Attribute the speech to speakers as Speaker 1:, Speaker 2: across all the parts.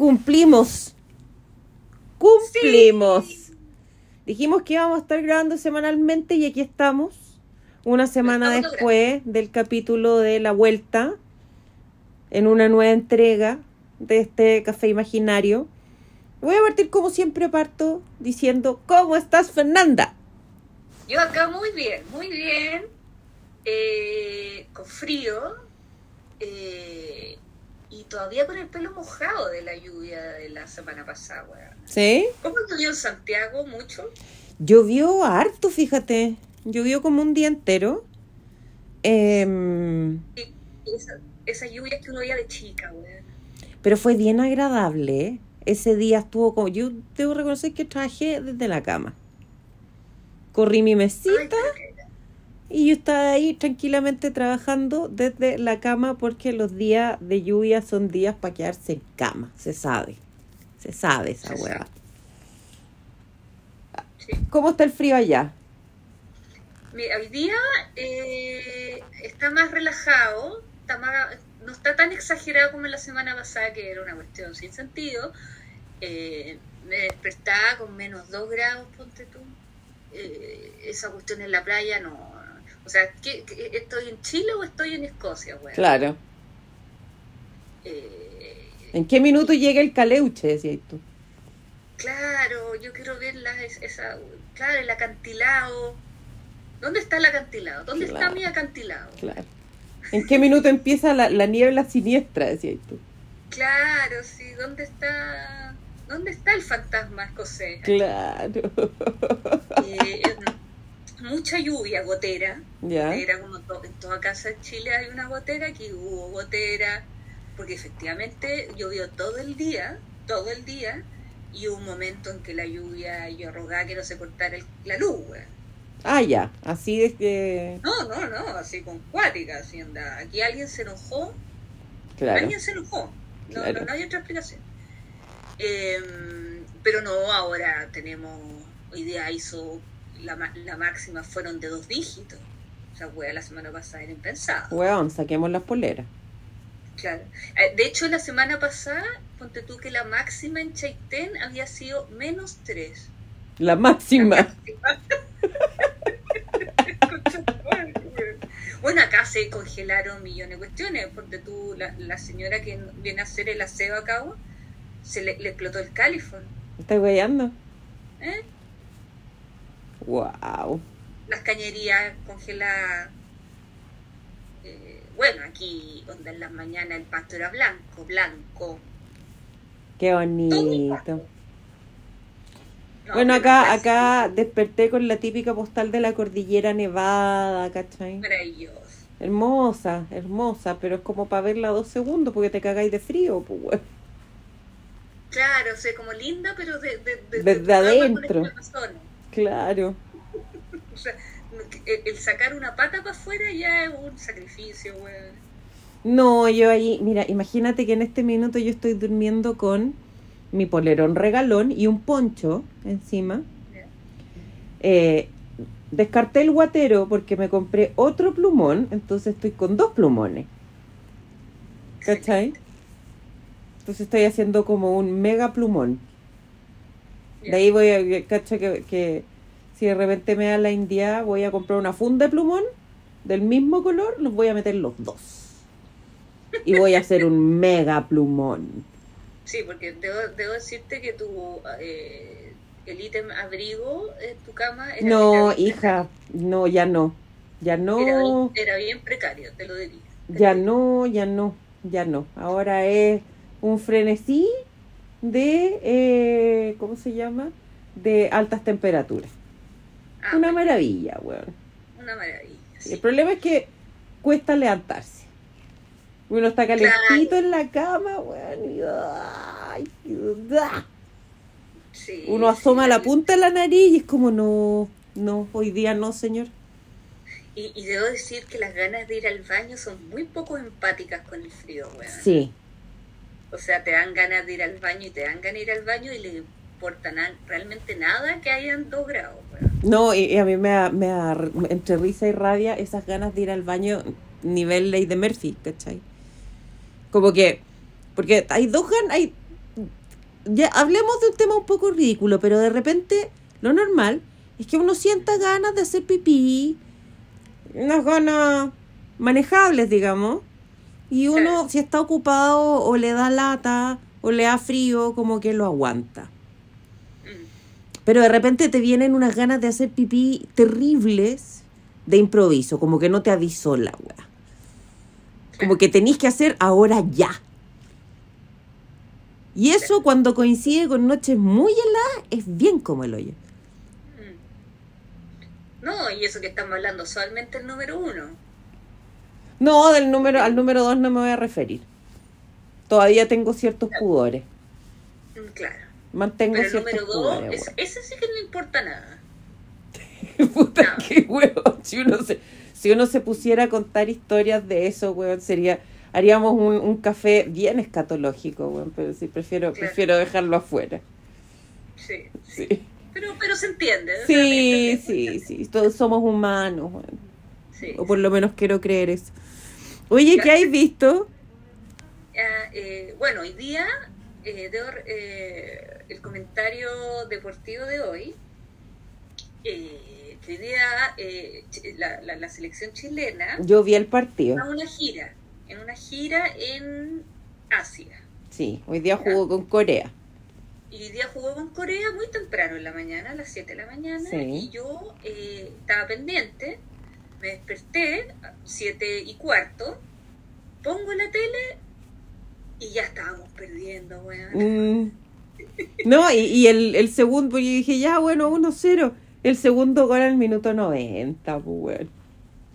Speaker 1: Cumplimos. Cumplimos. Dijimos que íbamos a estar grabando semanalmente y aquí estamos. Una semana
Speaker 2: estamos
Speaker 1: después del capítulo de la vuelta. En una nueva entrega de este café imaginario. Voy a partir como siempre parto diciendo, ¿cómo estás Fernanda?
Speaker 2: Yo acá muy bien, muy bien. eh, con frío. eh, y todavía con el pelo mojado de la lluvia de la semana pasada, weón.
Speaker 1: ¿Sí?
Speaker 2: ¿Cómo llovió en Santiago? ¿Mucho?
Speaker 1: Llovió harto, fíjate. Llovió como un día entero.
Speaker 2: Y esa, esa lluvia que uno veía de chica, weón.
Speaker 1: pero fue bien agradable. ¿eh? Ese día estuvo como. Yo debo reconocer que trabajé desde la cama. Corrí mi mesita y yo estaba ahí tranquilamente trabajando desde la cama porque los días de lluvia son días para quedarse en cama. Se sabe. Se sabe esa
Speaker 2: Se
Speaker 1: hueá.
Speaker 2: sabe. sí.
Speaker 1: ¿Cómo está el frío allá?
Speaker 2: Mira, hoy día eh, está más relajado, está más- no está tan exagerado como en la semana pasada, que era una cuestión sin sentido. Eh, me despertaba con menos 2 grados, ponte tú. Eh, esa cuestión en la playa no. O sea, ¿qué, qué- estoy en Chile o estoy en Escocia?
Speaker 1: Claro.
Speaker 2: Eh,
Speaker 1: ¿En qué minuto llega el caleuche? Decías tú.
Speaker 2: claro, yo quiero ver la, es- esa, claro, el acantilado. ¿Dónde está el acantilado? ¿Dónde está mi acantilado?
Speaker 1: Claro. ¿En qué minuto empieza la, la niebla siniestra? Decías tú.
Speaker 2: Claro, sí, ¿dónde está, dónde está el fantasma escocés?
Speaker 1: Claro.
Speaker 2: Eh, mucha lluvia, gotera. Era como to- en toda casa en Chile hay una gotera, aquí hubo gotera, porque efectivamente llovió todo el día, todo el día, y hubo un momento en que la lluvia, yo rogaba que no se cortara el- la luz, güey.
Speaker 1: Ah, ya. Así es que.
Speaker 2: No, no, no, así con cuática, así anda. Aquí alguien se enojó
Speaker 1: Claro.
Speaker 2: Alguien se enojó. No,
Speaker 1: Claro.
Speaker 2: no, no hay otra explicación. Em, pero no, ahora tenemos, hoy día hizo, la, la máxima fueron de dos dígitos. O sea, wea, la semana pasada era impensado.
Speaker 1: Weón, saquemos las poleras.
Speaker 2: Claro. Eh, De hecho, la semana pasada, ponte tú que la máxima en Chaitén había sido menos tres.
Speaker 1: La máxima.
Speaker 2: Bueno, acá se congelaron millones de cuestiones, porque tú, la, la señora que viene a hacer el aseo a cabo, se le, le explotó el califón.
Speaker 1: ¿Estás weyando?
Speaker 2: ¿eh?
Speaker 1: Wow.
Speaker 2: Las cañerías congeladas. Eh, bueno, aquí, donde en las mañanas el pasto era blanco, blanco.
Speaker 1: Qué bonito.
Speaker 2: No,
Speaker 1: Bueno, acá, acá desperté con la típica postal de la cordillera nevada, ¿cachai?
Speaker 2: Maravilloso.
Speaker 1: Hermosa, hermosa, pero es como para verla dos segundos porque te cagáis de frío, pues.
Speaker 2: Claro, o sea, como linda, pero de, de, de-
Speaker 1: Desde
Speaker 2: de programa con
Speaker 1: adentro. Claro.
Speaker 2: O sea, el, sacar una pata para afuera ya es un sacrificio, weón.
Speaker 1: No, yo ahí, mira, imagínate que en este minuto yo estoy durmiendo con mi polerón regalón y un poncho encima. Eh, descarté el guatero porque me compré otro plumón, entonces estoy con dos plumones. ¿Cachai? Entonces estoy haciendo como un mega plumón. De ahí voy a, cacha que, que si de repente me da la india, voy a comprar una funda de plumón del mismo color, los voy a meter los dos. Y voy a hacer un mega plumón.
Speaker 2: Sí, porque debo, debo decirte que tu eh, el ítem abrigo en tu cama era,
Speaker 1: No,
Speaker 2: era
Speaker 1: hija, no, ya no. Ya
Speaker 2: Era,
Speaker 1: no,
Speaker 2: era bien precario, te lo diría.
Speaker 1: ya no, ya no, ya no. Ahora es un frenesí de, eh, ¿cómo se llama? De altas temperaturas.
Speaker 2: Ah,
Speaker 1: Una maravilla, weón.
Speaker 2: una maravilla. sí.
Speaker 1: El problema es que cuesta levantarse. Uno está calentito en la cama, weón. y, ay, ah.
Speaker 2: Sí,
Speaker 1: Uno asoma
Speaker 2: sí,
Speaker 1: la punta de la nariz y es como, no, no, hoy día no, señor.
Speaker 2: Y, y debo decir que las ganas de ir al baño son muy poco empáticas con el frío, weón.
Speaker 1: Sí,
Speaker 2: O sea, te dan ganas de ir al baño y te dan ganas de ir al baño y le importa realmente nada que hayan dos grados,
Speaker 1: no, y, a mí me da, me entre risa y rabia esas ganas de ir al baño nivel ley de Murphy, ¿cachai? Como que, porque hay dos ganas, hay ya hablemos de un tema un poco ridículo, pero de repente lo normal es que uno sienta ganas de hacer pipí, unas ganas manejables, digamos, y uno si está ocupado o le da lata o le da frío, como que lo aguanta.
Speaker 2: Mm.
Speaker 1: Pero de repente te vienen unas ganas de hacer pipí terribles de improviso, como que no te avisó la weá. Como que tenéis que hacer ahora ya. Y eso cuando coincide con noches muy heladas es bien como el hoyo.
Speaker 2: Mm. No, y eso que estamos hablando, solamente el número uno.
Speaker 1: No, del número, al número dos no me voy a referir. Todavía tengo ciertos pudores.
Speaker 2: Mm, Claro.
Speaker 1: Mantengo
Speaker 2: Pero el
Speaker 1: ciertos
Speaker 2: número dos,
Speaker 1: pudores.
Speaker 2: es- ese sí que no importa nada.
Speaker 1: Puta,
Speaker 2: No.
Speaker 1: qué huevo. Si uno, se, si uno se pusiera a contar historias de eso, weón, sería... Haríamos un, un café bien escatológico, weón, pero sí, prefiero,
Speaker 2: Claro.
Speaker 1: prefiero dejarlo afuera.
Speaker 2: Sí, sí.
Speaker 1: Sí,
Speaker 2: Pero, pero se entiende. sea,
Speaker 1: sí, sí, sí. Todos somos humanos,
Speaker 2: sí.
Speaker 1: O por lo menos quiero creer eso. Oye, ¿qué has visto?
Speaker 2: Eh, bueno, hoy día eh, debo, eh, el comentario deportivo de hoy, eh, que hoy día la, la- la selección chilena
Speaker 1: Yo vi el partido.
Speaker 2: a una gira, en una gira en Asia.
Speaker 1: Sí, hoy día jugó con Corea.
Speaker 2: Y hoy día jugó con Corea muy temprano en la mañana, a las 7 de la mañana,
Speaker 1: Sí.
Speaker 2: y yo eh, estaba pendiente, me desperté, 7 y cuarto, pongo la tele y ya estábamos perdiendo, weón.
Speaker 1: Mm. No, y, y el, el segundo, yo dije, ya, bueno, 1-0. El segundo gol al minuto 90, pues, weón.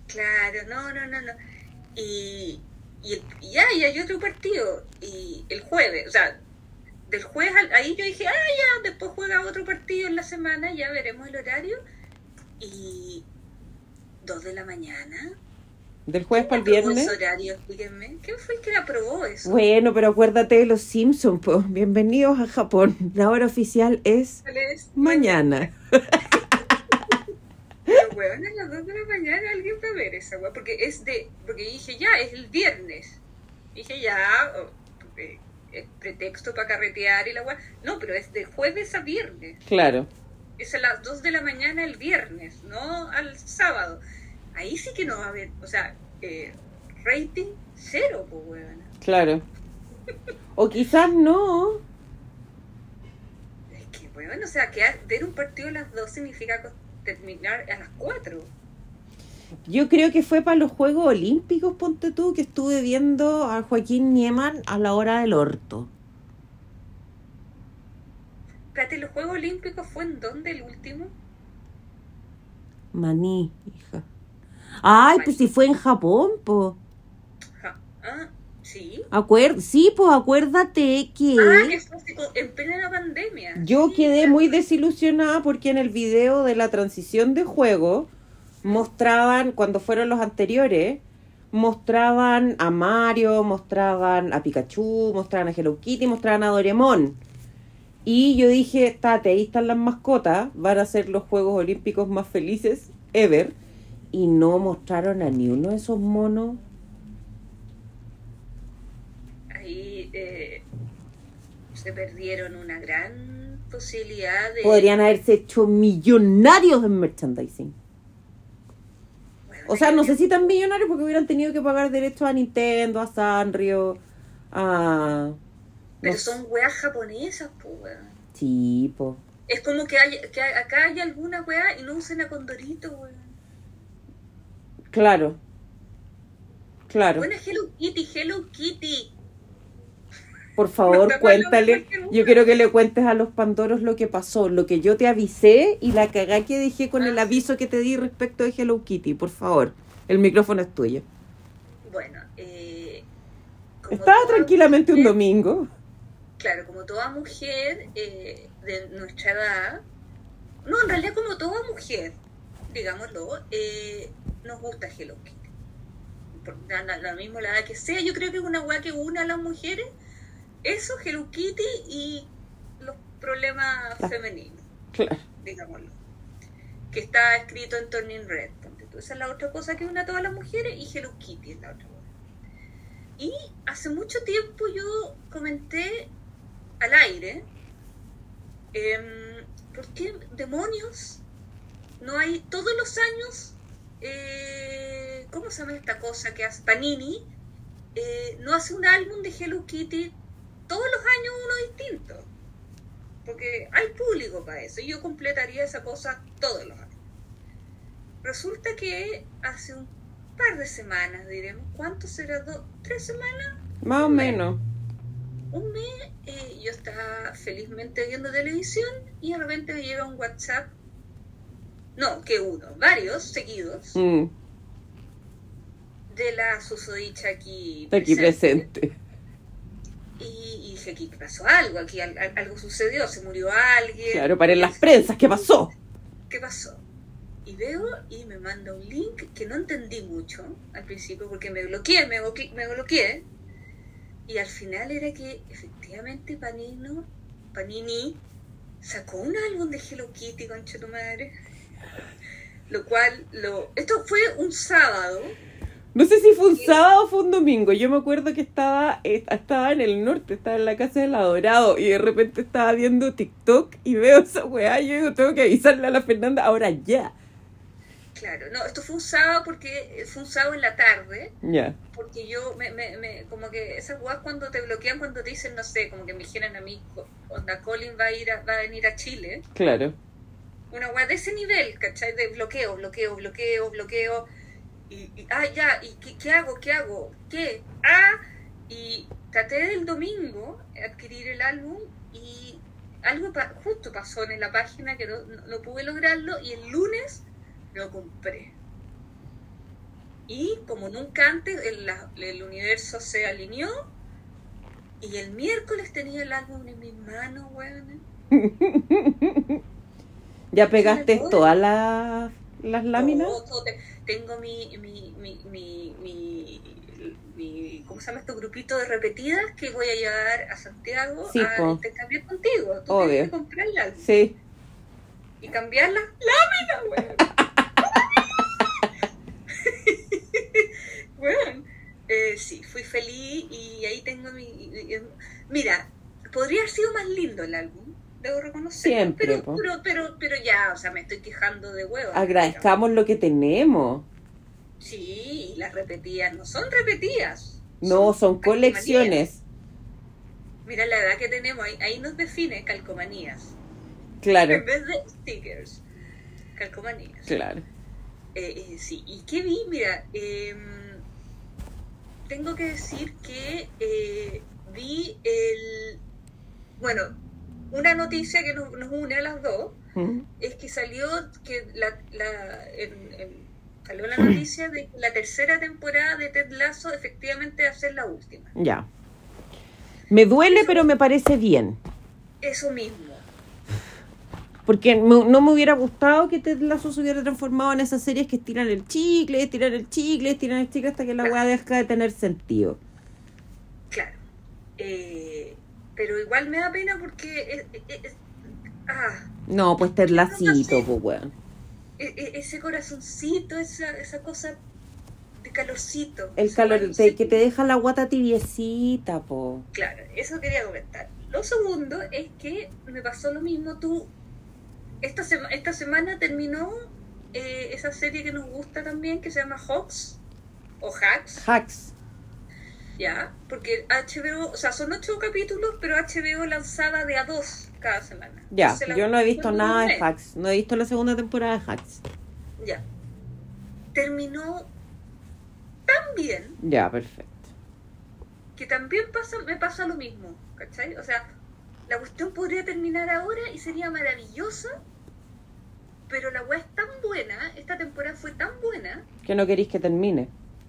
Speaker 2: Claro, no, no, no, no. Y, y, el- y ya, y hay otro partido. Y el jueves, o sea, del jueves al- ahí yo dije, ah, ya, después juega otro partido en la semana, ya veremos el horario. Y dos de la mañana.
Speaker 1: Del jueves para el
Speaker 2: ¿Quién aprobó
Speaker 1: viernes.
Speaker 2: horario? Explíquenme. ¿Quién fue el que aprobó eso?
Speaker 1: Bueno, pero acuérdate de los Simpsons, pues. Bienvenidos a Japón. La hora oficial es
Speaker 2: ¿Cuál es?
Speaker 1: mañana.
Speaker 2: Pero, weón, a las 2 de la mañana alguien va a ver esa weá, porque es de, porque dije ya, es el viernes. Dije ya, oh, eh, es pretexto para carretear y la weá. No, pero es de jueves a viernes.
Speaker 1: Claro.
Speaker 2: Es a las 2 de la mañana el viernes, no al sábado. Ahí sí que no va a haber, o sea, eh, rating cero, pues weón.
Speaker 1: Claro. O quizás no.
Speaker 2: Es que weón, o sea, que ver un partido a las 2 significa terminar a las 4.
Speaker 1: Yo creo que fue para los Juegos Olímpicos, ponte tú, que estuve viendo a Joaquín Nieman a la hora del orto.
Speaker 2: Espérate, ¿los Juegos Olímpicos fue en dónde el último?
Speaker 1: Maní, hija. Ay, pues si fue en Japón, pues.
Speaker 2: Ja- Ah, sí.
Speaker 1: Acuer sí, pues acuérdate que
Speaker 2: Ah, co- en plena pandemia.
Speaker 1: yo
Speaker 2: Sí,
Speaker 1: quedé
Speaker 2: claro.
Speaker 1: muy desilusionada porque en el video de la transición de juego mostraban, cuando fueron los anteriores, mostraban a Mario, mostraban a Pikachu, mostraban a Hello Kitty, mostraban a Doraemon. Y yo dije, tate, ahí están las mascotas, van a ser los Juegos Olímpicos más felices ever. Y no mostraron a ni uno de esos monos.
Speaker 2: Ahí eh, se perdieron una gran posibilidad de.
Speaker 1: Podrían haberse hecho millonarios en merchandising.
Speaker 2: Bueno,
Speaker 1: O sea, no sé si tan millonarios porque hubieran tenido que pagar derechos a Nintendo, a Sanrio, a...
Speaker 2: Pero
Speaker 1: no
Speaker 2: son weas japonesas, pues, weón.
Speaker 1: Sí, po.
Speaker 2: Es como que, hay, que acá hay alguna wea y no usen a Condorito, weón.
Speaker 1: Claro. Claro.
Speaker 2: Bueno, Hello Kitty, Hello Kitty.
Speaker 1: Por favor, cuéntale. Yo quiero que le cuentes a los Pandoros lo que pasó, lo que yo te avisé y la cagá que dejé con
Speaker 2: Ah,
Speaker 1: el
Speaker 2: sí.
Speaker 1: aviso que te di respecto de Hello Kitty. Por favor, el micrófono es tuyo.
Speaker 2: Bueno, eh. como
Speaker 1: Estaba tranquilamente un domingo.
Speaker 2: Claro, como toda mujer eh, de nuestra edad, no, en realidad como toda mujer, digámoslo, eh, nos gusta Hello Kitty. Por, lo mismo la edad que sea, yo creo que es una weá que une a las mujeres, eso, Hello Kitty y los problemas femeninos,
Speaker 1: Claro.
Speaker 2: digámoslo. Que está escrito en Turning Red. Esa es la otra cosa que une a todas las mujeres y Hello Kitty es la otra cosa. Y hace mucho tiempo yo comenté al aire Em, ¿Por qué demonios no hay todos los años, eh, ¿cómo se llama esta cosa que hace Panini? Eh, no hace un álbum de Hello Kitty todos los años uno distinto. Porque hay público para eso. Y yo completaría esa cosa todos los años. Resulta que hace un par de semanas, diremos, ¿cuánto será? ¿Dos, ¿Tres semanas?
Speaker 1: Más o menos.
Speaker 2: Un mes eh, yo estaba felizmente viendo televisión y de repente me llega un WhatsApp. No, que uno, varios seguidos.
Speaker 1: Mm,
Speaker 2: de la susodicha aquí
Speaker 1: aquí presente.
Speaker 2: Y, y dije, aquí pasó algo, aquí al- al- algo sucedió, se murió alguien.
Speaker 1: Claro, para en las prensas, ¿qué pasó?
Speaker 2: ¿Qué pasó? Y veo y me manda un link que no entendí mucho al principio porque me bloqueé, me, bloque- me bloqueé. Y al final era que efectivamente Panino, Panini sacó un álbum de Hello Kitty, concha tu madre. Lo cual, lo... esto fue un sábado.
Speaker 1: No sé si fue un sábado o fue un domingo. Yo me acuerdo que estaba, eh, estaba en el norte, estaba en la casa del adorado y de repente estaba viendo TikTok y veo esa weá. Y yo digo, tengo que avisarle a la Fernanda ahora ya.
Speaker 2: Claro, no, esto fue un sábado porque fue un sábado en la tarde.
Speaker 1: Ya,
Speaker 2: porque yo me, me, me como que esas weas cuando te bloquean cuando te dicen no sé como que me dijeran a mí onda Colin va a ir a, va a venir a Chile
Speaker 1: claro.
Speaker 2: una wea de ese nivel ¿cachai? de bloqueo bloqueo bloqueo bloqueo y, y ah ya y qué, qué hago qué hago qué ah y traté del domingo adquirir el álbum y algo pa- justo pasó en la página que no, no- no pude lograrlo y el lunes lo compré y como nunca antes, el, el universo se alineó. Y el miércoles tenía el álbum en mis manos, weón.
Speaker 1: ¿Ya pegaste todas las, las láminas?
Speaker 2: Todo, todo. Te- Tengo mi, mi, mi, mi, mi, ¿cómo se llama este grupito de repetidas que voy a llevar a Santiago
Speaker 1: Sí,
Speaker 2: a
Speaker 1: po.
Speaker 2: intercambiar contigo? Tú
Speaker 1: Obvio.
Speaker 2: tienes que
Speaker 1: Sí.
Speaker 2: y cambiar las láminas, weón. Eh, sí, fui feliz y ahí tengo mi... y- y- Mira, podría haber sido más lindo el álbum, debo reconocer.
Speaker 1: Siempre,
Speaker 2: Pero,
Speaker 1: po.
Speaker 2: pero, pero, pero ya, o sea, me estoy quejando de huevo.
Speaker 1: Agradezcamos lo que tenemos.
Speaker 2: Sí, y las repetidas no son repetidas.
Speaker 1: No, son colecciones.
Speaker 2: Mira la edad que tenemos, ahí, ahí nos define calcomanías.
Speaker 1: Claro,
Speaker 2: En vez de stickers, calcomanías.
Speaker 1: claro.
Speaker 2: Eh, eh, sí, ¿y qué vi? Mira, em, tengo que decir que eh, vi el... Bueno, una noticia que nos, nos une a las dos
Speaker 1: Mm.
Speaker 2: es que salió que la, la- en- en- salió la noticia de que la tercera temporada de Ted Lasso efectivamente va a ser la última.
Speaker 1: Ya. Me duele, pero me parece bien.
Speaker 2: Eso mismo.
Speaker 1: Porque me- no me hubiera gustado que Ted Lasso se hubiera transformado en esas series que estiran el chicle, estiran el chicle, estiran el chicle hasta que la weá deja de tener sentido.
Speaker 2: Claro. Eh, pero igual me da pena porque... es- ah,
Speaker 1: No, pues Ted Lassito, pues weón.
Speaker 2: e- e- ese corazoncito, esa, esa cosa de calorcito.
Speaker 1: El calor que te deja la guata tibiecita, po.
Speaker 2: Claro, eso quería comentar. Lo segundo es que me pasó lo mismo. Tú, esta, sema- esta semana terminó eh, esa serie que nos gusta también, que se llama Hawks, o Hacks,
Speaker 1: Hacks.
Speaker 2: ya, porque HBO, o sea, son ocho capítulos, pero HBO lanzaba de a dos cada semana.
Speaker 1: Ya,
Speaker 2: Entonces,
Speaker 1: yo no he visto nada de. Hacks. No he visto la segunda temporada de Hacks.
Speaker 2: Ya. Terminó tan bien
Speaker 1: Ya, perfecto.
Speaker 2: que también pasa, me pasa lo mismo, ¿cachai? O sea, la cuestión podría terminar ahora y sería maravillosa, pero la weá es tan buena, esta temporada fue tan buena,
Speaker 1: Que no queréis que termine.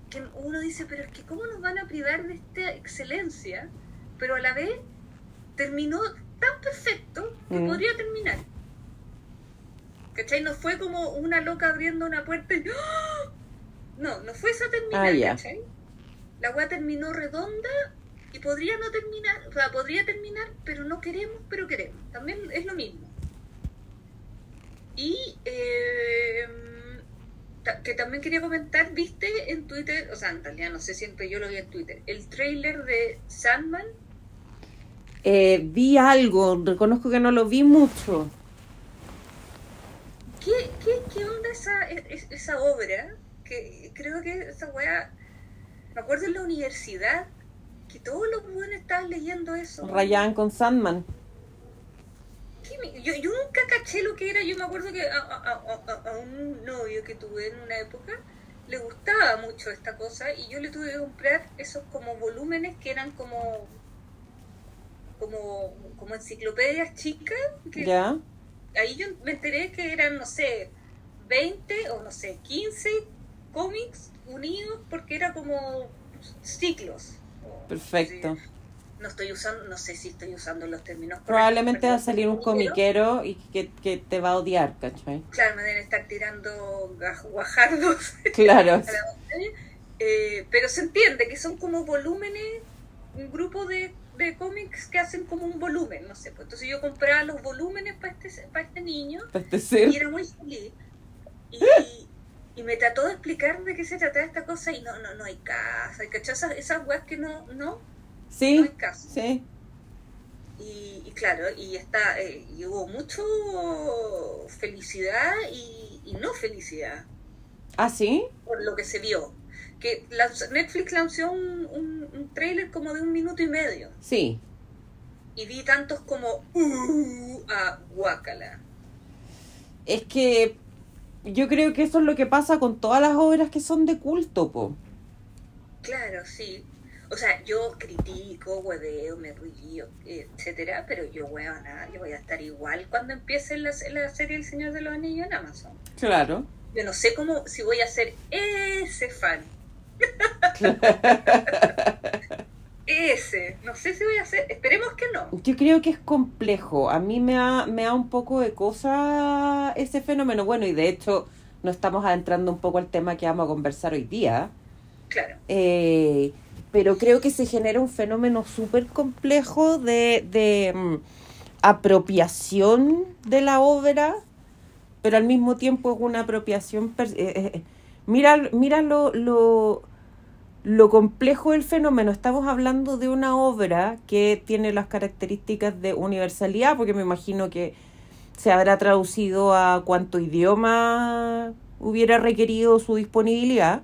Speaker 2: que uno dice, pero es que ¿cómo nos van a privar de esta excelencia? Pero a la vez terminó tan perfecto que
Speaker 1: Mm.
Speaker 2: podría terminar. ¿Cachai? No fue como una loca abriendo una puerta y... ¡Ah! No, no fue esa terminar,
Speaker 1: Ah.
Speaker 2: ¿cachai? La weá terminó redonda y podría no terminar, o sea, podría terminar, pero no queremos, pero queremos. También es lo mismo. Y eh, que también quería comentar, viste en Twitter, o sea, en realidad no sé, siempre yo lo vi en Twitter, el trailer de Sandman.
Speaker 1: Eh, vi algo, reconozco que no lo vi mucho.
Speaker 2: ¿Qué, qué, qué onda esa, es- esa obra? Que creo que esa weá. Me acuerdo en la universidad que todos los buenos estaban leyendo eso.
Speaker 1: Ryan con Sandman.
Speaker 2: ¿Qué me- Yo, yo nunca caché lo que era. Yo me acuerdo que a, a- a- a- a un novio que tuve en una época le gustaba mucho esta cosa y yo le tuve que comprar esos como volúmenes que eran como como, como enciclopedias chicas que
Speaker 1: ¿Ya?
Speaker 2: ahí yo me enteré que eran, no sé, 20 o no sé, 15 cómics unidos porque era como ciclos.
Speaker 1: Perfecto.
Speaker 2: sí. No estoy usando, no sé si estoy usando los términos
Speaker 1: Probablemente va a salir un comiquero y que, que te va a odiar, ¿cachai?
Speaker 2: Claro, me deben estar tirando guajardos
Speaker 1: Claro.
Speaker 2: a la pantalla. Eh, pero se entiende que son como volúmenes, un grupo de, de cómics que hacen como un volumen, no sé. Pues, entonces yo compraba los volúmenes para este, para este niño
Speaker 1: Este
Speaker 2: y era muy feliz. Y, y me trató de explicar de qué se trataba esta cosa y no, no, no hay casa. ¿Cachai? Esas, esas weas que no, no, no
Speaker 1: Sí,
Speaker 2: hay caso.
Speaker 1: sí.
Speaker 2: Y, y claro, y está, eh, y hubo mucho felicidad y, y no felicidad
Speaker 1: ¿Ah, sí?
Speaker 2: por lo que se vio. Que lanz- Netflix lanzó un, un, un trailer como de un minuto y medio
Speaker 1: Sí.
Speaker 2: y vi tantos como uh, a guacala.
Speaker 1: Es que yo creo que eso es lo que pasa con todas las obras que son de culto, po.
Speaker 2: Claro, sí. O sea, yo critico, hueveo, me río, etcétera, pero yo, huevona, yo voy a estar igual cuando empiece la, la serie El Señor de los Anillos en Amazon.
Speaker 1: Claro.
Speaker 2: Yo no sé cómo, si voy a ser ese fan. Ese. No sé si voy a ser, esperemos que no.
Speaker 1: Yo creo que es complejo. A mí me da, me da un poco de cosa ese fenómeno. Bueno, y de hecho nos estamos adentrando un poco al tema que vamos a conversar hoy día.
Speaker 2: Claro.
Speaker 1: Eh, pero creo que se genera un fenómeno súper complejo de, de mm, apropiación de la obra, pero al mismo tiempo es una apropiación... per- eh, eh, eh, mira mira lo, lo, lo complejo del fenómeno. Estamos hablando de una obra que tiene las características de universalidad, porque me imagino que se habrá traducido a cuánto idioma hubiera requerido su disponibilidad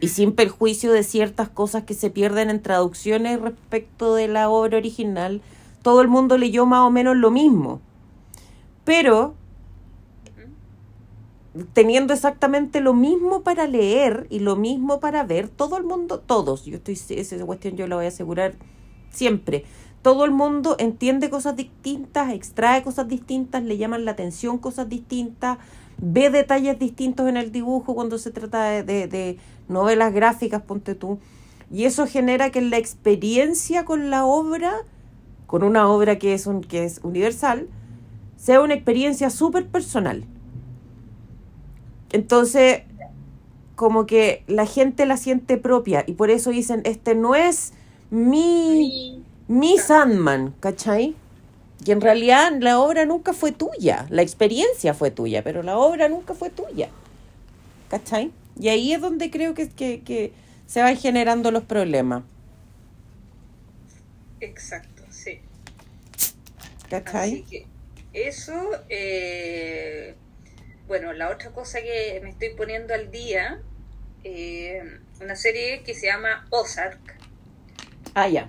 Speaker 1: y sin perjuicio de ciertas cosas que se pierden en traducciones respecto de la obra original, todo el mundo leyó más o menos lo mismo. Pero teniendo exactamente lo mismo para leer y lo mismo para ver, todo el mundo, todos, yo estoy, esa cuestión yo la voy a asegurar siempre, todo el mundo entiende cosas distintas, extrae cosas distintas, le llaman la atención cosas distintas, ve detalles distintos en el dibujo cuando se trata de, de, novelas gráficas, ponte tú, y eso genera que la experiencia con la obra, con una obra que es, un, que es universal, sea una experiencia súper personal. Entonces, como que la gente la siente propia y por eso dicen, este no es mi, mi Sandman, ¿cachai? Y en realidad la obra nunca fue tuya, la experiencia fue tuya, pero la obra nunca fue tuya, ¿cachai? Y ahí es donde creo que, que, que se van generando los problemas,
Speaker 2: Exacto, sí.
Speaker 1: ¿cachai?
Speaker 2: Así que eso, eh, bueno, la otra cosa que me estoy poniendo al día, eh, una serie que se llama Ozark,
Speaker 1: Ah, ya.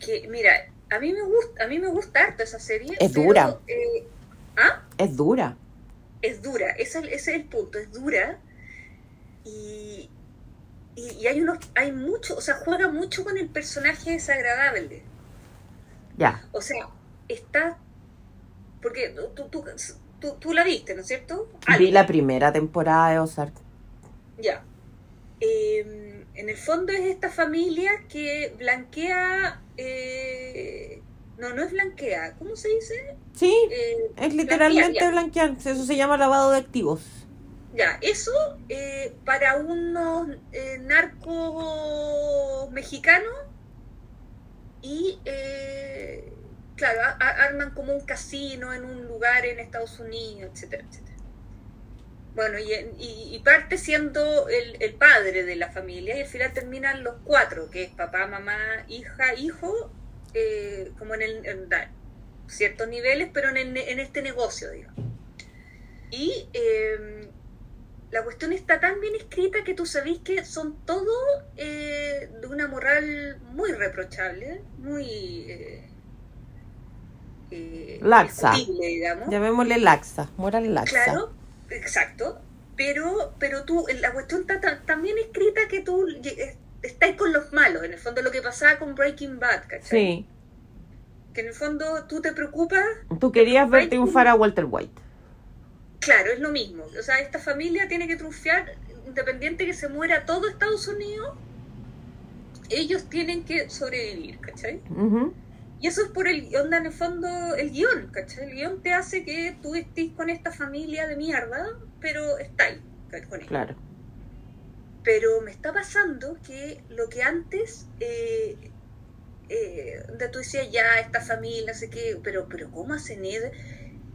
Speaker 2: que mira, a mí me gusta, a mí me gusta harto esa serie.
Speaker 1: Es
Speaker 2: pero,
Speaker 1: dura.
Speaker 2: eh, ¿Ah?
Speaker 1: Es dura.
Speaker 2: es dura, ese, ese es el punto, es dura y, y, y hay unos, hay mucho, o sea, juega mucho con el personaje desagradable.
Speaker 1: Ya.
Speaker 2: O sea, está, porque tú, tú, tú, tú la viste, ¿no es cierto?
Speaker 1: Vi la primera temporada de Ozark.
Speaker 2: Ya. Eh, en el fondo es esta familia que blanquea, eh, no, no es blanquea, ¿cómo se dice?
Speaker 1: Sí,
Speaker 2: Eh,
Speaker 1: es literalmente blanquear. Eso se llama lavado de activos.
Speaker 2: Ya, eso eh, para unos eh, narcos mexicanos y, eh, claro, arman como un casino en un lugar en Estados Unidos, etcétera, etcétera. bueno, y, parte siendo el, padre de la familia y al final terminan los cuatro, que es papá, mamá, hija, hijo, eh, como en, el, ciertos niveles, pero en, el- en este negocio, digamos. Y eh, la cuestión está tan bien escrita que tú sabés que son todo eh, de una moral muy reprochable, muy... eh, eh,
Speaker 1: Laxa.
Speaker 2: digamos.
Speaker 1: Llamémosle laxa, moral laxa.
Speaker 2: Claro, exacto. Pero, pero tú, la cuestión está tan, bien escrita que tú estás con los malos. En el fondo, lo que pasaba con Breaking Bad, ¿cachai?
Speaker 1: Sí.
Speaker 2: Que en el fondo tú te preocupas,
Speaker 1: Tú querías ver triunfar a Walter White.
Speaker 2: claro, es lo mismo. O sea, esta familia tiene que triunfar, independiente que se muera todo Estados Unidos, ellos tienen que sobrevivir, ¿cachai?
Speaker 1: Ujú.
Speaker 2: Y eso es por el, onda en el fondo, el guion, ¿cachai? El guion te hace que tú estés con esta familia de mierda, pero estáis con ellos.
Speaker 1: Claro.
Speaker 2: Pero me está pasando que lo que antes, eh, eh, de tú decías ya, esta familia, no sé qué, pero, pero ¿cómo hacen Ed?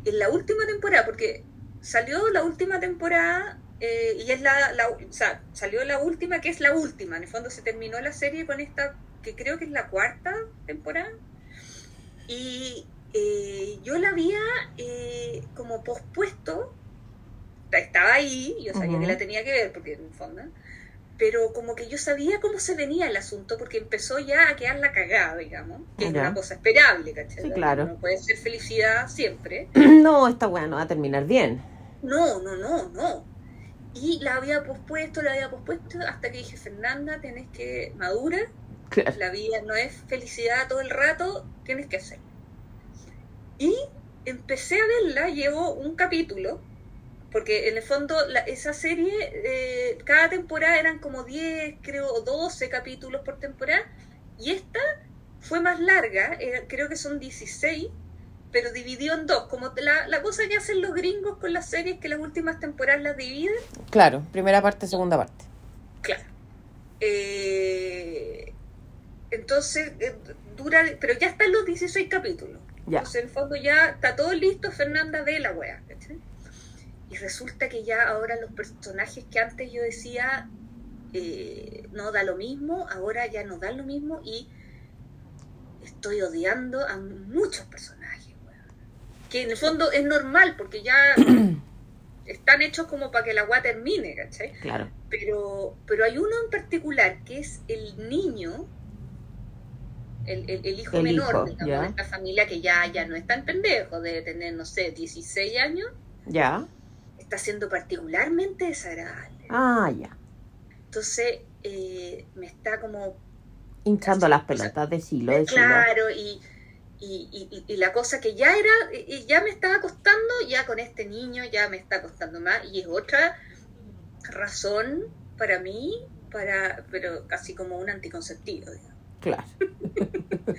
Speaker 2: En la última temporada, porque salió la última temporada eh, y es la, la, o sea, salió la última que es la última, en el fondo se terminó la serie con esta, que creo que es la cuarta temporada, y eh, yo la había eh, como pospuesto, estaba ahí, yo sabía
Speaker 1: Ujú.
Speaker 2: que la tenía que ver, porque en fondo, pero como que yo sabía cómo se venía el asunto, porque empezó ya a quedar la cagada, digamos, que es
Speaker 1: Ya.
Speaker 2: una cosa esperable, ¿cachai?
Speaker 1: Sí, claro.
Speaker 2: No puede ser felicidad siempre.
Speaker 1: No, esta weá no va a terminar bien.
Speaker 2: No, no, no, no. Y la había pospuesto, la había pospuesto, hasta que dije, Fernanda, tienes que madura,
Speaker 1: Claro.
Speaker 2: la vida no es felicidad todo el rato, tienes que hacer. Y empecé a verla, llevo un capítulo, porque en el fondo la- esa serie, eh, cada temporada eran como 10, creo, o 12 capítulos por temporada, y esta fue más larga, creo que son 16, pero dividió en dos, como la, la cosa que hacen los gringos con las series, que las últimas temporadas las dividen,
Speaker 1: Claro, primera parte, segunda parte.
Speaker 2: Claro. Eh, entonces, eh, dura, pero ya están los 16 capítulos.
Speaker 1: Ya.
Speaker 2: Entonces, en el fondo ya está todo listo, Fernanda ve la wea. Y resulta que ya ahora los personajes que antes yo decía eh, no da lo mismo, ahora ya no da lo mismo y estoy odiando a muchos personajes. weón. Que en el fondo es normal porque ya están hechos como para que la wea termine, ¿cachai?
Speaker 1: Claro.
Speaker 2: pero, pero hay uno en particular que es el niño, el, el- el hijo
Speaker 1: El
Speaker 2: menor,
Speaker 1: hijo,
Speaker 2: digamos,
Speaker 1: ya.
Speaker 2: de esta familia que ya, ya no es tan pendejo, de tener, no sé, 16 años,
Speaker 1: Ya.
Speaker 2: está siendo particularmente desagradable.
Speaker 1: Ah, ya.
Speaker 2: Entonces, eh, me está como,
Speaker 1: Hinchando las pelotas, decilo, decilo.
Speaker 2: claro, y, y, y- y la cosa que ya era, y ya me estaba costando, ya con este niño ya me está costando más, y es otra razón para mí, para, pero casi como un anticonceptivo, digamos.
Speaker 1: Claro.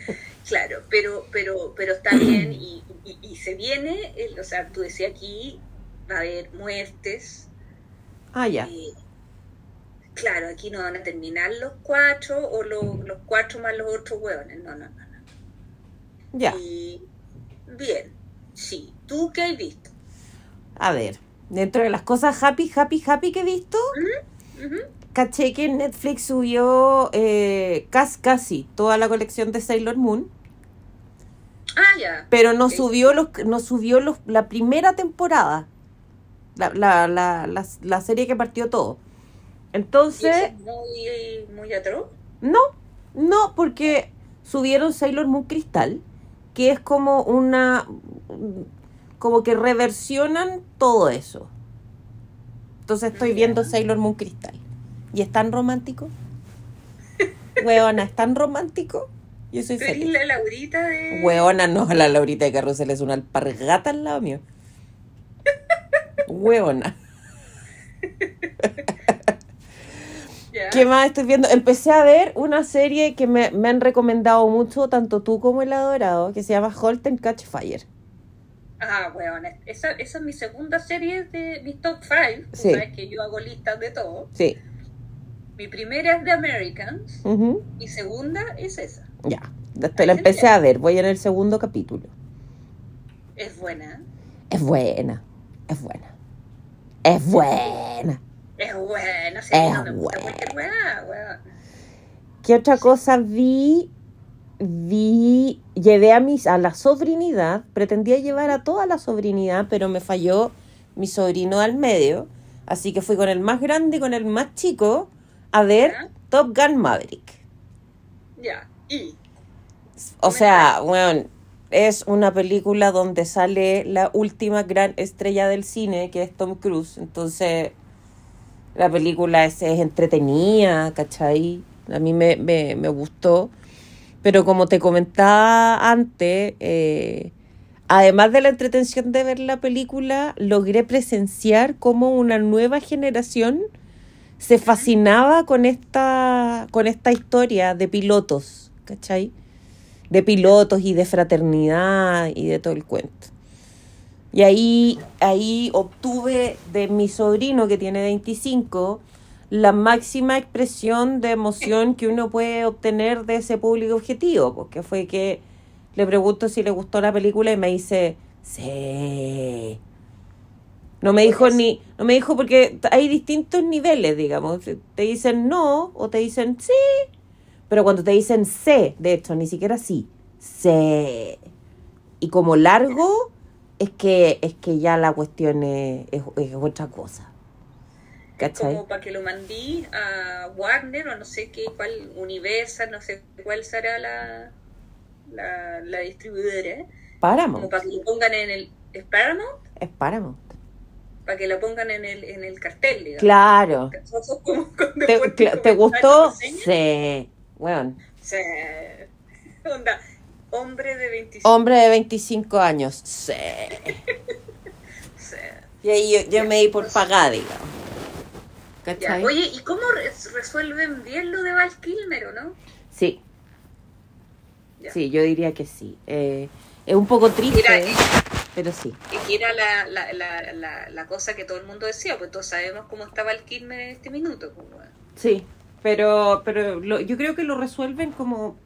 Speaker 2: Claro, pero, pero, pero está bien y, y- y se viene, el- o sea, tú decías aquí, va a haber muertes.
Speaker 1: Ah, ya.
Speaker 2: eh, claro, aquí no van a terminar los cuatro o los, los cuatro más los otros hueones, no, no, no. no.
Speaker 1: Ya.
Speaker 2: Y bien, sí. ¿Tú qué has visto?
Speaker 1: A ver, dentro de las cosas happy, happy, happy que he visto. Caché que Netflix subió eh, casi, casi toda la colección de Sailor Moon,
Speaker 2: Ah, ya.
Speaker 1: pero no subió los, no subió los, la primera temporada, la, la, la, la, la serie que partió todo.
Speaker 2: ¿Y
Speaker 1: Entonces,
Speaker 2: es muy, muy atroz?
Speaker 1: no, no, porque subieron Sailor Moon Cristal, que es como una, como que reversionan todo eso. Entonces estoy viendo Sailor Moon Cristal. ¿Y es tan romántico? Weona, ¿es tan romántico? Yo soy
Speaker 2: ¿Tú eres
Speaker 1: feliz.
Speaker 2: la Laurita de...?
Speaker 1: Weona, no, la Laurita de Carrusel es una alpargata al lado mío. Weona. ¿Qué más estoy viendo? Empecé a ver una serie que me, me han recomendado mucho, tanto tú como el adorado, que se llama Halt and Catch Fire.
Speaker 2: Ah, bueno, esa, esa es mi segunda serie de mi top 5.
Speaker 1: Sí.
Speaker 2: Sabes que yo hago listas de todo.
Speaker 1: Sí.
Speaker 2: Mi primera es The Americans. Mi segunda es esa.
Speaker 1: Ya. Después la empecé a ver, voy en el segundo capítulo.
Speaker 2: Es buena.
Speaker 1: Es buena, es buena. Es buena.
Speaker 2: Es buena, sí,
Speaker 1: Es
Speaker 2: no me gusta
Speaker 1: buena.
Speaker 2: weón.
Speaker 1: ¿Qué otra cosa vi? Vi, llevé a mis, a la sobrinidad, pretendía llevar a toda la sobrinidad, pero me falló mi sobrino al medio, así que fui con el más grande y con el más chico a ver
Speaker 2: Ya.
Speaker 1: Top Gun Maverick.
Speaker 2: Ya, y.
Speaker 1: O sea, bueno, es una película donde sale la última gran estrella del cine, que es Tom Cruise. Entonces, la película es, es entretenida, ¿cachai? A mí me, me, me gustó. Pero como te comentaba antes, eh, además de la entretención de ver la película, logré presenciar cómo una nueva generación se fascinaba con esta, con esta historia de pilotos, ¿cachai? De pilotos y de fraternidad y de todo el cuento. Y ahí, ahí obtuve de mi sobrino que tiene 25 la máxima expresión de emoción que uno puede obtener de ese público objetivo, porque fue que le pregunto si le gustó la película y me dice, sí. No me dijo ni, no me dijo porque hay distintos niveles, digamos. Te dicen no o te dicen sí. Pero cuando te dicen sé, de hecho, ni siquiera sí, sé. Y como largo, es que, es que ya la cuestión es, es, es otra cosa. ¿Cachai?
Speaker 2: Como para que lo mandí a Warner o no sé qué, cuál, Universal, no sé cuál será la, la, la distribuidora. Como
Speaker 1: Paramount.
Speaker 2: para que lo pongan en el. ¿Es Paramount?
Speaker 1: Es Paramount.
Speaker 2: Para que lo pongan en el, en el cartel, digamos.
Speaker 1: Claro.
Speaker 2: Como
Speaker 1: ¿Te, te- gustó? Sí. Bueno,
Speaker 2: Sí. Onda, hombre de 25.
Speaker 1: hombre de 25 años. Sí.
Speaker 2: Sí.
Speaker 1: Y ahí yo, yo me di por pagada, digamos.
Speaker 2: Ya.
Speaker 1: ¿Cachai?
Speaker 2: Oye, ¿y cómo re- resuelven bien lo de Val Kilmer o no?
Speaker 1: Sí,
Speaker 2: Ya.
Speaker 1: sí, yo diría que sí. Eh, es un poco triste,
Speaker 2: Mira, eh,
Speaker 1: pero sí.
Speaker 2: Y que era la, la, la, la, la cosa que todo el mundo decía, pues todos sabemos cómo estaba el Kilmer en este minuto. Pues, bueno.
Speaker 1: Sí, pero, pero lo- yo creo que lo resuelven como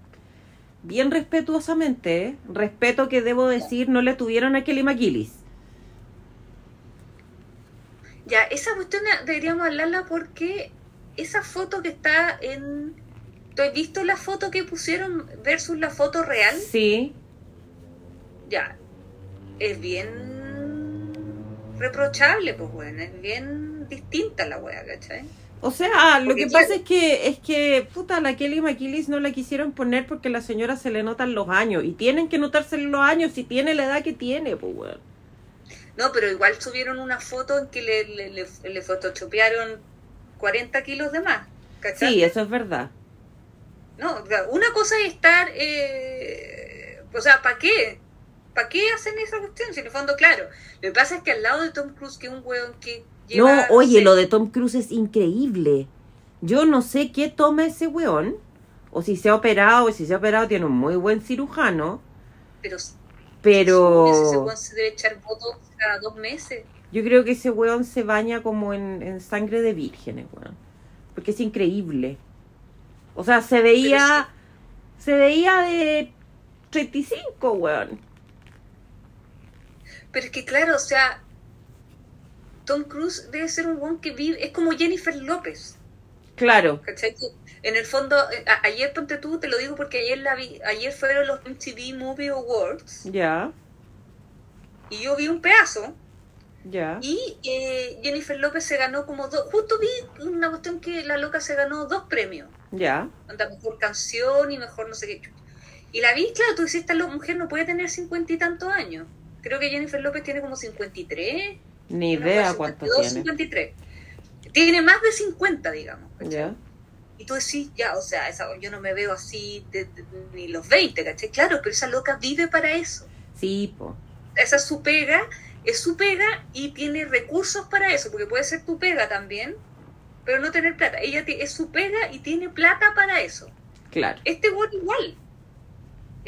Speaker 1: bien respetuosamente. ¿eh? Respeto que debo decir no le tuvieron a Kelly McGillis.
Speaker 2: Ya, esa cuestión deberíamos hablarla porque esa foto que está en... ¿Tú has visto la foto que pusieron versus la foto real?
Speaker 1: Sí,
Speaker 2: Ya, es bien reprochable, pues bueno, es bien distinta la wea, ¿cachai?
Speaker 1: O sea, lo
Speaker 2: Porque
Speaker 1: que pasa es que, es que, puta, la Kelly McGillis no la quisieron poner porque la señora se le notan los años. Y tienen que notarse los años si tiene la edad que tiene, pues, weón.
Speaker 2: No, pero igual subieron una foto en que le, le, le, le photoshopearon 40 kilos de más, ¿cachai?
Speaker 1: Sí, eso es verdad.
Speaker 2: No, una cosa es estar, eh, o sea, ¿para qué? ¿Para qué hacen esa cuestión? Si en el fondo, claro, lo que pasa es que al lado de Tom Cruise, que es un weón que lleva...
Speaker 1: no, oye,
Speaker 2: sé,
Speaker 1: lo de Tom Cruise es increíble. Yo no sé qué toma ese weón. O si se ha operado, o si se ha operado, tiene un muy buen cirujano.
Speaker 2: Pero, ese
Speaker 1: Pero
Speaker 2: weón se debe echar votos cada dos meses.
Speaker 1: yo creo que ese weón se baña como en, en sangre de vírgenes, weón. Porque es increíble. O sea, se veía. Se veía de 35, weón.
Speaker 2: Pero es que, claro, o sea, Tom Cruise debe ser un weón que vive, es como Jennifer López.
Speaker 1: Claro.
Speaker 2: En el fondo, eh, a- ayer ponte tú, te lo digo porque ayer la vi, ayer fueron los MTV Movie Awards
Speaker 1: Ya,
Speaker 2: y yo vi un pedazo
Speaker 1: ya.
Speaker 2: y eh, Jennifer López se ganó como dos, justo vi una cuestión que la loca se ganó dos premios,
Speaker 1: Ya.
Speaker 2: anda mejor canción y mejor no sé qué. Y la vi, claro, tú dices, esta mujer no puede tener cincuenta y tantos años. Creo que Jennifer López tiene como 53.
Speaker 1: Ni idea cuánto
Speaker 2: 52,
Speaker 1: tiene.
Speaker 2: 53. Tiene más de 50, digamos.
Speaker 1: Ya.
Speaker 2: Y tú decís, ya, o sea, esa, yo no me veo así de- de- ni los 20, ¿cachai? Claro, pero esa loca vive para eso.
Speaker 1: Sí, po.
Speaker 2: Esa es su pega, es su pega y tiene recursos para eso, porque puede ser tu pega también, pero no tener plata. Ella es su pega y tiene plata para eso.
Speaker 1: Claro.
Speaker 2: Este buen igual.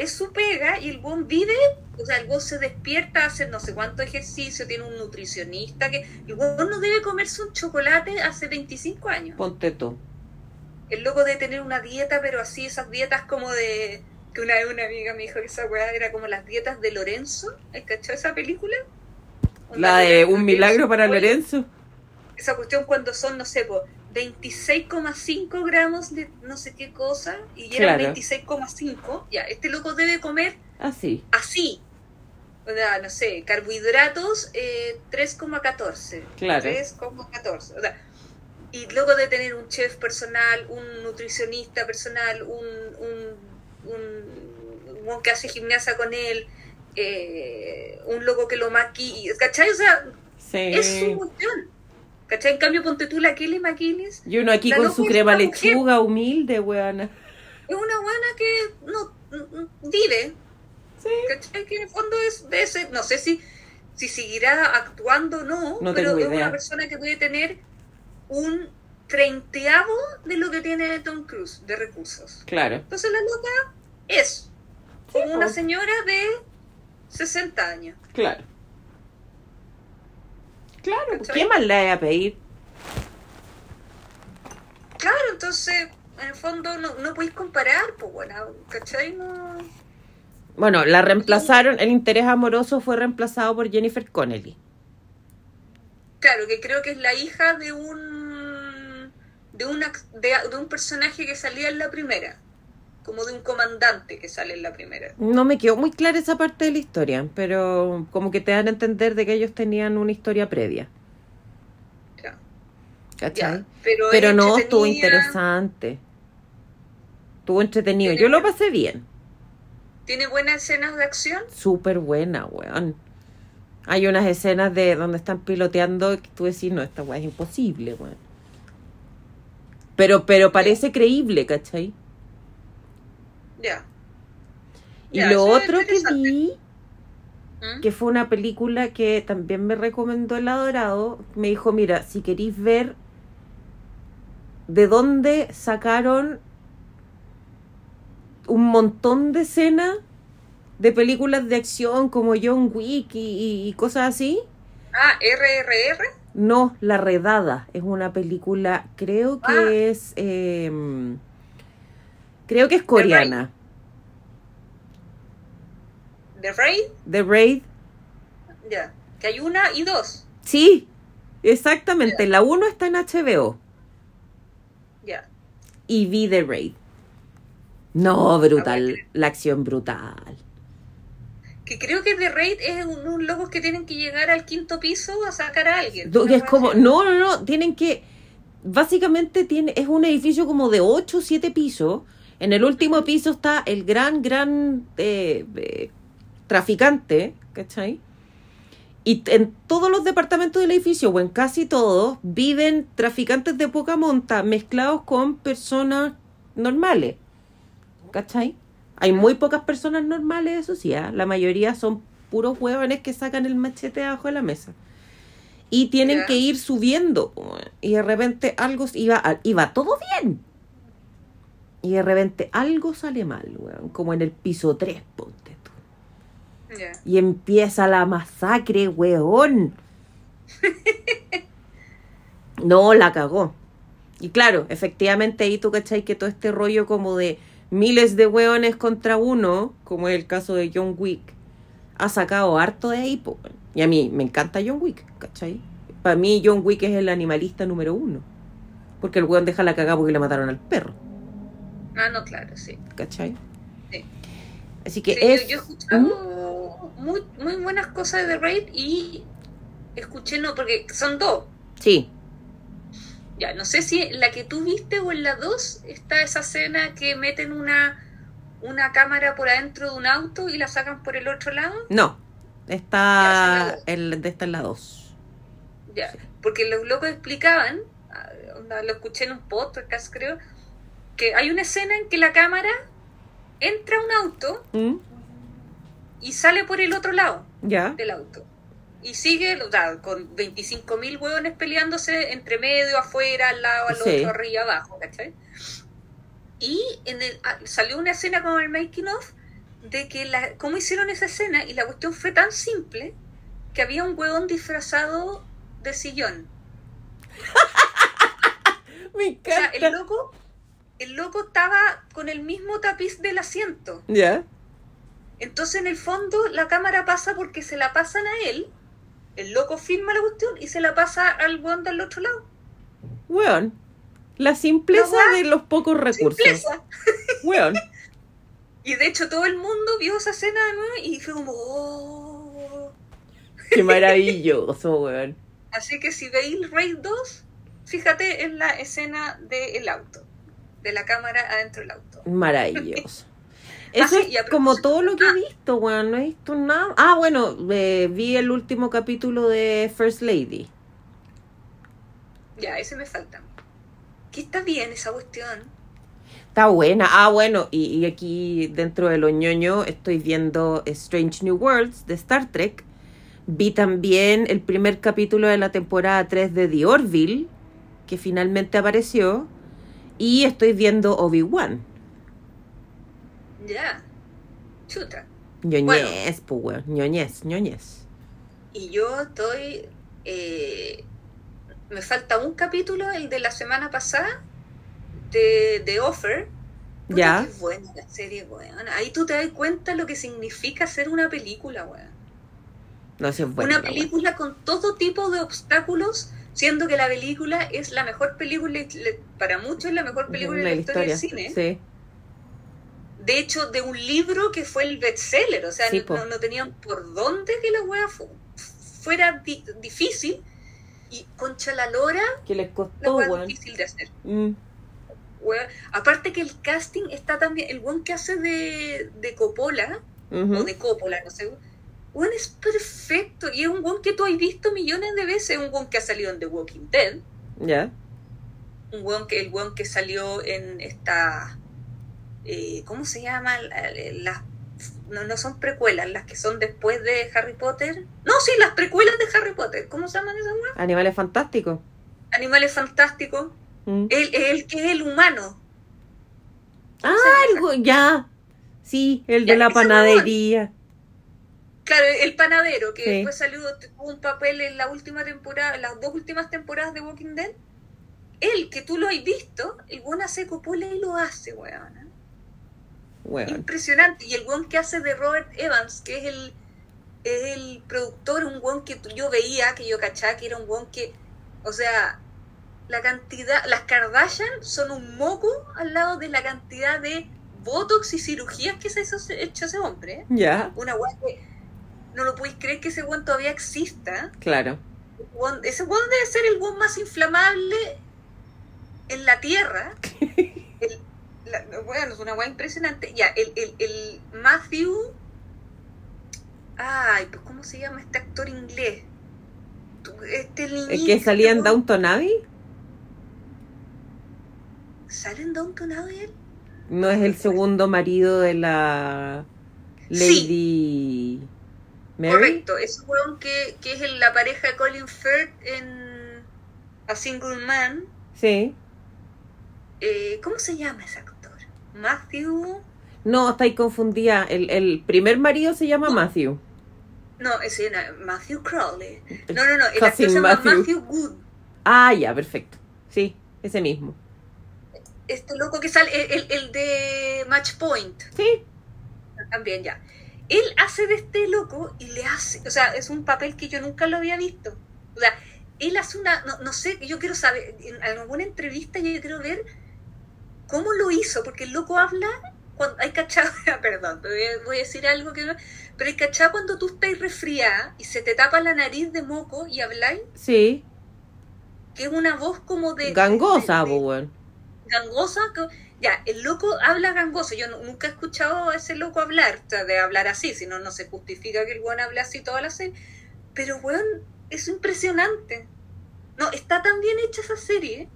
Speaker 2: Es su pega y el buen vive, o sea, el buen se despierta, hace no sé cuánto ejercicio, tiene un nutricionista, que el buen no debe comerse un chocolate hace 25 años.
Speaker 1: Ponte tú.
Speaker 2: El loco de tener una dieta, pero así, esas dietas como de. Que una vez una amiga me dijo que esa weá era como las dietas de Lorenzo. ¿Has cachado esa película?
Speaker 1: La de Un Milagro para Lorenzo.
Speaker 2: esa cuestión cuando son, no sé, po, 26,5 gramos de no sé qué cosa y eran
Speaker 1: Claro.
Speaker 2: 26,5, ya, este loco debe comer
Speaker 1: Así.
Speaker 2: así. O sea, no sé, carbohidratos eh, 3,14.
Speaker 1: Claro.
Speaker 2: 3,14. O sea, y luego de tener un chef personal, un nutricionista personal, un, un, un, un weón que hace gimnasia con él, eh, un loco que lo maquilla, ¿cachai? O sea,
Speaker 1: Sí.
Speaker 2: es su cuestión. ¿Cachai? En cambio, ponte tú la Kelly McGillis,
Speaker 1: Y uno aquí con su crema
Speaker 2: mujer.
Speaker 1: lechuga humilde, weona.
Speaker 2: es una buena que no, vive,
Speaker 1: Sí.
Speaker 2: ¿cachai? Que en el fondo es de ese, no sé si, si seguirá actuando o no,
Speaker 1: No
Speaker 2: pero es
Speaker 1: idea.
Speaker 2: una persona que puede tener un treintaavo de lo que tiene Tom Cruise de recursos.
Speaker 1: Claro.
Speaker 2: Entonces la loca es como una señora de 60 años.
Speaker 1: Claro. Claro,
Speaker 2: ¿Cachai?
Speaker 1: ¿qué más le voy a pedir?
Speaker 2: Claro, entonces, en el fondo no, no podéis comparar, pues bueno, ¿cachai? No...
Speaker 1: Bueno, la reemplazaron, el interés amoroso fue reemplazado por Jennifer Connelly.
Speaker 2: Claro, que creo que es la hija de un de, una, de, de un personaje que salía en la primera, como de un comandante que sale en la primera.
Speaker 1: No me quedó muy clara esa parte de la historia, pero como que te dan a entender de que ellos tenían una historia previa.
Speaker 2: Ya,
Speaker 1: ¿Cachai?
Speaker 2: ya, pero
Speaker 1: no, estuvo interesante. Estuvo entretenido. Yo lo pasé bien.
Speaker 2: Tiene buenas escenas de acción.
Speaker 1: Súper buena, weón. Hay unas escenas de donde están piloteando que tú decís, no, esta weá es imposible, weón. Pero, pero parece creíble, ¿cachai?
Speaker 2: Ya.
Speaker 1: Y lo otro que vi,
Speaker 2: ¿Mm?
Speaker 1: que fue una película que también me recomendó el adorado, me dijo, mira, si queréis ver de dónde sacaron un montón de escenas de películas de acción como John Wick y, y- y cosas así.
Speaker 2: Ah, RRR.
Speaker 1: No, La Redada es una película, creo que
Speaker 2: Ah.
Speaker 1: es, eh, creo que es coreana.
Speaker 2: The Raid.
Speaker 1: The Raid.
Speaker 2: Ya. Que hay una y dos.
Speaker 1: Sí, exactamente. La 1 está en HBO
Speaker 2: Ya.
Speaker 1: y vi The Raid. No, brutal. La acción brutal.
Speaker 2: Que creo que The Raid es un- unos locos que tienen que llegar al quinto piso a sacar a alguien. Una
Speaker 1: Es como, no, no, no, tienen que, básicamente tiene, es un edificio como de 8 o 7 pisos. En el último piso está el gran, gran eh, eh, traficante, ¿cachai? Y en todos los departamentos del edificio, o en casi todos, viven traficantes de poca monta mezclados con personas normales, ¿cachai? Hay muy pocas personas normales, eso sí, ¿ah? la mayoría son puros huevones que sacan el machete abajo de la mesa y tienen que ir subiendo y de repente algo iba iba todo bien y de repente algo sale mal weón, como en el piso 3 ponte tú. Y empieza la masacre weón. No la cagó. Y claro efectivamente ahí tú cachai que todo este rollo como de miles de weones contra uno como es el caso de John Wick ha sacado harto de ahí po, weón. y a mí me encanta John Wick ¿cachai? para mí John Wick es el animalista número uno porque el weón deja la cagada porque le mataron al perro
Speaker 2: Ah, no, claro, sí.
Speaker 1: ¿cachai?
Speaker 2: Sí.
Speaker 1: así que
Speaker 2: Sí,
Speaker 1: es
Speaker 2: yo, he escuchado muy, muy buenas cosas de The Raid y escuché, no, porque son dos.
Speaker 1: sí
Speaker 2: Ya, no sé si en la que tú viste o en la dos está esa escena que meten una, una cámara por adentro de un auto y la sacan por el otro lado.
Speaker 1: no está el de esta en la 2
Speaker 2: Ya, porque los locos explicaban, ah, lo escuché en un podcast creo, que hay una escena en que la cámara entra a un auto
Speaker 1: ¿Mm?
Speaker 2: y sale por el otro lado
Speaker 1: ya
Speaker 2: del auto. Y sigue, o sea, con 25.000 hueones peleándose entre medio, afuera, al lado, al
Speaker 1: Sí.
Speaker 2: otro, arriba, abajo, ¿cachai? Y en el, ah, salió una escena como el making of de que la, cómo hicieron esa escena y la cuestión fue tan simple que había un hueón disfrazado de sillón.
Speaker 1: me
Speaker 2: O sea,
Speaker 1: encanta
Speaker 2: el loco, el loco estaba con el mismo tapiz del asiento.
Speaker 1: ya
Speaker 2: Entonces, en el fondo, la cámara pasa porque se la pasan a él. El loco firma la cuestión y se la pasa al weón del otro lado.
Speaker 1: Weón. La simpleza
Speaker 2: La
Speaker 1: de los pocos recursos.
Speaker 2: Simpleza.
Speaker 1: Weón.
Speaker 2: Y de hecho todo el mundo vio esa escena de nuevo y fue como... "Oh".
Speaker 1: Qué maravilloso, weón.
Speaker 2: Así que si veis Raid 2, fíjate en la escena del auto. De la cámara adentro del auto.
Speaker 1: Maravilloso.
Speaker 2: Ah,
Speaker 1: Eso
Speaker 2: sí,
Speaker 1: es como todo lo que
Speaker 2: ah.
Speaker 1: he visto, weón. No he visto nada. Ah, bueno, eh, vi el último capítulo de First Lady.
Speaker 2: Ya, ese me falta. Que está bien esa cuestión.
Speaker 1: Está buena. Ah, bueno, y, y aquí dentro de lo ñoño estoy viendo Strange New Worlds de Star Trek. Vi también el primer capítulo de la temporada 3 de The Orville, que finalmente apareció. Y estoy viendo Obi-Wan.
Speaker 2: Ya. Chuta.
Speaker 1: ñoñez, pues, weón. ñoñez, ñoñez.
Speaker 2: Y yo estoy. eh, me falta un capítulo, el de la semana pasada, de, de Offer. Puta,
Speaker 1: Ya.
Speaker 2: Qué buena la serie, weón. Ahí tú te das cuenta lo que significa hacer una película, weón.
Speaker 1: No sé, buena.
Speaker 2: una película con todo tipo de obstáculos, siendo que la película es la mejor película, para muchos es la mejor película de la historia del cine.
Speaker 1: Sí.
Speaker 2: De hecho, de un libro que fue el bestseller, o sea,
Speaker 1: Sí,
Speaker 2: no, tenían por dónde que la wea fu- fuera di- difícil. Y concha la lora,
Speaker 1: Que les costó, weón.
Speaker 2: difícil de hacer.
Speaker 1: Mm.
Speaker 2: Wea. Aparte que el casting está también, el one que hace de, de Coppola, o de Coppola, no sé. One es perfecto y es un one que tú has visto millones de veces, un one que ha salido en The Walking Dead,
Speaker 1: Ya.
Speaker 2: un que el weón que salió en esta eh, ¿cómo se llama? La- las no, no son precuelas, las que son después de Harry Potter. No, sí, las precuelas de Harry Potter. ¿Cómo se llaman esas weas?
Speaker 1: Animales fantásticos.
Speaker 2: Animales fantásticos.
Speaker 1: Mm.
Speaker 2: El, el que es el humano.
Speaker 1: Ah, algo, ya. Sí, el
Speaker 2: Ya,
Speaker 1: de la panadería.
Speaker 2: Claro, el panadero, que
Speaker 1: Sí.
Speaker 2: después salió, tuvo un papel en la última temporada, las dos últimas temporadas de Walking Dead. Él, que tú lo has visto, el buen hace Coppola y lo hace, weón. ¿eh?
Speaker 1: Weón.
Speaker 2: Impresionante. Y el weón que hace de Robert Evans, que es el, es el productor, un weón que yo veía, que yo cachaba que era un weón que, o sea, la cantidad, las Kardashian son un moco al lado de la cantidad de botox y cirugías que se ha hecho ese hombre. ¿eh?
Speaker 1: Ya,
Speaker 2: Una weón que no lo podéis creer que ese weón todavía exista.
Speaker 1: claro.
Speaker 2: Weón- ese weón debe ser el weón más inflamable en la tierra. El- la- bueno, es una weá impresionante. Ya, el, el, el Matthew. Ay, pues ¿cómo se llama este actor inglés? Este niñito,
Speaker 1: El que salía en. Downton Abbey
Speaker 2: ¿Sale en Downton Abbey?
Speaker 1: no es el segundo marido de la Lady Mary.
Speaker 2: Correcto, ese weón que, que es la pareja de Colin Firth en A Single Man.
Speaker 1: Sí.
Speaker 2: Eh, ¿Cómo se llama ese actor? Matthew.
Speaker 1: No, estáis confundida. El, el primer marido se llama Matthew.
Speaker 2: No, ese era Matthew Crowley. No, no, no, el actor se llama
Speaker 1: Matthew.
Speaker 2: Matthew Good.
Speaker 1: Ah, ya, perfecto. Sí, ese mismo.
Speaker 2: Este loco que sale, el, el- el de Match Point,
Speaker 1: Sí.
Speaker 2: también ya. Él hace de este loco y le hace, o sea, es un papel que yo nunca lo había visto. O sea, él hace una, no, no sé, yo quiero saber, en alguna entrevista yo quiero ver cómo lo hizo, porque el loco habla, cuando hay cachado, perdón, voy a, decir algo que no, pero hay cachado cuando tú estás resfriada y se te tapa la nariz de moco y habláis,
Speaker 1: Sí.
Speaker 2: que es una voz como de...
Speaker 1: Gangosa,
Speaker 2: de- de-
Speaker 1: weón.
Speaker 2: gangosa. que- Ya, el loco habla gangoso. Yo nu- nunca he escuchado a ese loco hablar, o sea, de hablar así, si no, no se justifica que el weón hable así toda la serie. Pero, weón, es impresionante. No, está tan bien hecha esa serie.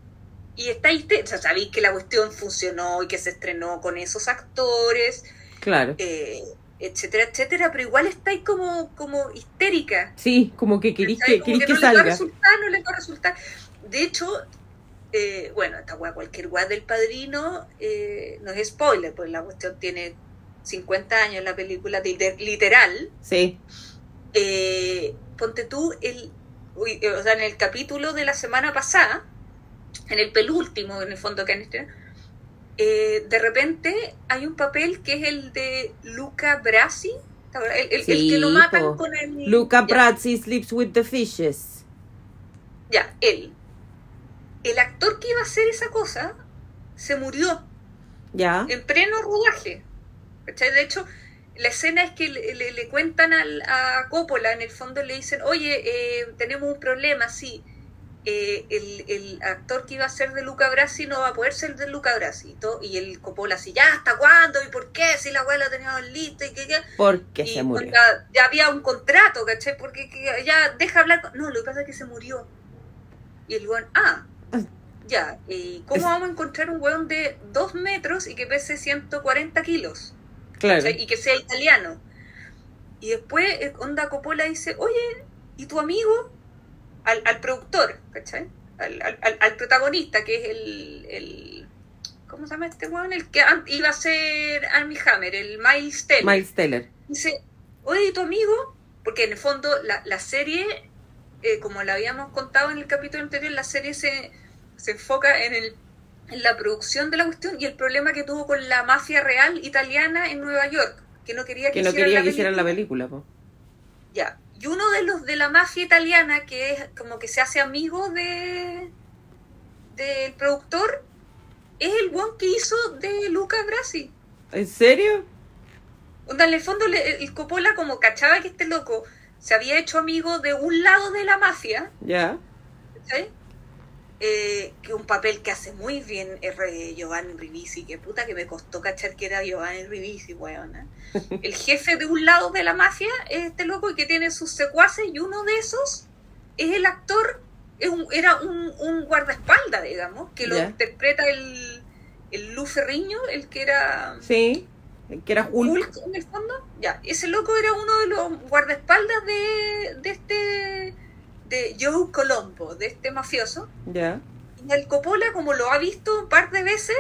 Speaker 2: Y está histe- o sea, sabéis que la cuestión funcionó y que se estrenó con esos actores,
Speaker 1: Claro.
Speaker 2: eh, etcétera, etcétera, pero igual estáis como, como histérica.
Speaker 1: Sí, como que
Speaker 2: ¿cachai?
Speaker 1: que,
Speaker 2: que
Speaker 1: que
Speaker 2: no les va a
Speaker 1: salga.
Speaker 2: resultar, no les va a resultar. De hecho, eh, bueno, esta weá, cualquier weá del padrino, eh, no es spoiler, pues la cuestión tiene 50 años la película, literal.
Speaker 1: Sí.
Speaker 2: Eh, ponte tú, el, uy, eh, o sea, en el capítulo de la semana pasada, en el penúltimo, en el fondo que han estrenado, eh, de repente hay un papel que es el de Luca Brasi. El, que lo matan
Speaker 1: po.
Speaker 2: con el...
Speaker 1: Luca
Speaker 2: ya,
Speaker 1: Brazzi sleeps with the fishes.
Speaker 2: Ya, él. El actor que iba a hacer esa cosa se murió
Speaker 1: ¿Ya?
Speaker 2: en pleno rodaje. ¿Cachai? De hecho, la escena es que le, le- le cuentan al- a Coppola, en el fondo le dicen, oye, eh, tenemos un problema, sí. Eh, el, el actor que iba a ser de Luca Brasi no va a poder ser de Luca Brasi. Y, todo- y el Coppola así, ya, ¿hasta cuándo? ¿Y por qué? Si la abuela tenía listo y que... que
Speaker 1: Porque
Speaker 2: y
Speaker 1: se murió.
Speaker 2: ya había un contrato, ¿cachai? Porque que- ya deja hablar. con- No, lo que pasa es que se murió. Y el ah, ya, ¿y cómo
Speaker 1: Es-
Speaker 2: vamos a encontrar un weón de 2 metros y que pese 140 kilos?
Speaker 1: Claro.
Speaker 2: Y que sea italiano. Y después, eh, Onda Coppola dice, oye, ¿y tu amigo? Al, al productor, ¿cachai? Al, al- protagonista, que es el, el- ¿Cómo se llama este weón? El que iba a ser Armie Hammer, el Miles Teller.
Speaker 1: Miles Teller.
Speaker 2: Dice, oye, ¿y tu amigo? Porque en el fondo la, la serie, eh, como la habíamos contado en el capítulo anterior, la serie se, se enfoca en, el, en la producción de la cuestión y el problema que tuvo con la mafia real italiana en Nueva York, que no quería que,
Speaker 1: Que no
Speaker 2: hicieran
Speaker 1: quería
Speaker 2: la
Speaker 1: que hicieran la
Speaker 2: película.
Speaker 1: po.
Speaker 2: Ya. Y uno de los de la mafia italiana que es como que se hace amigo de del productor es el one que hizo de Luca Brasi.
Speaker 1: ¿En serio?
Speaker 2: Onda, en el fondo, le- el Coppola, como cachaba que este loco se había hecho amigo de un lado de la mafia,
Speaker 1: Ya.
Speaker 2: ¿cachai? Eh, que un papel que hace muy bien es re- Giovanni Ribisi, que puta que me costó cachar que era Giovanni Ribisi, weona. El jefe de un lado de la mafia es este loco y que tiene sus secuaces, y uno de esos es el actor, es un- era un, un guardaespaldas, digamos, que lo
Speaker 1: Ya.
Speaker 2: interpreta el, el Lu Ferriño, el que era
Speaker 1: Sí. Que era Hulk.
Speaker 2: Hulk en el fondo. Ya, ese loco era uno de los guardaespaldas de, de este de Joe Colombo, de este mafioso.
Speaker 1: Ya.
Speaker 2: Y el Coppola, como lo ha visto un par de veces,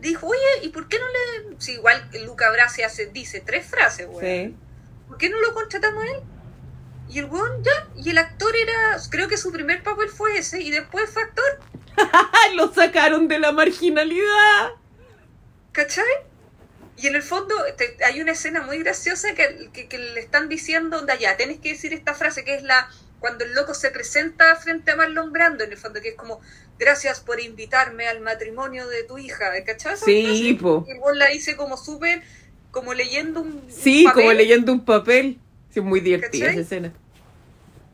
Speaker 2: dijo, oye, ¿y por qué no le...? Si igual Luca Brasi hace, dice tres frases, güey.
Speaker 1: Sí.
Speaker 2: ¿Por qué no lo contratamos a él? Y el weón ya, y el actor era, creo que su primer papel fue ese, y después fue actor,
Speaker 1: ¡Ay, lo sacaron de la marginalidad!
Speaker 2: ¿cachai? Y en el fondo te- hay una escena muy graciosa que, que- que le están diciendo, onda ya, tenés que decir esta frase que es la cuando el loco se presenta frente a Marlon Brando, en el fondo, que es como, gracias por invitarme al matrimonio de tu hija, ¿cachai?
Speaker 1: Sí, po.
Speaker 2: Y weón la dice como súper, como leyendo un,
Speaker 1: Sí,
Speaker 2: papel.
Speaker 1: como leyendo un papel. Sí, muy divertida
Speaker 2: ¿Cachai?
Speaker 1: esa escena.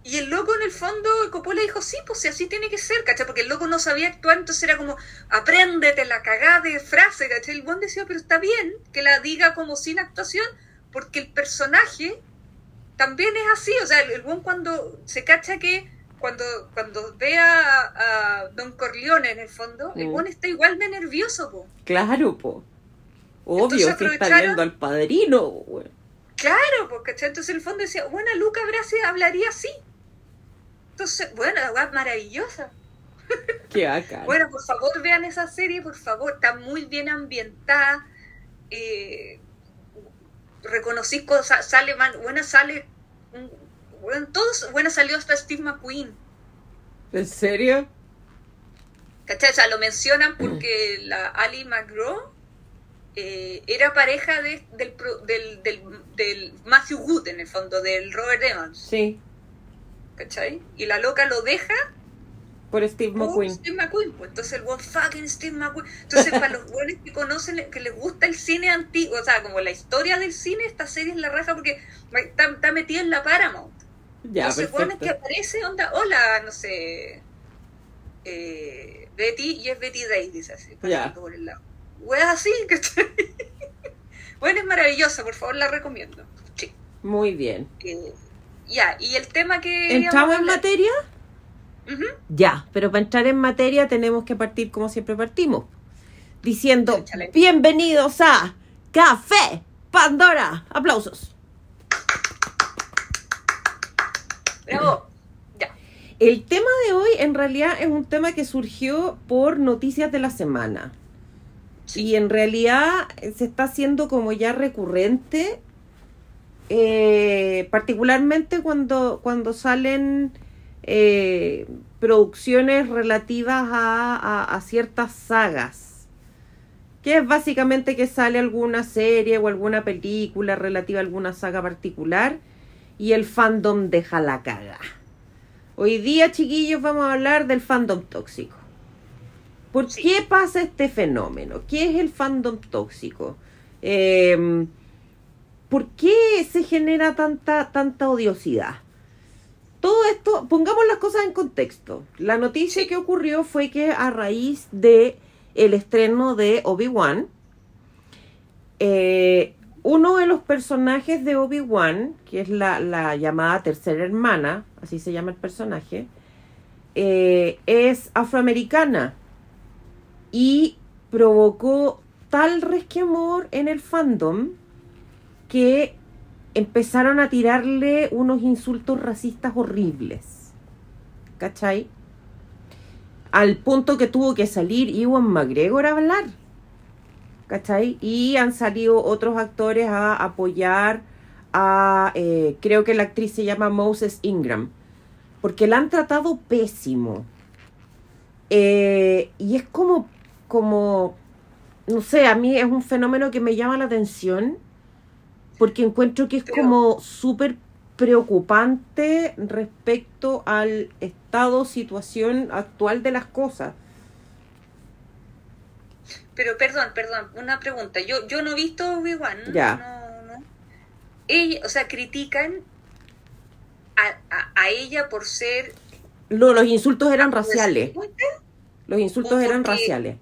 Speaker 2: Y el loco en el fondo, Coppola dijo, sí, pues así tiene que ser, ¿cachai? Porque el loco no sabía actuar, entonces era como, apréndete la cagada de frase, ¿cachai? El buen decía, pero está bien que la diga como sin actuación, porque el personaje también es así, o sea, el buen cuando se cacha que cuando, cuando ve a, a Don Corleone en el fondo, el
Speaker 1: Mm.
Speaker 2: buen está igual de nervioso, po.
Speaker 1: Claro, po. Obvio, si está viendo al padrino, güey.
Speaker 2: Claro, ¿cachai? Entonces en el fondo decía, bueno, Luca Brasi hablaría así. Entonces, bueno, la es maravillosa.
Speaker 1: Qué bacán.
Speaker 2: Bueno, por favor, vean esa serie, por favor. Está muy bien ambientada. Eh, reconocí cosas. Sale, man, buena sale. Bueno, todos, buena salió hasta Steve McQueen.
Speaker 1: ¿En serio?
Speaker 2: ¿Cachai? O sea, lo mencionan porque la Ali McGraw eh, era pareja de, del, del, del, del Matthew Wood, en el fondo, del Robert Evans.
Speaker 1: Sí,
Speaker 2: ¿Cachai? Y la loca lo deja
Speaker 1: por Steve
Speaker 2: por
Speaker 1: McQueen.
Speaker 2: Steve McQueen, pues entonces el buen fucking Steve McQueen. Entonces, para los buenos que conocen, que les gusta el cine antiguo, o sea, como la historia del cine, esta serie es la raja porque está, está metida en la Paramount.
Speaker 1: Ya,
Speaker 2: entonces, bueno, es que aparece, onda, hola, no sé, eh, Betty, y es Betty Davis, así, pasando
Speaker 1: Ya.
Speaker 2: por el lado. Weas así, ¿cachai? bueno, es maravillosa, por favor, la recomiendo. Sí.
Speaker 1: Muy bien.
Speaker 2: Eh, ya, y el tema que...
Speaker 1: ¿Entramos en
Speaker 2: hablar-
Speaker 1: Ya, pero para entrar en materia tenemos que partir como siempre partimos. Diciendo,
Speaker 2: Échale.
Speaker 1: bienvenidos a Café Pandora. Aplausos.
Speaker 2: Bravo. Ya.
Speaker 1: El tema de hoy en realidad es un tema que surgió por noticias de la semana. Y en realidad eh, se está haciendo como ya recurrente, eh, particularmente cuando, cuando salen eh, producciones relativas a, a- a ciertas sagas. que es básicamente que sale alguna serie o alguna película relativa a alguna saga particular y el fandom deja la caga. Hoy día, chiquillos, vamos a hablar del fandom tóxico. ¿Por qué pasa este fenómeno? ¿Qué es el fandom tóxico? Em, ¿Por qué se genera tanta, tanta odiosidad? Todo esto, pongamos las cosas en contexto. La noticia que ocurrió fue que a raíz de el estreno de Obi-Wan, eh, uno de los personajes de Obi-Wan, que es la, llamada tercera hermana, así se llama el personaje, eh, es afroamericana y provocó tal resquemor en el fandom que empezaron a tirarle unos insultos racistas horribles. ¿Cachai? Al punto que tuvo que salir Iwan McGregor a hablar. ¿Cachai? Y han salido otros actores a apoyar a, eh, creo que la actriz se llama Moses Ingram, porque la han tratado pésimo. Eh, y es como, como, no sé, a mí es un fenómeno que me llama la atención, porque encuentro que es como súper preocupante respecto al estado, situación actual de las cosas.
Speaker 2: Pero perdón, perdón, una pregunta. Yo, yo no he visto Obi-Wan. Ya. No, no. Ella, o sea, critican a, ella por ser...
Speaker 1: No, los insultos eran raciales. Los insultos eran raciales.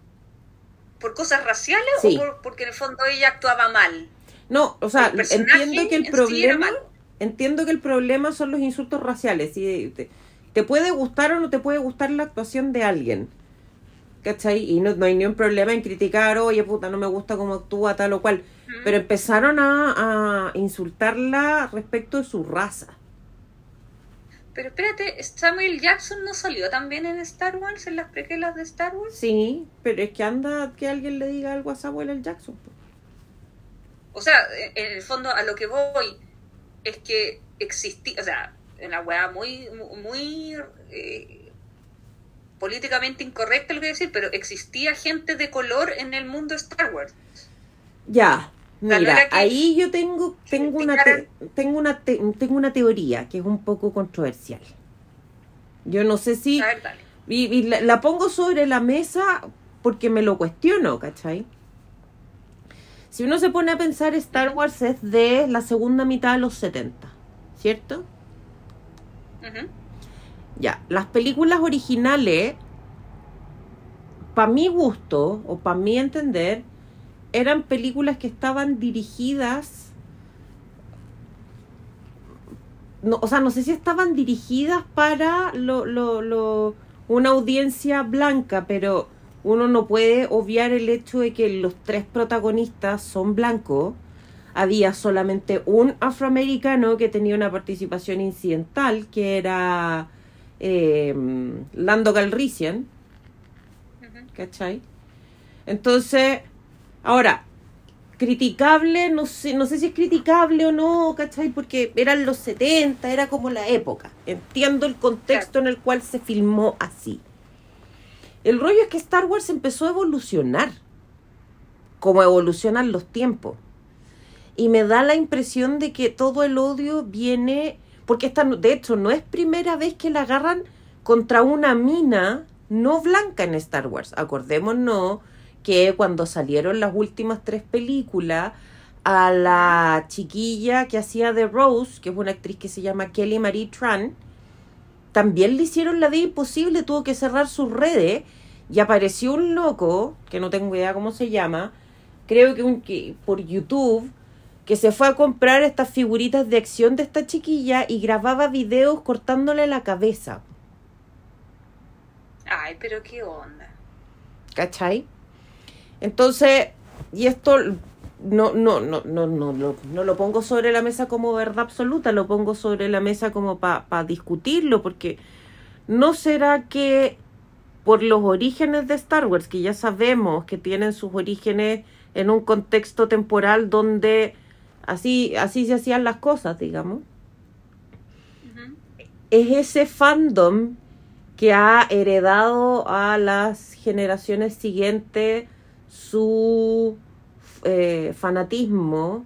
Speaker 2: ¿Por cosas raciales o porque en el fondo ella actuaba mal?
Speaker 1: No, o sea, entiendo que el problema entiendo que el problema son los insultos raciales. Si te, puede gustar o no te puede gustar la actuación de alguien. ¿Cachai? Y no, no hay ni un problema en criticar, oye, puta, no me gusta cómo actúa tal o cual. Pero empezaron a, a insultarla respecto de su raza.
Speaker 2: Pero espérate, Samuel Jackson no salió también en Star Wars, en las prequelas de Star Wars.
Speaker 1: Sí, pero es que anda que alguien le diga algo a Samuel L. Jackson.
Speaker 2: O sea, en el fondo a lo que voy es que existía, o sea, una weá muy, muy eh, políticamente incorrecta lo que decir, pero existía gente de color en el mundo Star Wars.
Speaker 1: Ya, mira, ahí yo tengo, tengo una, tengo una, tengo una teoría que es un poco controversial. Yo no sé si, y, la, la pongo sobre la mesa porque me lo cuestiono, ¿cachai? Si uno se pone a pensar, Star Wars es de la segunda mitad de los 70, ¿cierto? Ya, las películas originales, para mi gusto, o para mi entender, eran películas que estaban dirigidas no, o sea, no sé si estaban dirigidas para lo, lo, lo, una audiencia blanca, pero uno no puede obviar el hecho de que los tres protagonistas son blancos. Había solamente un afroamericano que tenía una participación incidental, que era em, Lando Calrissian. ¿Cachai? Entonces, ahora, criticable, no sé, no sé si es criticable o no, ¿cachai? Porque eran los 70, era como la época. Entiendo el contexto en el cual se filmó así. El rollo es que Star Wars empezó a evolucionar, como evolucionan los tiempos. Y me da la impresión de que todo el odio viene, porque esta, de hecho no es primera vez que la agarran contra una mina no blanca en Star Wars. Acordémonos que cuando salieron las últimas tres películas, a la chiquilla que hacía de Rose, que es una actriz que se llama Kelly Marie Tran, también le hicieron la vida imposible, tuvo que cerrar sus redes y apareció un loco, que no tengo idea cómo se llama, creo que, un, que por YouTube, que se fue a comprar estas figuritas de acción de esta chiquilla y grababa videos cortándole la cabeza.
Speaker 2: Ay, pero qué onda.
Speaker 1: ¿Cachai? Entonces, y esto no, no, no, no, no, no, no lo pongo sobre la mesa como verdad absoluta, lo pongo sobre la mesa como para discutirlo, porque no será que por los orígenes de Star Wars, que ya sabemos que tienen sus orígenes en un contexto temporal donde así, así se hacían las cosas, digamos. Es ese fandom que ha heredado a las generaciones siguientes su eh, fanatismo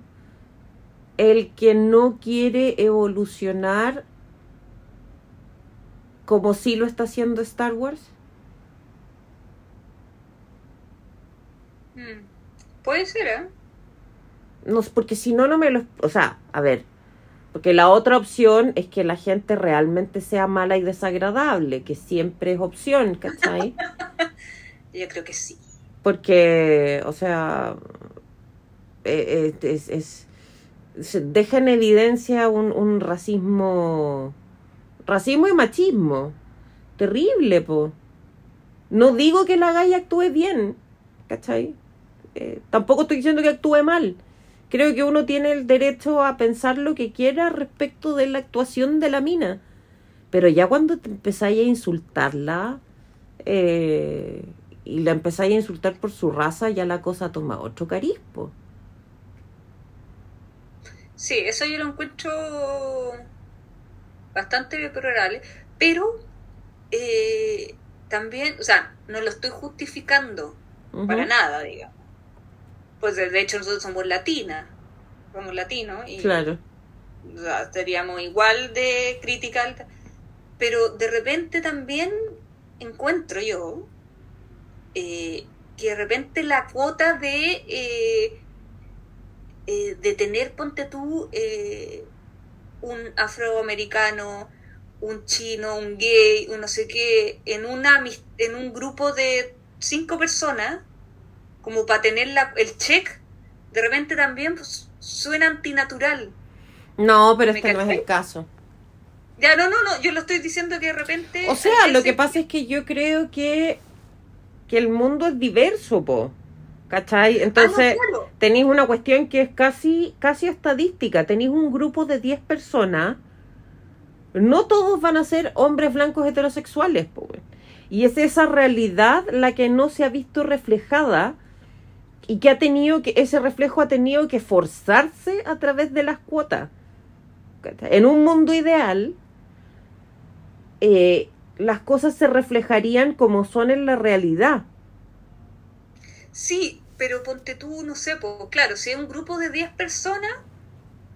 Speaker 1: el que no quiere evolucionar como sí lo está haciendo Star Wars?
Speaker 2: Mm. Puede ser, ¿eh?
Speaker 1: No, porque si no, no me lo... O sea, a ver, porque la otra opción es que la gente realmente sea mala y desagradable, que siempre es opción, ¿cachai?
Speaker 2: Yo creo que sí.
Speaker 1: Porque, o sea, eh, eh, es, es, se deja en evidencia un, un racismo, racismo y machismo. Terrible, po. No digo que la galla actúe bien, ¿cachai? Eh, tampoco estoy diciendo que actúe mal. Creo que uno tiene el derecho a pensar lo que quiera respecto de la actuación de la mina. Pero ya cuando te empezáis a insultarla eh, y la empezáis a insultar por su raza, ya la cosa toma otro carispo.
Speaker 2: Sí, eso yo lo encuentro bastante deplorable, pero eh, también, o sea, no lo estoy justificando para nada, digamos. Pues de hecho nosotros somos latinas, somos latinos y
Speaker 1: Claro.
Speaker 2: o sea, seríamos igual de crítica, pero de repente también encuentro yo eh, que de repente la cuota de eh, eh, de tener, ponte tú, eh, un afroamericano, un chino, un gay, un no sé qué, en, una, en un grupo de cinco personas, como para tener la- el check, de repente también pues, suena antinatural.
Speaker 1: No, pero
Speaker 2: ¿Me
Speaker 1: este no es el caso.
Speaker 2: Ya, no, no, no, yo lo estoy diciendo que de repente...
Speaker 1: O sea, lo que pasa es que yo creo que, que el mundo es diverso, po. ¿Cachai?
Speaker 2: Ah, no,
Speaker 1: Entonces,
Speaker 2: claro.
Speaker 1: tenéis una cuestión que es casi, casi estadística. Tenéis un grupo de 10 personas. No todos van a ser hombres blancos heterosexuales, po. weón. Y es esa realidad la que no se ha visto reflejada y que ha tenido que, ese reflejo ha tenido que forzarse a través de las cuotas. ¿Cachai? En un mundo ideal, eh, las cosas se reflejarían como son en la realidad.
Speaker 2: Sí, pero ponte tú, no sé, pues claro, si es un grupo de 10 personas,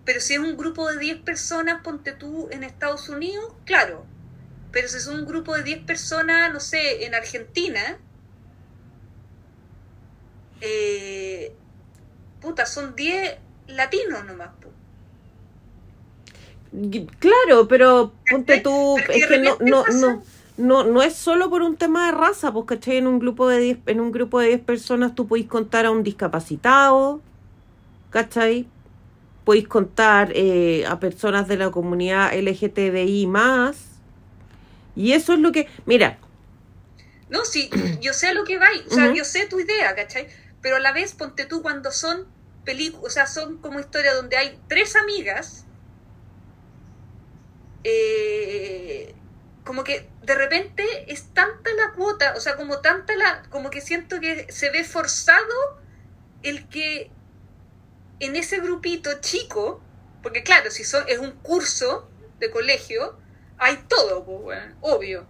Speaker 2: pero si es un grupo de 10 personas, ponte tú en Estados Unidos, claro. Pero si es un grupo de 10 personas, no sé, en Argentina, eh, puta, son 10 latinos nomás.
Speaker 1: Y- Claro, pero ponte tú,
Speaker 2: Pero
Speaker 1: es que no, no, no, no es solo por un tema de raza, pues ¿cachai? En un grupo de 10, en un grupo de 10 personas tú podéis contar a un discapacitado, ¿cachai? Podéis contar eh, a personas de la comunidad LGTBI más. Y eso es lo que, mira,
Speaker 2: No, sí, yo sé a lo que vais, o sea, yo sé tu idea, ¿cachai? Pero a la vez, ponte tú cuando son películas, o sea, son como historias donde hay tres amigas, eh, como que de repente es tanta la cuota, o sea, como tanta la, como que siento que se ve forzado el que en ese grupito chico, porque claro, si son, es un curso de colegio, hay todo, pues, obvio.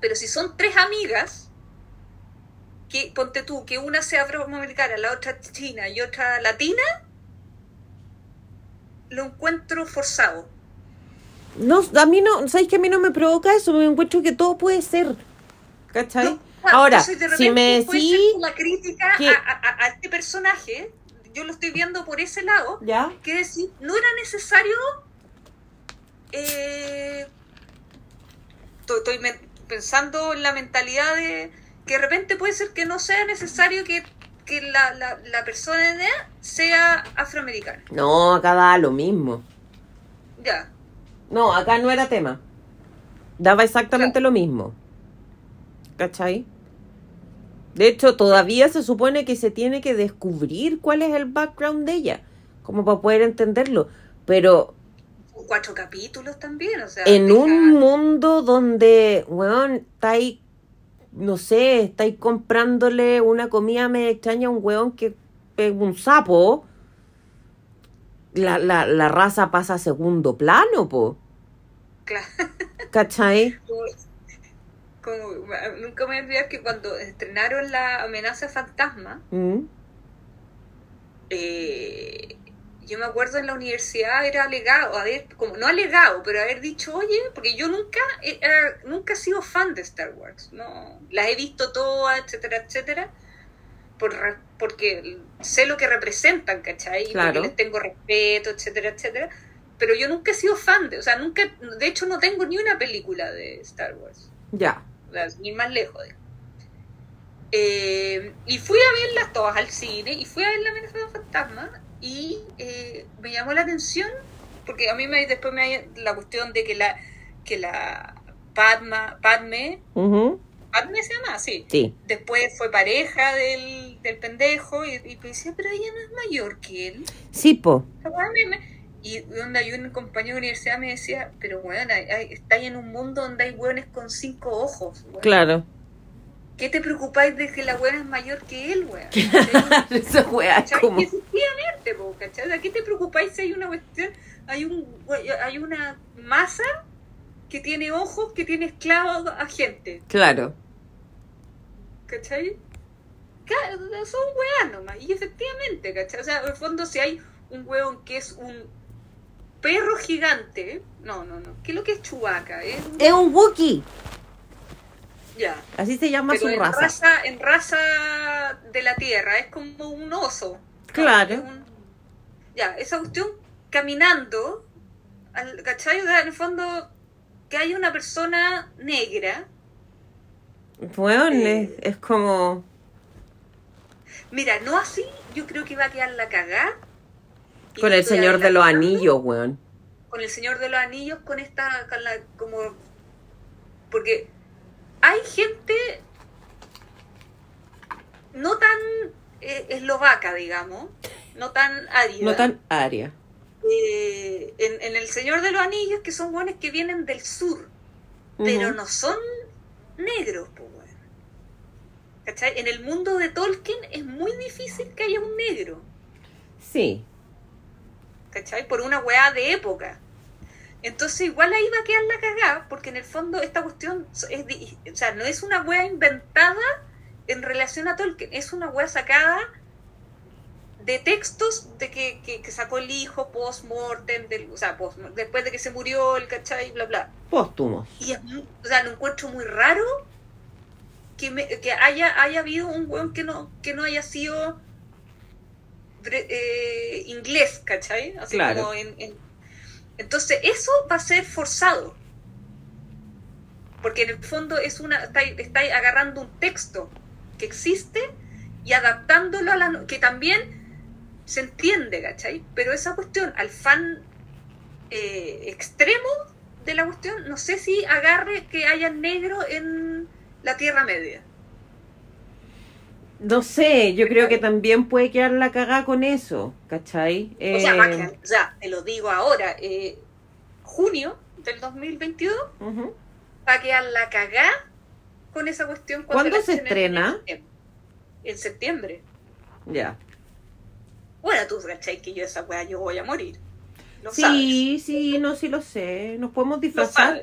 Speaker 2: Pero si son tres amigas, que ponte tú, que una sea afroamericana, la otra china y otra latina, lo encuentro forzado.
Speaker 1: No, a mí no, ¿sabes que a mí no me provoca eso? Me encuentro que todo puede ser, ¿cachai?
Speaker 2: No,
Speaker 1: Ahora, si me
Speaker 2: repente puede ser
Speaker 1: decís
Speaker 2: una crítica
Speaker 1: que-
Speaker 2: a, a- a este personaje, yo lo estoy viendo por ese lado,
Speaker 1: ¿Ya?
Speaker 2: que decir, no era necesario. eh, estoy pensando en la mentalidad de que de repente puede ser que no sea necesario que, que la, la, la persona sea afroamericana.
Speaker 1: No, acá da lo mismo.
Speaker 2: Ya.
Speaker 1: No, acá no era tema. Daba exactamente lo mismo. ¿Cachai? De hecho, todavía se supone que se tiene que descubrir cuál es el background de ella, como para poder entenderlo. Pero
Speaker 2: Cuatro capítulos también, o sea.
Speaker 1: en
Speaker 2: deja-
Speaker 1: un mundo donde, weón, estáis, no sé, estáis comprándole una comida medio extraña a un weón que es un sapo, la, la, la raza pasa a segundo plano, po.
Speaker 2: Claro.
Speaker 1: ¿Cachai?
Speaker 2: como, nunca me voy a olvidar que cuando estrenaron la amenaza fantasma,
Speaker 1: Mm.
Speaker 2: eh, yo me acuerdo en la universidad haber alegado, haber, como no alegado, pero haber dicho, oye, porque yo nunca, he- era- nunca he sido fan de Star Wars, no, las he visto todas, etcétera, etcétera, por, porque sé lo que representan, ¿cachai? Y
Speaker 1: Claro.
Speaker 2: porque les tengo respeto, etcétera, etcétera, pero yo nunca he sido fan de, o sea, nunca, de hecho no tengo ni una película de Star Wars
Speaker 1: Ya.
Speaker 2: o sea, ir más lejos. de- Eh, y fui a verlas todas al cine y fui a ver la amenaza de fantasma y eh, me llamó la atención porque a mí me, después me la cuestión de que la que la Padma, Padme,
Speaker 1: Ujú.
Speaker 2: Padme se llama, sí,
Speaker 1: Sí.
Speaker 2: después fue pareja del, del pendejo y, y decía, pero ella no es mayor que él.
Speaker 1: Sí, po.
Speaker 2: Y donde hay un compañero de universidad me decía, pero hay- estáis en un mundo donde hay weones con cinco ojos. weón.
Speaker 1: Claro.
Speaker 2: ¿Qué te preocupáis de que la weá es mayor que él, weón?
Speaker 1: Esa weá es como.
Speaker 2: Efectivamente, po, ¿cachai? Sea, ¿Qué te preocupáis si hay una cuestión, hay un hay una masa que tiene ojos, que tiene esclavos a gente,
Speaker 1: Claro.
Speaker 2: ¿Cachai? Ca- Son weas nomás, y efectivamente, ¿cachai? O sea, en el fondo si hay un weón que es un perro gigante, no, no, no, ¿qué es lo que es Chubaca? Es un-
Speaker 1: Es un Wookiee.
Speaker 2: ya.
Speaker 1: Así se llama
Speaker 2: Pero
Speaker 1: su
Speaker 2: en
Speaker 1: raza.
Speaker 2: raza, en raza de la tierra, es como un oso.
Speaker 1: Claro.
Speaker 2: Un- ya, esa cuestión caminando, ¿cachai? O sea, en el fondo, que haya una persona negra.
Speaker 1: Weón,
Speaker 2: Eh.
Speaker 1: es, es como.
Speaker 2: Mira, no así, yo creo que va a quedar la cagá. Y
Speaker 1: Con el Señor de los Anillos, weón.
Speaker 2: Con el Señor de los Anillos, con esta, con la, como. Porque hay gente no tan eh, eslovaca, digamos, no tan árida.
Speaker 1: No tan aria.
Speaker 2: eh, en, en El Señor de los Anillos, que son buenos que vienen del sur, pero no son negros, bueno. ¿Cachai? En el mundo de Tolkien es muy difícil que haya un negro,
Speaker 1: Sí.
Speaker 2: ¿cachai? Por una weá de época. Entonces igual ahí va a quedar la cagada, porque en el fondo esta cuestión es, o sea, no es una weá inventada en relación a Tolkien, es una weá sacada de textos de que, que, que sacó el hijo post-mortem, o sea, post después de que se murió el cachai, bla, bla.
Speaker 1: Póstumos.
Speaker 2: Y es, o sea, lo encuentro muy raro que, me- que haya, haya habido un weón que no, que no haya sido eh, inglés, ¿cachai? Así
Speaker 1: Claro.
Speaker 2: como en- en- Entonces, eso va a ser forzado. Porque en el fondo es una. Estáis estáis agarrando un texto que existe y adaptándolo a la. que también se entiende, ¿cachai? Pero esa cuestión, al fan eh, extremo de la cuestión, no sé si agarre que haya negro en la Tierra Media.
Speaker 1: No sé, yo creo que también puede quedar la cagada con eso, ¿cachai?
Speaker 2: O sea, va a
Speaker 1: Eh,
Speaker 2: te lo digo ahora, eh, junio del 2022
Speaker 1: ujú.
Speaker 2: va a quedar la cagá con esa cuestión.
Speaker 1: ¿Cuándo se estrena?
Speaker 2: En septiembre. En septiembre.
Speaker 1: Ya.
Speaker 2: Bueno, tú cachai que yo esa weá yo voy a morir. Lo
Speaker 1: Sí, sí, no, sí lo sé. Nos podemos disfrazar.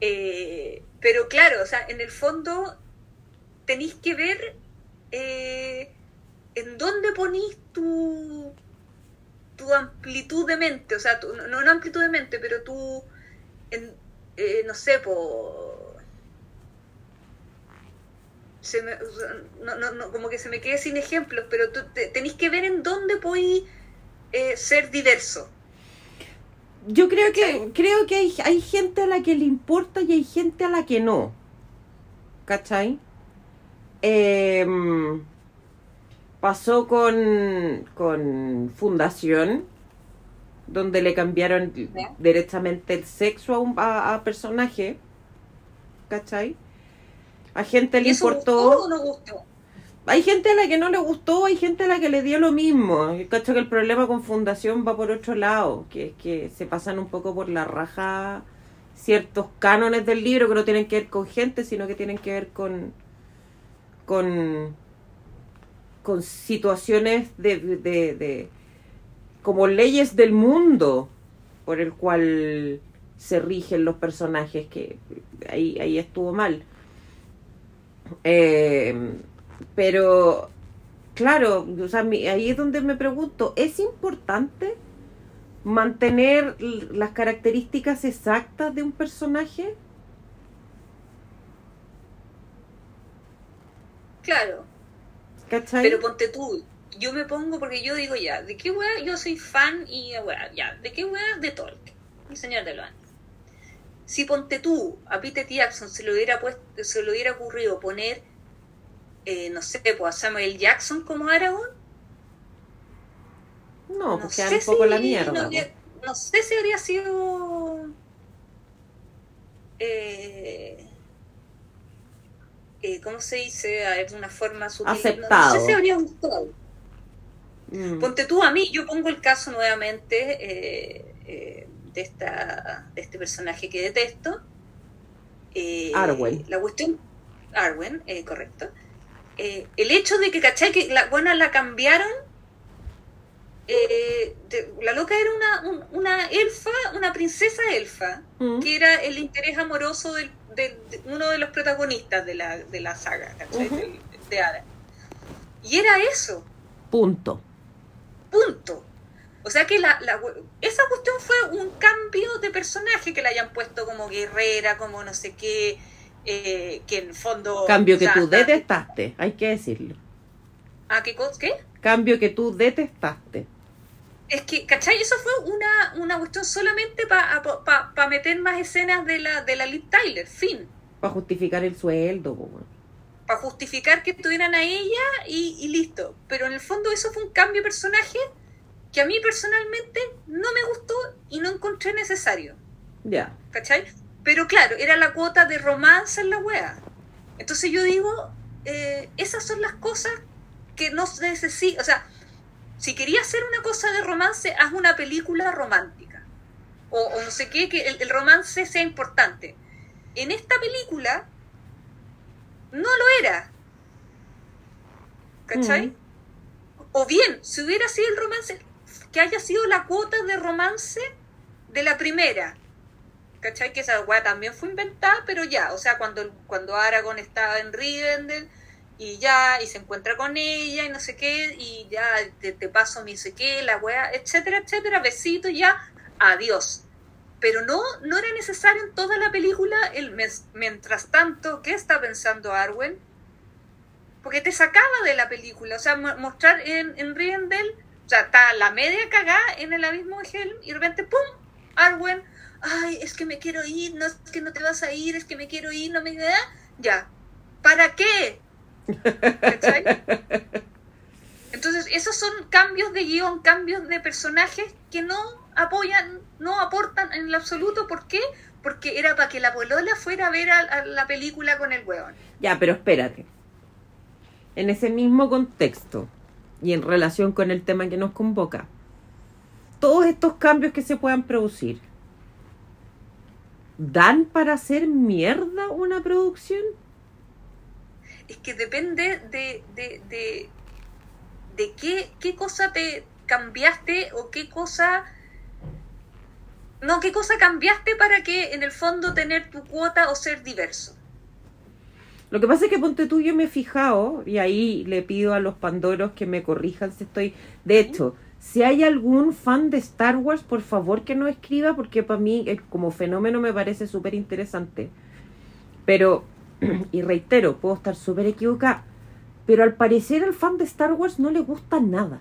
Speaker 2: Eh, pero claro, o sea, en el fondo tenéis que ver eh, en dónde ponís tu, tu amplitud de mente, o sea, tu- no, no amplitud de mente, pero tu, en, eh, no sé, po, se me- no, no, no, como que se me quede sin ejemplos, pero tú te- tenéis que ver en dónde podéis eh, ser diverso.
Speaker 1: Yo creo que, creo que hay, hay gente a la que le importa y hay gente a la que no. ¿Cachai? Em, pasó con, con Fundación, donde le cambiaron directamente el sexo a un a, a personaje. ¿Cachai? A gente le
Speaker 2: ¿Y eso
Speaker 1: importó.
Speaker 2: gustó o no gustó?
Speaker 1: Hay gente a la que no le gustó, hay gente a la que le dio lo mismo. Cacho que el problema con Fundación va por otro lado, que es que se pasan un poco por la raja ciertos cánones del libro que no tienen que ver con gente, sino que tienen que ver con con con situaciones de, de, de- como leyes del mundo por el cual se rigen los personajes, que ahí, ahí estuvo mal. Eh, pero, claro, o sea, ahí es donde me pregunto, ¿es importante mantener las características exactas de un personaje?
Speaker 2: Claro.
Speaker 1: ¿Cachai?
Speaker 2: Pero ponte tú, yo me pongo porque yo digo ya, ¿de qué weá yo soy fan y weá, ya, ¿de qué weá? De Tolkien, el señor de los. Si ponte tú, a Peter Jackson se le hubiera puesto, se le hubiera ocurrido poner, eh, no sé, pues a Samuel Jackson como Aragorn.
Speaker 1: No, pues queda un poco la mierda.
Speaker 2: No, no, sé si habría sido. Eh, eh, ¿Cómo se dice? De una forma sutil.
Speaker 1: Aceptado.
Speaker 2: No, sé si habría gustado. Mm. Ponte tú a mí, yo pongo el caso nuevamente. Eh, de, esta, de este personaje que detesto.
Speaker 1: Eh, Arwen.
Speaker 2: La cuestión, Arwen, eh, correcto. Eh, el hecho de que, ¿cachai? Que la buena la cambiaron. la loca era una, una elfa, una princesa elfa, mm. que era el interés amoroso de, uno de los protagonistas de la, de la saga, ¿cachai? de, de Ada. Y era eso.
Speaker 1: Punto.
Speaker 2: Punto. O sea que la, esa cuestión fue un cambio de personaje que la hayan puesto como guerrera, como no sé qué, eh, que en el fondo...
Speaker 1: Cambio que tú detestaste, hay que decirlo.
Speaker 2: ¿Ah, qué? ¿Qué?
Speaker 1: Cambio que tú detestaste.
Speaker 2: Es que, ¿cachai? Eso fue una, una cuestión solamente para pa, meter más escenas de la, de la Liv Tyler, fin.
Speaker 1: Para justificar el sueldo,
Speaker 2: Para justificar que estuvieran a ella y, y listo. Pero en el fondo eso fue un cambio de personaje que a mí personalmente no me gustó y no encontré necesario.
Speaker 1: Ya.
Speaker 2: ¿Cachai? Pero claro, era la cuota de romance en la wea. Entonces yo digo, eh, esas son las cosas que no necesito. O sea, si querías hacer una cosa de romance, haz una película romántica. O, no sé qué, que el, romance sea importante. En esta película no lo era. ¿Cachai? Mm. O bien, si hubiera sido el romance, que haya sido la cuota de romance de la primera. ¿Cachai? Que esa weá también fue inventada, pero ya, o sea, cuando, cuando Aragorn estaba en Rivendell y ya, y se encuentra con ella y no sé qué, y ya te, paso mi sé qué, la weá, etcétera, etcétera, besito, ya, adiós. Pero no, no era necesario en toda la película el mientras tanto, ¿qué está pensando Arwen? Porque te sacaba de la película, o sea, mostrar en, en Rivendell o sea, está la media cagada en el abismo de Helm y de repente, ¡pum! Arwen, ay, es que me quiero ir, no es que no te vas a ir, es que me quiero ir, no me da. Ya. ¿Para qué? Entonces, esos son cambios de guion, cambios de personajes que no apoyan, no aportan en lo absoluto. ¿Por qué? Porque era para que la polola fuera a ver a, la película con el hueón.
Speaker 1: Ya, pero espérate. En ese mismo contexto, y en relación con el tema que nos convoca. Todos estos cambios que se puedan producir, ¿dan para hacer mierda una producción?
Speaker 2: Es que depende de, de, de, de qué, qué cosa te cambiaste o qué cosa... No, qué cosa cambiaste para que en el fondo tener tu cuota o ser diverso.
Speaker 1: Lo que pasa es que ponte tú, yo me he fijado, y ahí le pido a los pandoros que me corrijan si estoy. De hecho, si hay algún fan de Star Wars, por favor que no escriba, porque para mí como fenómeno me parece súper interesante. Pero, y reitero, puedo estar súper equivocada, pero al parecer al fan de Star Wars no le gusta nada.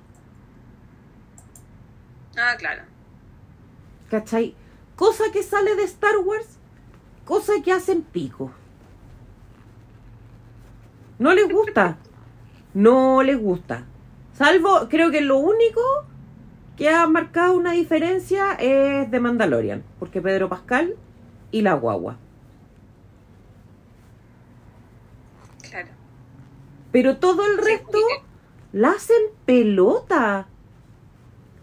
Speaker 2: Ah, claro.
Speaker 1: ¿Cachai? Cosa que sale de Star Wars, cosa que hacen pico. No les gusta. No les gusta. Salvo, creo que lo único que ha marcado una diferencia es de Mandalorian, porque Pedro Pascal y la guagua.
Speaker 2: Claro.
Speaker 1: Pero todo el resto la hacen pelota.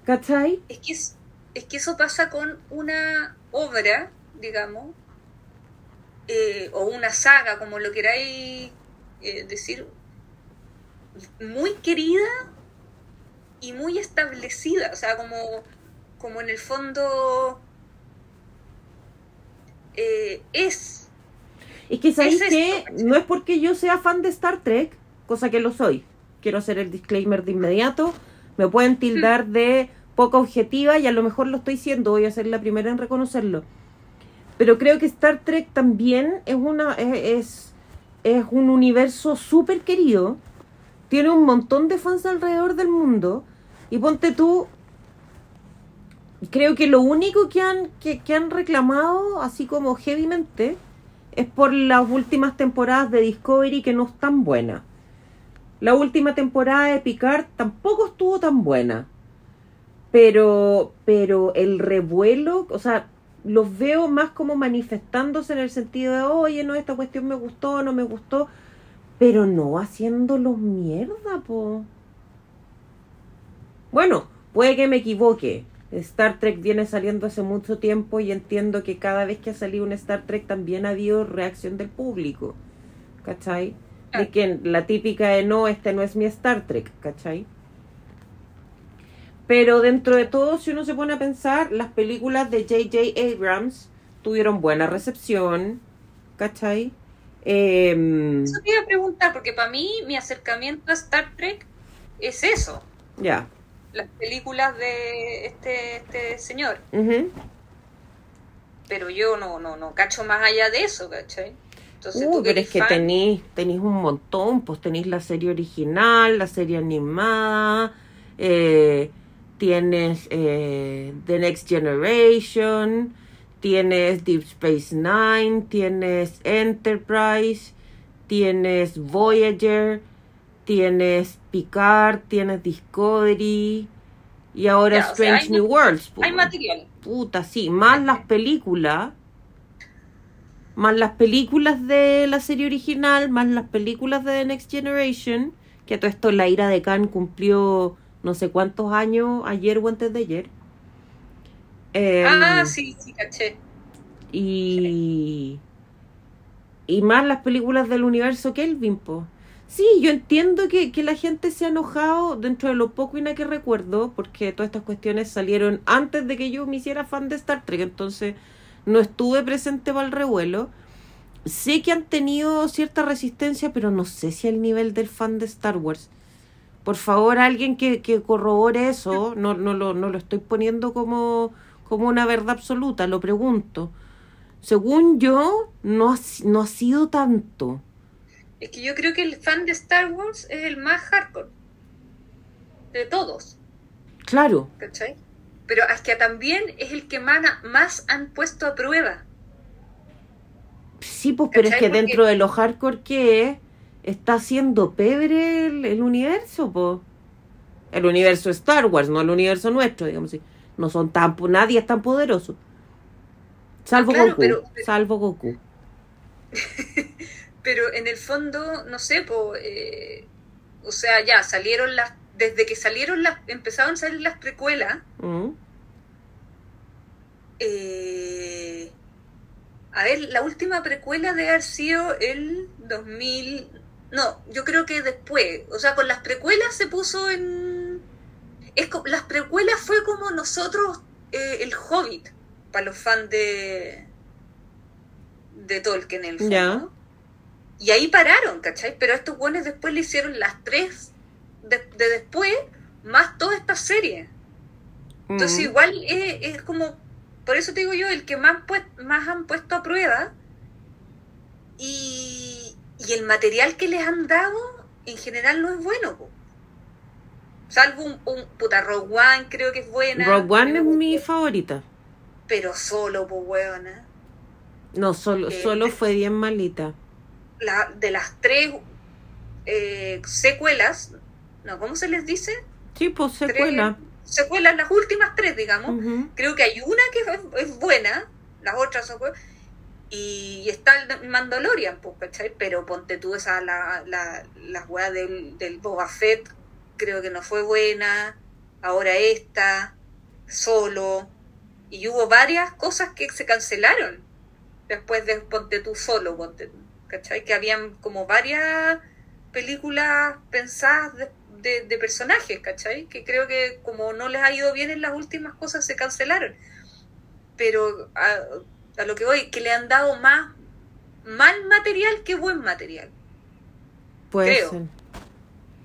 Speaker 1: ¿Cachai?
Speaker 2: Es que, es, que eso pasa con una obra, digamos, eh, o una saga, como lo queráis eh, decir, muy querida y muy establecida, o sea, como, como en el fondo eh, es.
Speaker 1: Es que sabéis
Speaker 2: Es
Speaker 1: que no es porque yo sea fan de Star Trek, cosa que lo soy. Quiero hacer el disclaimer de inmediato. Me pueden tildar de poca objetiva y a lo mejor lo estoy siendo, voy a ser la primera en reconocerlo. Pero creo que Star Trek también es una es, es, es un universo súper querido. Tiene un montón de fans alrededor del mundo. Y ponte tú, creo que lo único que han, que, que han reclamado, así como heavymente, es por las últimas temporadas de Discovery que no están buenas. La última temporada de Picard tampoco estuvo tan buena. Pero, pero el revuelo, o sea, los veo más como manifestándose en el sentido de, oye, no, esta cuestión me gustó, no me gustó, pero no haciéndolos mierda, po. Bueno, puede que me equivoque. Star Trek viene saliendo hace mucho tiempo y entiendo que cada vez que ha salido un Star Trek también ha habido reacción del público. ¿Cachai? De que la típica de no, este no es mi Star Trek, ¿cachai? Pero dentro de todo, si uno se pone a pensar, las películas de J.J. Abrams tuvieron buena recepción, ¿cachai? Em,
Speaker 2: Eso te iba a preguntar, porque para mí mi acercamiento a Star Trek es eso.
Speaker 1: ya.
Speaker 2: Las películas de este, este señor. Pero yo no, no, no cacho más allá de eso, ¿cachai? Entonces,
Speaker 1: Uh,
Speaker 2: tú
Speaker 1: pero es que tenéis un montón, pues tenéis la serie original, la serie animada, eh, tienes eh, The Next Generation, tienes Deep Space Nine, tienes Enterprise, tienes Voyager, tienes Picard, tienes Discovery y ahora
Speaker 2: Ya, o sea,
Speaker 1: Strange
Speaker 2: hay
Speaker 1: New Worlds.
Speaker 2: Hay
Speaker 1: pues.
Speaker 2: material.
Speaker 1: Puta, sí, más las películas, más las películas de la serie original, más las películas de The Next Generation, que a todo esto la ira de Khan cumplió no sé cuántos años ayer o antes de ayer. Em,
Speaker 2: ah, sí, sí, caché.
Speaker 1: y y más las películas del universo Kelvin, po. Sí, yo entiendo que, que la gente se ha enojado dentro de lo poco y nada que recuerdo, porque todas estas cuestiones salieron antes de que yo me hiciera fan de Star Trek, entonces no estuve presente para el revuelo. Sé que han tenido cierta resistencia, pero no sé si al nivel del fan de Star Wars. Por favor, alguien que, que corrobore eso, no, no, lo, no lo estoy poniendo como, como una verdad absoluta, lo pregunto. Según yo, no ha, no ha sido tanto.
Speaker 2: Es que yo creo que el fan de Star Wars es el más hardcore de todos,
Speaker 1: Claro,
Speaker 2: ¿cachai? Pero es que también es el que más, más han puesto a prueba.
Speaker 1: sí, pues, pero es que
Speaker 2: Porque-
Speaker 1: dentro de lo hardcore que es, está haciendo pebre el, el universo, pues. El universo Star Wars, no el universo nuestro, digamos así. No son tan, nadie es tan poderoso. Salvo
Speaker 2: Claro,
Speaker 1: Goku.
Speaker 2: pero-
Speaker 1: Salvo Goku.
Speaker 2: Pero en el fondo, no sé, po, eh, o sea, ya salieron las, desde que salieron las, empezaron a salir las precuelas,
Speaker 1: ¿Mm?
Speaker 2: eh, a ver, la última precuela debe haber sido el 2000, no, yo creo que después, o sea, con las precuelas se puso en, es co- las precuelas fue como nosotros, eh, el Hobbit, para los fans de, de Tolkien en el fondo.
Speaker 1: Ya.
Speaker 2: Y ahí pararon, ¿cachai? Pero estos buenos después le hicieron las tres de, de después, más toda esta serie. Entonces
Speaker 1: Mm.
Speaker 2: igual es, es como, por eso te digo yo, el que más, más han puesto a prueba y, y el material que les han dado en general no es bueno. po. Salvo un, un puta Rogue One creo que es buena.
Speaker 1: Rogue One es mi favorita.
Speaker 2: Pero solo, pues weona.
Speaker 1: No, solo,
Speaker 2: Eh,
Speaker 1: solo fue bien malita.
Speaker 2: La, de las tres eh, secuelas, no, ¿cómo se les dice?
Speaker 1: Sí, pues
Speaker 2: Tres-
Speaker 1: secuela.
Speaker 2: secuelas, las últimas tres, digamos. Creo que hay una que es, es buena, las otras son buenas. Y está el Mandalorian, pues, ¿cachai? Pero ponte tú esa, la, la, la weá del, del Boba Fett, creo que no fue buena. Ahora esta, solo. Y hubo varias cosas que se cancelaron después de Ponte tú solo, ponte tú, ¿cachai? Que habían como varias películas pensadas de, de, de personajes, ¿cachai? Que creo que como no les ha ido bien en las últimas cosas se cancelaron. Pero A lo que voy, que le han dado más mal material que buen material.
Speaker 1: Puede
Speaker 2: Creo.
Speaker 1: ser.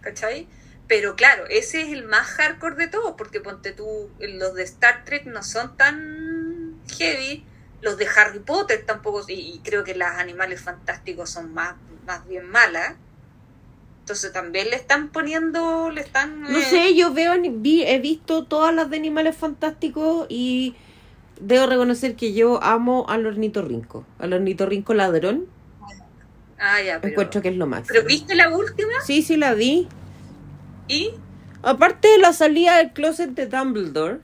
Speaker 2: ¿Cachai? Pero claro, ese es el más hardcore de todos, porque ponte tú, los de Star Trek no son tan heavy, los de Harry Potter tampoco, y, y creo que las animales fantásticos son más, más bien malas. Entonces también le están poniendo, le están...
Speaker 1: No
Speaker 2: eh,
Speaker 1: sé, yo veo, vi, he visto todas las de animales fantásticos y debo reconocer que yo amo al ornitorrinco. Al ornitorrinco ladrón.
Speaker 2: Ah, ya, pero...
Speaker 1: Encuentro que es lo máximo.
Speaker 2: ¿Pero viste la última?
Speaker 1: Sí, sí la vi.
Speaker 2: Y...
Speaker 1: Aparte de la salida del closet de Dumbledore.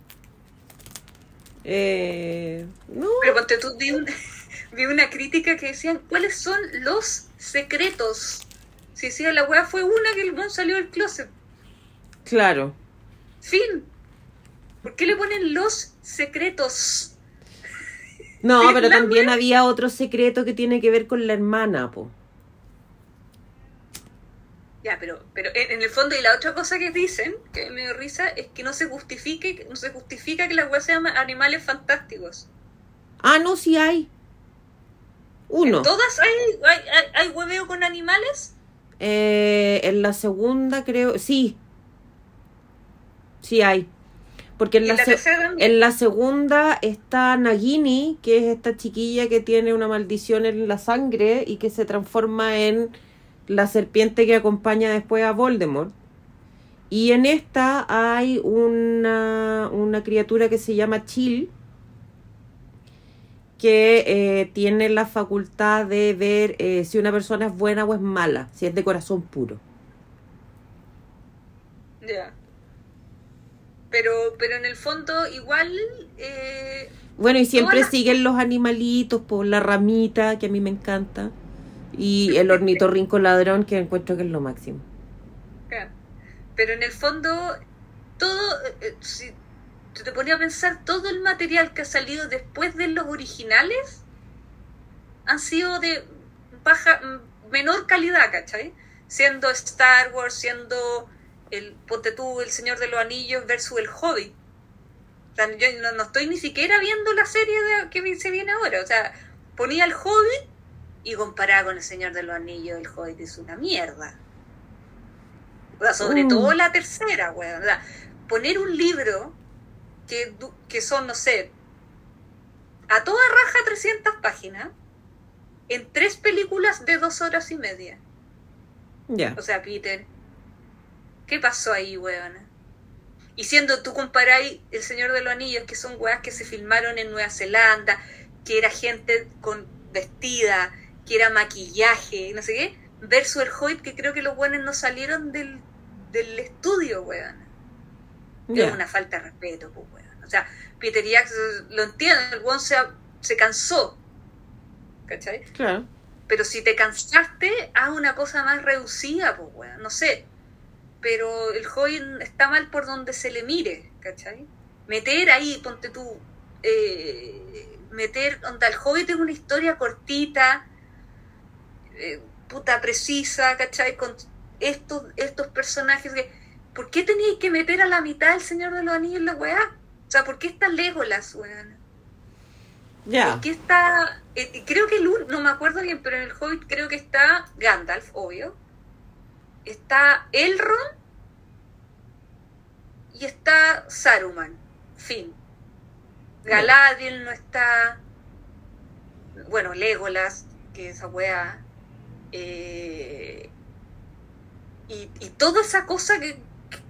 Speaker 1: Eh, no.
Speaker 2: Pero ponte tú, vi, un- vi una crítica que decían, ¿cuáles son los secretos? Si decía, la weá fue una que el weón salió del closet.
Speaker 1: Claro.
Speaker 2: Fin. ¿Por qué le ponen los secretos?
Speaker 1: No, pero también había otro secreto que tiene que ver con la hermana, po.
Speaker 2: Ya, pero, pero en, el fondo, y la otra cosa que dicen, que me dio risa, es que no se justifique, no se justifica que la weá sean animales fantásticos.
Speaker 1: Ah, no, sí hay. Uno.
Speaker 2: ¿En todas hay, hay, hay, hay hueveo con animales?
Speaker 1: Eh, en la segunda creo, sí. Sí hay. Porque en
Speaker 2: ¿Y
Speaker 1: la,
Speaker 2: en la
Speaker 1: segunda está Nagini, que es esta chiquilla que tiene una maldición en la sangre y que se transforma en la serpiente que acompaña después a Voldemort. Y en esta hay una, una criatura que se llama Chill, que eh, tiene la facultad de ver eh, si una persona es buena o es mala, si es de corazón puro.
Speaker 2: Ya. Pero, pero en el fondo, igual. Eh,
Speaker 1: Bueno, y siempre siguen los animalitos, por la ramita, que a mí me encanta, y el ornitorrinco ladrón, que encuentro que es lo máximo.
Speaker 2: Pero en el fondo, todo. eh, eh, si te ponías a pensar, todo el material que ha salido después de los originales han sido de baja, mm, menor calidad, ¿cachai? Siendo Star Wars, siendo el ponte tú, el Señor de los Anillos versus el Hobbit. O sea, yo no, no estoy ni siquiera viendo la serie de- que se viene ahora. O sea, ponía el Hobbit y comparaba con el Señor de los Anillos, el Hobbit es una mierda. O sea, sobre
Speaker 1: Mm.
Speaker 2: todo la tercera, weón. O sea, poner un libro que, que son, no sé, a toda raja 300 páginas, en tres películas de dos horas y media.
Speaker 1: Ya.
Speaker 2: O sea, Peter, ¿qué pasó ahí, weón? Y siendo tú comparáis El Señor de los Anillos, que son weas que se filmaron en Nueva Zelanda, que era gente con vestida, que era maquillaje, no sé qué, versus el Hobbit, que creo que los buenos no salieron del, del estudio, weón. Es una falta de respeto, pues, weón. O sea, Peter Jackson, lo entiendo, el weón se, se cansó. ¿Cachai?
Speaker 1: Claro.
Speaker 2: Pero si te cansaste, haz una cosa más reducida, pues, weón. No sé. Pero el joven está mal por donde se le mire, ¿cachai? Meter ahí, ponte tú, eh, meter, onda, el Hobbit es una historia cortita, eh, puta precisa, ¿cachai? Con estos, estos personajes que... ¿Por qué teníais que meter a la mitad el Señor de los Anillos en la weá? O sea, ¿por qué está Legolas, weón?
Speaker 1: Ya.
Speaker 2: Aquí está, eh, creo que el no me acuerdo bien, pero en el Hobbit creo que está Gandalf, obvio. Está Elrond y está Saruman. Fin. Galadriel no está. Bueno, Legolas, que esa wea. Eh, y, toda esa cosa que,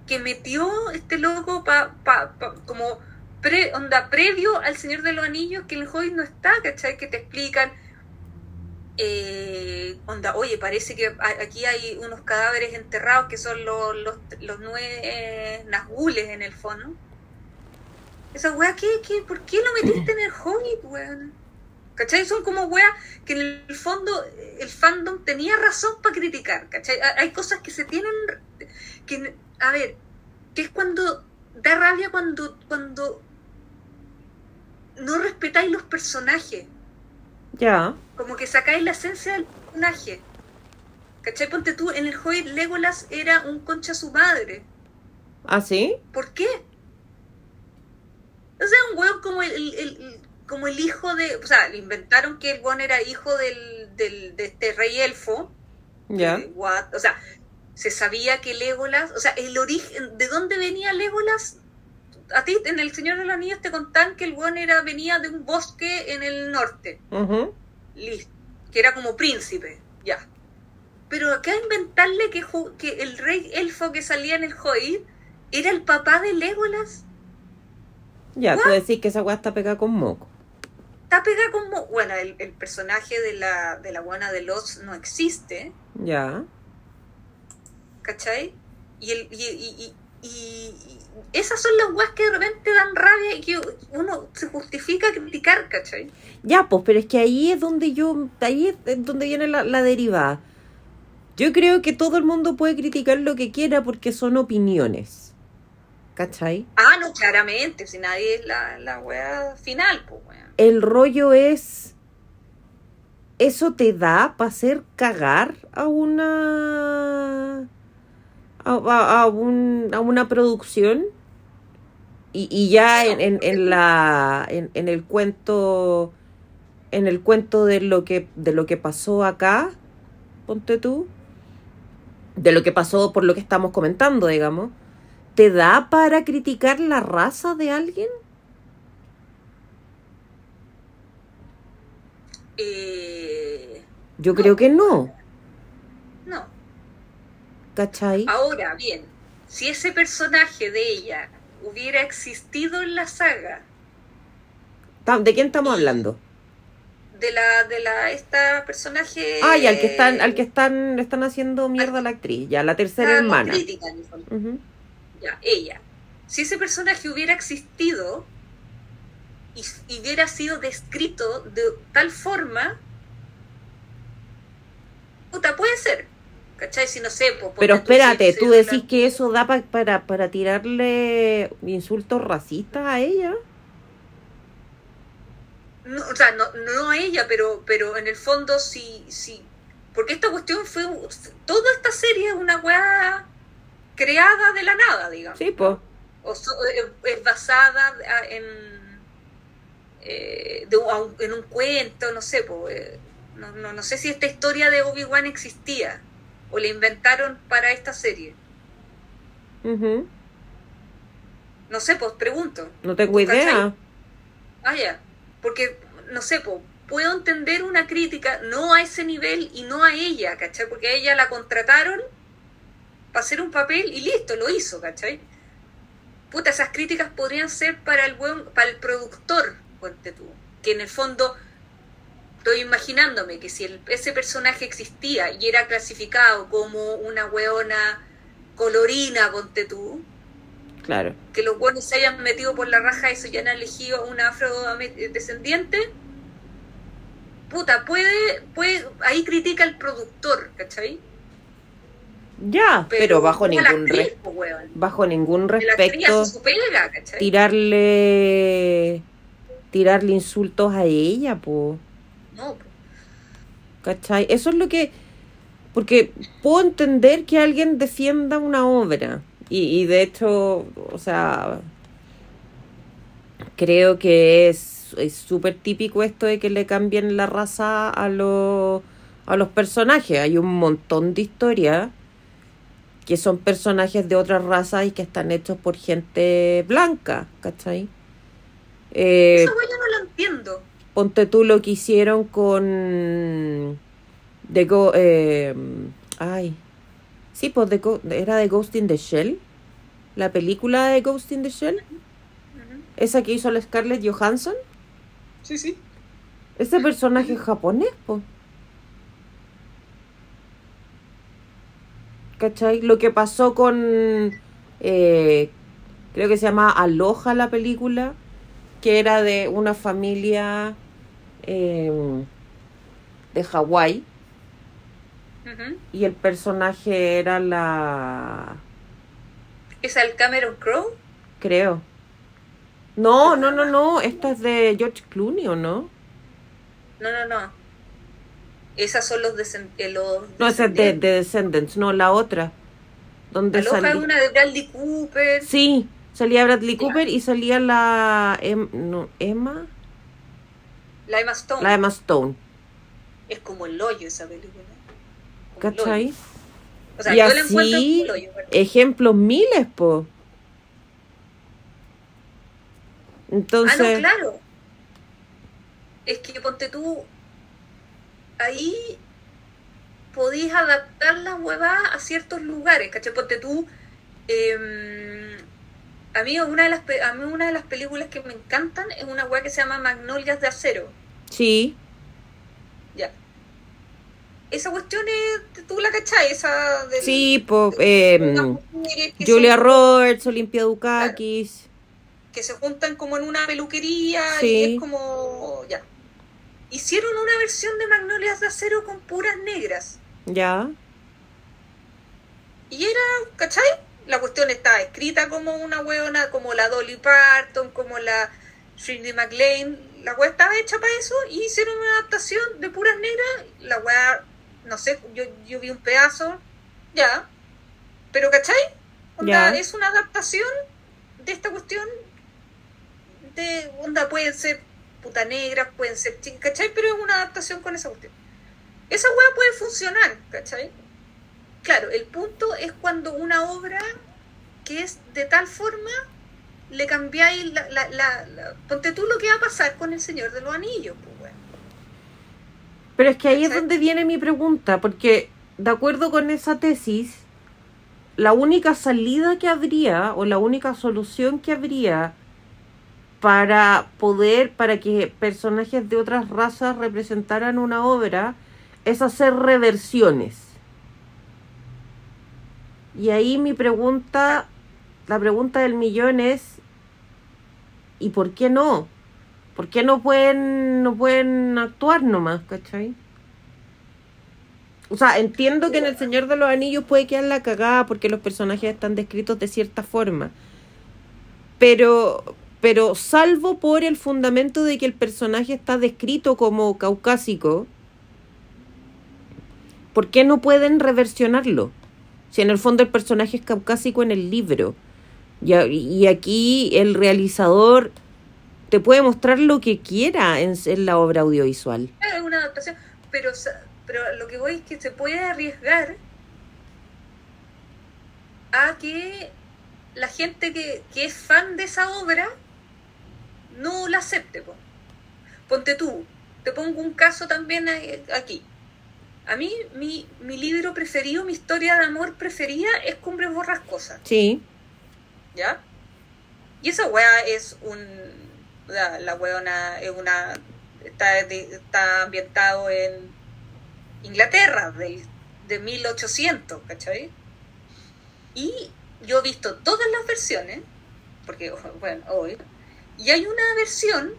Speaker 2: que metió este loco pa, pa- pa- como pre, onda previo al Señor de los Anillos que el Hobbit no está, ¿cachai? Que te explican eh, onda, oye, parece que aquí hay unos cadáveres enterrados que son los, los, los nueve Nazgules en el fondo. Esa weá, ¿qué, qué, ¿por qué lo metiste en el Hobbit, weón? ¿Cachai? Son como weas que en el fondo el fandom tenía razón para criticar, ¿cachai? Ha- Hay cosas que se tienen que, a ver, que es cuando da rabia cuando, cuando no respetáis los personajes,
Speaker 1: Ya.
Speaker 2: como que sacáis la esencia del personaje. ¿Cachai? Ponte tú, en el Hobbit Legolas era un concha su madre.
Speaker 1: ¿Ah, sí?
Speaker 2: ¿Por qué? O sea, un weón como el, el- el- como el hijo de, o sea, le inventaron que el Gon era hijo del, del, de este rey elfo.
Speaker 1: Ya.
Speaker 2: Eh, o sea, se sabía que Legolas, o sea, el origen, ¿de dónde venía Legolas? A ti en El Señor de los Anillos te contaban que el Gon era, venía de un bosque en el norte.
Speaker 1: Ujú.
Speaker 2: Listo. Que era como príncipe, ya. Pero acá inventarle que, que el rey elfo que salía en el Hobbit era el papá de Legolas.
Speaker 1: Ya, tú
Speaker 2: What?
Speaker 1: decís que esa weá está pegada con moco.
Speaker 2: Está pegada como. Bueno, el, el personaje de la, de la buena de los no existe,
Speaker 1: Ya.
Speaker 2: ¿cachai? Y, el, y, y, y- esas son las weas que de repente dan rabia y que uno se justifica criticar, ¿cachai?
Speaker 1: Ya, pues, pero es que ahí es donde yo, ahí es donde viene la, la derivada. Yo creo que todo el mundo puede criticar lo que quiera porque son opiniones. ¿Cachai?
Speaker 2: Ah, no, claramente, si nadie es la, la wea final, pues weón.
Speaker 1: El rollo es... ¿Eso te da para hacer cagar a una... a, a- a un- a una producción? Y, y ya en, en, en la... En, en el cuento... En el cuento de lo que, de lo que pasó acá, ponte tú, de lo que pasó por lo que estamos comentando, digamos, ¿te da para criticar la raza de alguien?
Speaker 2: Eh,
Speaker 1: Yo
Speaker 2: No.
Speaker 1: creo que no,
Speaker 2: no.
Speaker 1: ¿cachai?
Speaker 2: Ahora, bien, si ese personaje de ella hubiera existido en la saga,
Speaker 1: ¿De quién estamos hablando?
Speaker 2: de la, de la, esta personaje.
Speaker 1: Ah, ya, al que están, al que están, están haciendo mierda a la actriz, ya, la tercera
Speaker 2: más
Speaker 1: hermana.
Speaker 2: crítica, en el fondo.
Speaker 1: Ujú.
Speaker 2: Ya, ella. Si ese personaje hubiera existido y, y hubiera sido descrito de tal forma, puta, puede ser. ¿Cachai? Si no sé,
Speaker 1: Pero
Speaker 2: tú,
Speaker 1: espérate, ¿tú decís que eso da pa- para, para tirarle insultos racistas a ella?
Speaker 2: No, o sea, no, no a ella, pero, pero en el fondo sí, sí. Porque esta cuestión fue. Toda esta serie es una weá creada de la nada, digamos.
Speaker 1: Sí, pues.
Speaker 2: O so- es- basada en. Eh, de un- en un cuento, no sé, po, eh, no, no, no sé si esta historia de Obi-Wan existía o la inventaron para esta serie. No sé, pues pregunto.
Speaker 1: No tengo
Speaker 2: ¿Cachai?
Speaker 1: idea.
Speaker 2: Ah, ya. Porque, no sé, po, puedo entender una crítica, no a ese nivel y no a ella, ¿cachai? Porque a ella la contrataron para hacer un papel y listo, lo hizo, ¿cachai? Puta, esas críticas podrían ser para el buen, para el productor, ponte tú. Que en el fondo, estoy imaginándome que si el- ese personaje existía y era clasificado como una weona colorina, ponte tú,
Speaker 1: Claro.
Speaker 2: que los buenos se hayan metido por la raja y se hayan elegido un afrodescendiente, puta, puede, puede, ahí critica el productor, ¿cachai?
Speaker 1: Ya, pero, bajo
Speaker 2: a la
Speaker 1: ningún
Speaker 2: actriz,
Speaker 1: bajo ningún respecto
Speaker 2: su pega, ¿cachai?
Speaker 1: tirarle tirarle insultos a ella, po.
Speaker 2: No, po.
Speaker 1: ¿Cachai? Eso es lo que... Porque puedo entender que alguien defienda una obra. Y, y de hecho, o sea, creo que es es súper típico esto de que le cambien la raza a, los a los personajes. Hay un montón de historias que son personajes de otras razas y que están hechos por gente blanca, ¿cachai? Eh,
Speaker 2: weá yo no la entiendo.
Speaker 1: Ponte tú lo que hicieron con. The Go, eh, ay. Sí, pues de Go- era de Ghost in the Shell. La película de Ghost in the Shell.
Speaker 2: Ujú.
Speaker 1: Esa que hizo la Scarlett Johansson.
Speaker 2: Sí, sí.
Speaker 1: Ese personaje es japonés, pues. ¿Cachai? Lo que pasó con. eh, creo que se llama Aloha la película. Que era de una familia. eh, de Hawái. Y el personaje era la.
Speaker 2: ¿Es el Cameron Crowe?
Speaker 1: Creo. No, no, no, no. Esta es de George Clooney, ¿o no?
Speaker 2: No, no, no. Esas son los, eh, los
Speaker 1: No, esa es de, de Descendants. No, la otra. Donde
Speaker 2: Aloha una de Bradley Cooper.
Speaker 1: Sí, salía Bradley. Cooper y salía la. Em- no, Emma.
Speaker 2: La Emma Stone.
Speaker 1: La Emma Stone.
Speaker 2: Es como el hoyo esa película. Como
Speaker 1: ¿Cachai?
Speaker 2: O sea,
Speaker 1: y
Speaker 2: yo la
Speaker 1: así,
Speaker 2: el hoyo.
Speaker 1: ejemplos miles, po.
Speaker 2: Ah,
Speaker 1: Entonces,
Speaker 2: no, claro. Es que ponte tú. Ahí podís adaptar la huevada a ciertos lugares, ¿cachai? Ponte tú. em, a mí una de las a mí una de las películas que me encantan es una hueá que se llama Magnolias de acero.
Speaker 1: sí,
Speaker 2: Ya. Esa cuestión es, tú la cachai, esa del,
Speaker 1: sí, po.
Speaker 2: de que
Speaker 1: Julia Roberts, Olimpia Dukakis.
Speaker 2: que se juntan como en una peluquería
Speaker 1: Sí.
Speaker 2: y es como ya. Hicieron una versión de Magnolias de acero con puras negras.
Speaker 1: Ya,
Speaker 2: Y era, ¿cachai? La cuestión estaba escrita como una hueona, como la Dolly Parton, como la Shirley MacLaine. La hueá estaba hecha para eso y hicieron una adaptación de puras negras. La hueá, no sé, yo, yo vi un pedazo, ya. Pero, ¿cachai? Onda, es una adaptación de esta cuestión de, onda, pueden ser puta negras, pueden ser chicas, ¿cachai? Pero es una adaptación con esa cuestión. Esa hueá puede funcionar, ¿cachai? Claro, el punto es cuando una obra que es de tal forma le cambiáis la, la, la, la- Ponte tú lo que va a pasar con el Señor de los Anillos, pues.
Speaker 1: Pero es que ahí es donde viene mi pregunta, porque de acuerdo con esa tesis, la única salida que habría o la única solución que habría para poder, para que personajes de otras razas representaran una obra, es hacer reversiones. Y ahí mi pregunta, la pregunta del millón es, ¿y por qué no? ¿Por qué no pueden, no pueden actuar nomás, cachai? O sea, entiendo que en El Señor de los Anillos puede quedar la cagada porque los personajes están descritos de cierta forma. Pero, pero salvo por el fundamento de que el personaje está descrito como caucásico, ¿por qué no pueden reversionarlo? Si en el fondo el personaje es caucásico en el libro. Y, y aquí el realizador te puede mostrar lo que quiera en, en la obra audiovisual.
Speaker 2: Es una adaptación, pero, pero lo que voy es que se puede arriesgar a que la gente que, que es fan de esa obra no la acepte. po. Ponte tú, te pongo un caso también eh, aquí. A mí, mi, mi libro preferido, mi historia de amor preferida es Cumbres Borrascosas.
Speaker 1: Sí,
Speaker 2: ¿ya? Y esa wea es un... La, la weona es una... Está, está ambientado en Inglaterra, del, de 1800, ¿cachai? Y yo he visto todas las versiones, porque, bueno, hoy, y hay una versión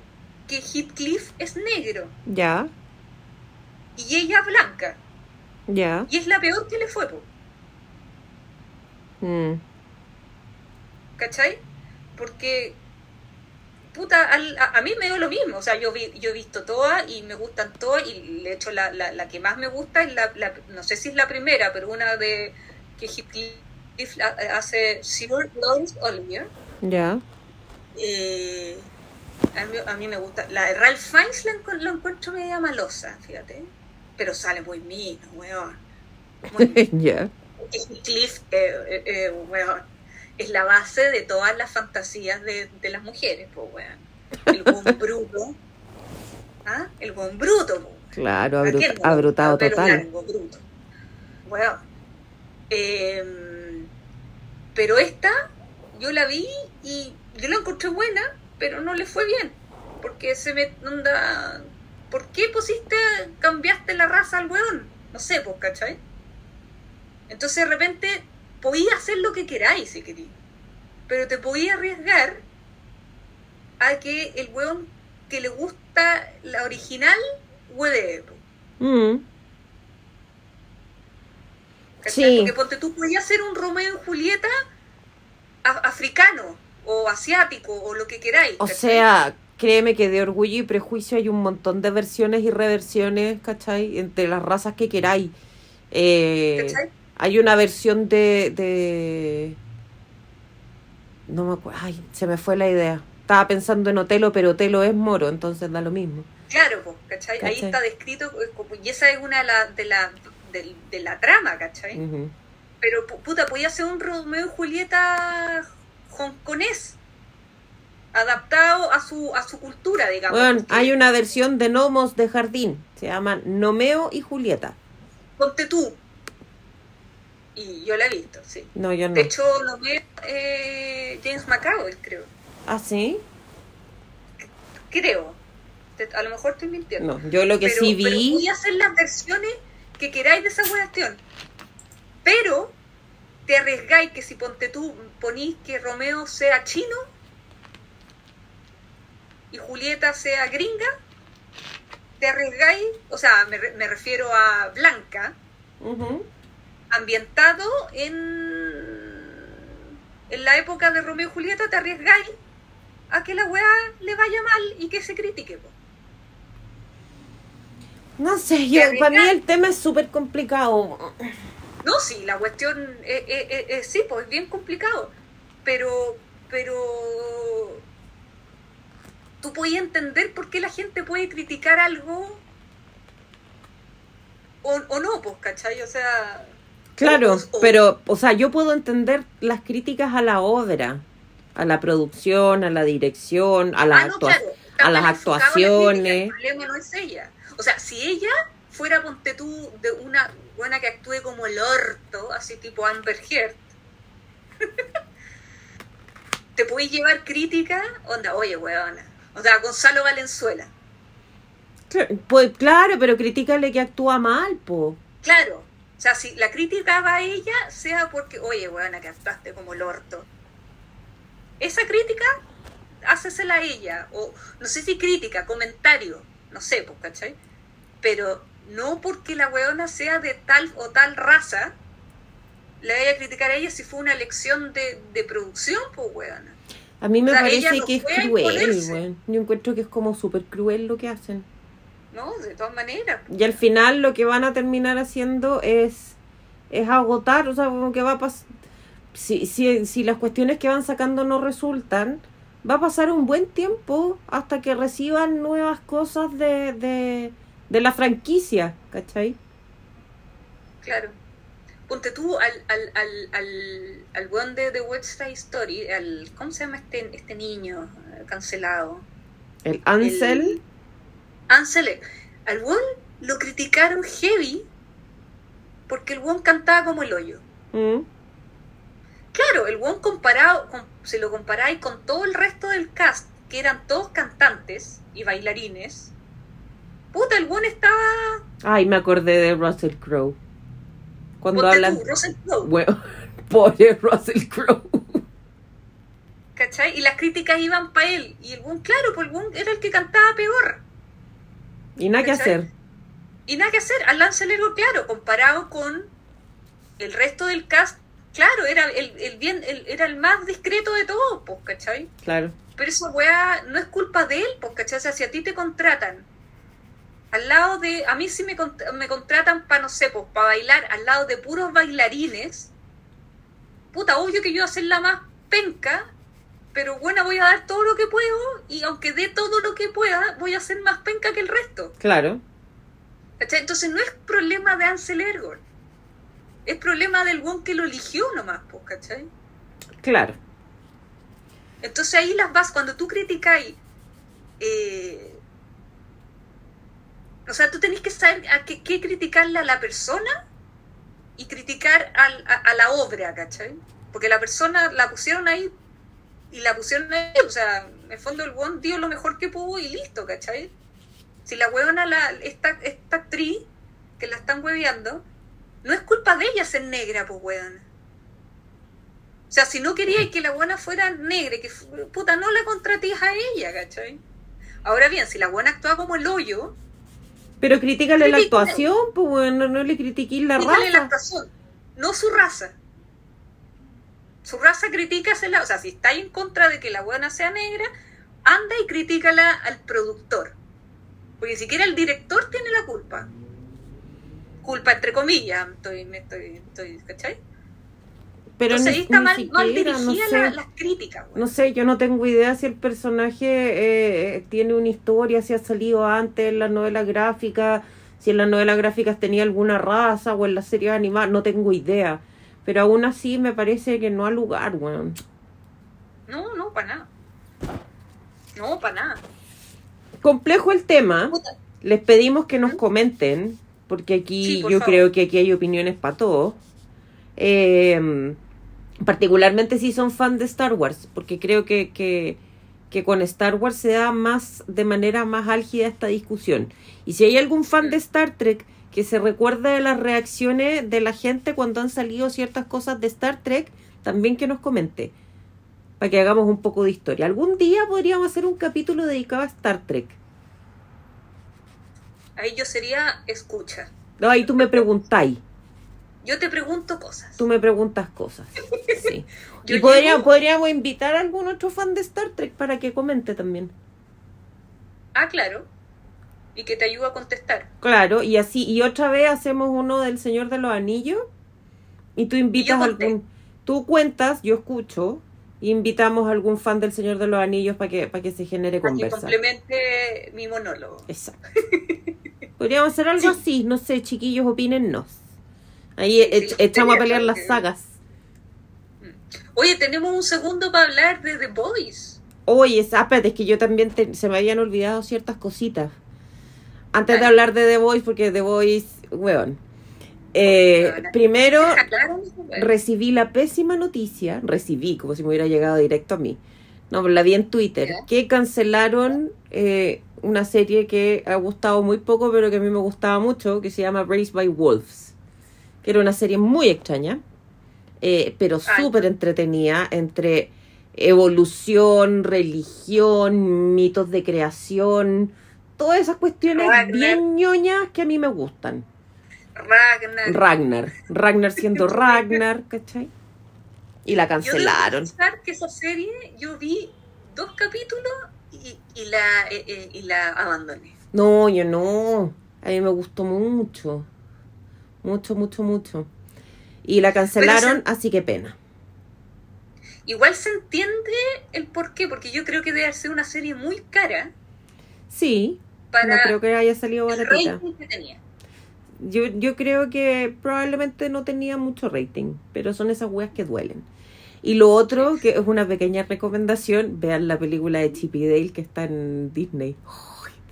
Speaker 2: que Heathcliff es negro
Speaker 1: ya,
Speaker 2: y ella blanca,
Speaker 1: ya.
Speaker 2: y es la peor que le fue, po,
Speaker 1: mm,
Speaker 2: ¿cachai? Porque, puta, al- a, a mí me dio lo mismo. O sea, yo, vi, yo he visto todas y me gustan todas. Y de hecho, la, la, la que más me gusta es la, la- no sé si es la primera, pero una de que Heathcliff hace Sir Lawrence Olivier.
Speaker 1: Ya.
Speaker 2: Eh, a, mí, a mí me gusta. La de Ralph Fiennes la, la encuentro media malosa, fíjate. Pero sale muy mino, weón. Muy
Speaker 1: ya.
Speaker 2: que Heathcliff, eh, eh, eh, weón, es la base de todas las fantasías de, de las mujeres, pues, weón. El buen bruto. ¿Ah? El buen bruto, po.
Speaker 1: Claro,
Speaker 2: ¿A
Speaker 1: abrut-
Speaker 2: quién no?
Speaker 1: abrutado total.
Speaker 2: largo, bruto. Weón. Eh, pero esta, yo la vi y yo la encontré buena, pero no le fue bien. Porque se me onda. ¿Por qué pusiste, cambiaste la raza al weón? No sé, pues, ¿cachai? Entonces de repente podía hacer lo que queráis si queréis. Pero te podía arriesgar a que el weón que le gusta la original hueve. po.
Speaker 1: Mm. Sí.
Speaker 2: Porque ponte tú podías hacer un Romeo y Julieta africano o asiático o lo que queráis.
Speaker 1: O
Speaker 2: ¿cachai?
Speaker 1: sea, créeme que de orgullo y prejuicio hay un montón de versiones y reversiones, ¿cachai? Entre las razas que queráis. Eh,
Speaker 2: ¿Cachai?
Speaker 1: hay una versión de, de... No me acuerdo. Ay, se me fue la idea. Estaba pensando en Otelo, pero Otelo es moro, entonces da lo mismo.
Speaker 2: Claro, pues, ¿cachai? Ahí
Speaker 1: ¿Cachai?
Speaker 2: está descrito, y esa es una de la, de la, del- de la trama, ¿cachai? Pero, pu- puta, podía ser un Romeo y Julieta hongkonés, adaptado a su, a su cultura, digamos.
Speaker 1: Bueno, hay una versión de Gnomos de Jardín. Se llaman Nomeo y Julieta.
Speaker 2: Ponte tú. Y yo la he visto, sí.
Speaker 1: No, yo no.
Speaker 2: De hecho, ve eh, James McAvoy, creo.
Speaker 1: ¿Ah, sí?
Speaker 2: Creo. A lo mejor estoy mintiendo.
Speaker 1: No, yo lo que
Speaker 2: pero,
Speaker 1: sí
Speaker 2: pero
Speaker 1: vi...
Speaker 2: voy a hacer las versiones que queráis de esa cuestión. Pero te arriesgáis que si ponte tú ponís que Romeo sea chino y Julieta sea gringa, te arriesgáis, o sea, me, me refiero a Blanca, ambientado en, en la época de Romeo y Julieta, te arriesgáis a que la weá le vaya mal y que se critique. po.
Speaker 1: No sé, para mí el tema es súper complicado.
Speaker 2: No, sí, la cuestión eh, eh, eh, eh, sí, pues es bien complicado, pero, pero tú podías entender por qué la gente puede criticar algo o, o no, pues, ¿cachai? O sea...
Speaker 1: Claro,
Speaker 2: o-
Speaker 1: pero, o sea, yo puedo entender las críticas a la obra, a la producción, a la dirección, a las
Speaker 2: Ah, no, claro,
Speaker 1: a las
Speaker 2: la
Speaker 1: actuaciones.
Speaker 2: crítica, El problema no es ella. O sea, si ella fuera, ponte tú, de una buena que actúe como el orto, así tipo Amber Heard, te puedes llevar crítica, onda, oye, weona. O sea, Gonzalo Valenzuela.
Speaker 1: Cl- Pues claro, pero critícale que actúa mal, po.
Speaker 2: Claro. O sea, si la crítica va a ella, sea porque, oye, weona, que actuaste como el orto. Esa crítica, hácesela a ella. O no sé si crítica, comentario. No sé, pues, ¿cachai? Pero no porque la weona sea de tal o tal raza, le vaya a criticar a ella si fue una elección de, de producción, pues, weona.
Speaker 1: A mí me
Speaker 2: O sea, ella
Speaker 1: parece que es cruel, weón. Yo encuentro que es como súper cruel lo que hacen.
Speaker 2: ¿No? De todas maneras.
Speaker 1: Y al final lo que van a terminar haciendo es, es agotar, o sea, como que va a pasar... Si, si, si las cuestiones que van sacando no resultan, va a pasar un buen tiempo hasta que reciban nuevas cosas de, de, de la franquicia, ¿cachai?
Speaker 2: Claro. Ponte tú al, al, al, al, al weón de The West Side Story, al, ¿cómo se llama este, este niño cancelado?
Speaker 1: El Ansel,
Speaker 2: El- Ansel, al weón lo criticaron heavy porque el weón cantaba como el hoyo.
Speaker 1: ¿Mm?
Speaker 2: Claro, el weón comparado, con, si lo comparáis con todo el resto del cast, que eran todos cantantes y bailarines, puta, el weón estaba...
Speaker 1: Ay, me acordé de Russell Crowe. Cuando
Speaker 2: ponte
Speaker 1: hablan...
Speaker 2: tú, Russell Crowe,
Speaker 1: Bueno, pobre Russell Crowe.
Speaker 2: ¿cachai? Y las críticas iban para él. Y el weón, claro, pues el weón era el que cantaba peor.
Speaker 1: Y nada que hacer.
Speaker 2: Y nada que hacer, al Lancelero, claro, comparado con el resto del cast, claro, era el, el bien, el- era el más discreto de todos, pues, ¿cachai?
Speaker 1: Claro.
Speaker 2: Pero esa weá no es culpa de él, pues, ¿cachai? O sea, si a ti te contratan al lado de, a mí sí me, me contratan para, no sé, pues, para bailar al lado de puros bailarines, puta, obvio que yo voy a ser la más penca, pero bueno, voy a dar todo lo que puedo y aunque dé todo lo que pueda, voy a ser más penca que el resto.
Speaker 1: Claro.
Speaker 2: ¿Cachai? Entonces no es problema de Ansel Elgort. Es problema del one que lo eligió nomás, pues, ¿cachai?
Speaker 1: Claro.
Speaker 2: Entonces ahí las vas, cuando tú criticáis, eh, o sea, tú tenés que saber a qué, qué criticarle a la persona y criticar al- a, la obra, ¿cachai? Porque la persona la pusieron ahí y la pusieron ahí, o sea, en el fondo el one dio lo mejor que pudo y listo, ¿cachai? Si la huevona, la, esta, esta actriz que la están hueveando, no es culpa de ella ser negra, pues huevona. O sea, si no quería que la buena fuera negra, que puta, no la contrates a ella, ¿cachai? Ahora bien, si la buena actúa como el hoyo,
Speaker 1: Pero critícale la actuación, pues bueno, no le critiquís la
Speaker 2: críticale la
Speaker 1: raza.
Speaker 2: actuación, no su raza. Su raza critícasela, o sea, si está en contra de que la buena sea negra, anda y critícala al productor. Porque ni siquiera el director tiene la culpa. Culpa entre comillas, estoy, me estoy, estoy, ¿cachai?
Speaker 1: Pero
Speaker 2: Entonces
Speaker 1: ni-
Speaker 2: ahí está mal, mal
Speaker 1: siquiera, no sé.
Speaker 2: la- las críticas, weón.
Speaker 1: No sé, yo no tengo idea si el personaje eh, tiene una historia, si ha salido antes en las novelas gráficas, si en las novelas gráficas tenía alguna raza o en las series animadas, no tengo idea. Pero aún así me parece que no ha lugar, weón.
Speaker 2: No, no, para nada. No, para nada.
Speaker 1: Complejo el tema.
Speaker 2: Puta,
Speaker 1: Les pedimos que nos comenten, porque aquí
Speaker 2: Sí, por
Speaker 1: yo
Speaker 2: favor.
Speaker 1: creo que aquí hay opiniones para todos. Eh, particularmente si son fan de Star Wars, porque creo que, que, que con Star Wars se da más de manera más álgida esta discusión. Y si hay algún fan de Star Trek que se recuerde de las reacciones de la gente cuando han salido ciertas cosas de Star Trek, también que nos comente, para que hagamos un poco de historia. Algún día podríamos hacer un capítulo dedicado a Star Trek.
Speaker 2: Ahí yo sería escucha.
Speaker 1: No, ahí tú me preguntáis.
Speaker 2: Yo te pregunto cosas.
Speaker 1: Tú me preguntas cosas. Sí.
Speaker 2: Yo
Speaker 1: y podría-
Speaker 2: llego-
Speaker 1: podríamos invitar a algún otro fan de Star Trek para que comente también.
Speaker 2: Ah, claro. Y que te ayuda a contestar.
Speaker 1: Claro, y así, y otra vez hacemos uno del Señor de los Anillos. Y tú invitas a algún. Tú cuentas, yo escucho. Y invitamos a algún fan del Señor de los Anillos para que, para que se genere
Speaker 2: Para que
Speaker 1: conversa.
Speaker 2: complemente mi monólogo.
Speaker 1: Exacto. Podríamos hacer algo así, no sé, chiquillos, opínennos. Ahí e- echamos a pelear las sagas.
Speaker 2: Oye, tenemos un segundo para hablar de The Boys.
Speaker 1: Oye, ah, espérate, es que yo también te- se me habían olvidado ciertas cositas. Antes de hablar de The Voice, porque The Voice, weón. Eh, primero, recibí la pésima noticia, recibí como si me hubiera llegado directo a mí. No, pero la vi en Twitter,
Speaker 2: Ya.
Speaker 1: que cancelaron eh, una serie que ha gustado muy poco, pero que a mí me gustaba mucho, que se llama Raised by Wolves. Que era una serie muy extraña, eh, pero súper entretenida entre evolución, religión, mitos de creación, todas esas cuestiones
Speaker 2: Ragnar.
Speaker 1: bien ñoñas que a mí me gustan.
Speaker 2: Ragnar.
Speaker 1: Ragnar. Ragnar siendo Ragnar, ¿cachai? Y la
Speaker 2: Yo
Speaker 1: cancelaron.
Speaker 2: confesar que esa serie yo vi dos capítulos y, y la, eh, eh, y la abandoné.
Speaker 1: No, yo no. A mí me gustó mucho. Mucho, mucho, mucho. Y la cancelaron, así que pena.
Speaker 2: Igual se entiende el por qué, porque yo creo que debe ser una serie muy cara
Speaker 1: Sí,
Speaker 2: para
Speaker 1: no creo que haya salido
Speaker 2: el
Speaker 1: baratita.
Speaker 2: rating que tenía.
Speaker 1: Yo, yo creo que probablemente no tenía mucho rating, pero son esas weas que duelen. Y lo otro, que es una pequeña recomendación, vean la película de Chip y Dale que está en Disney.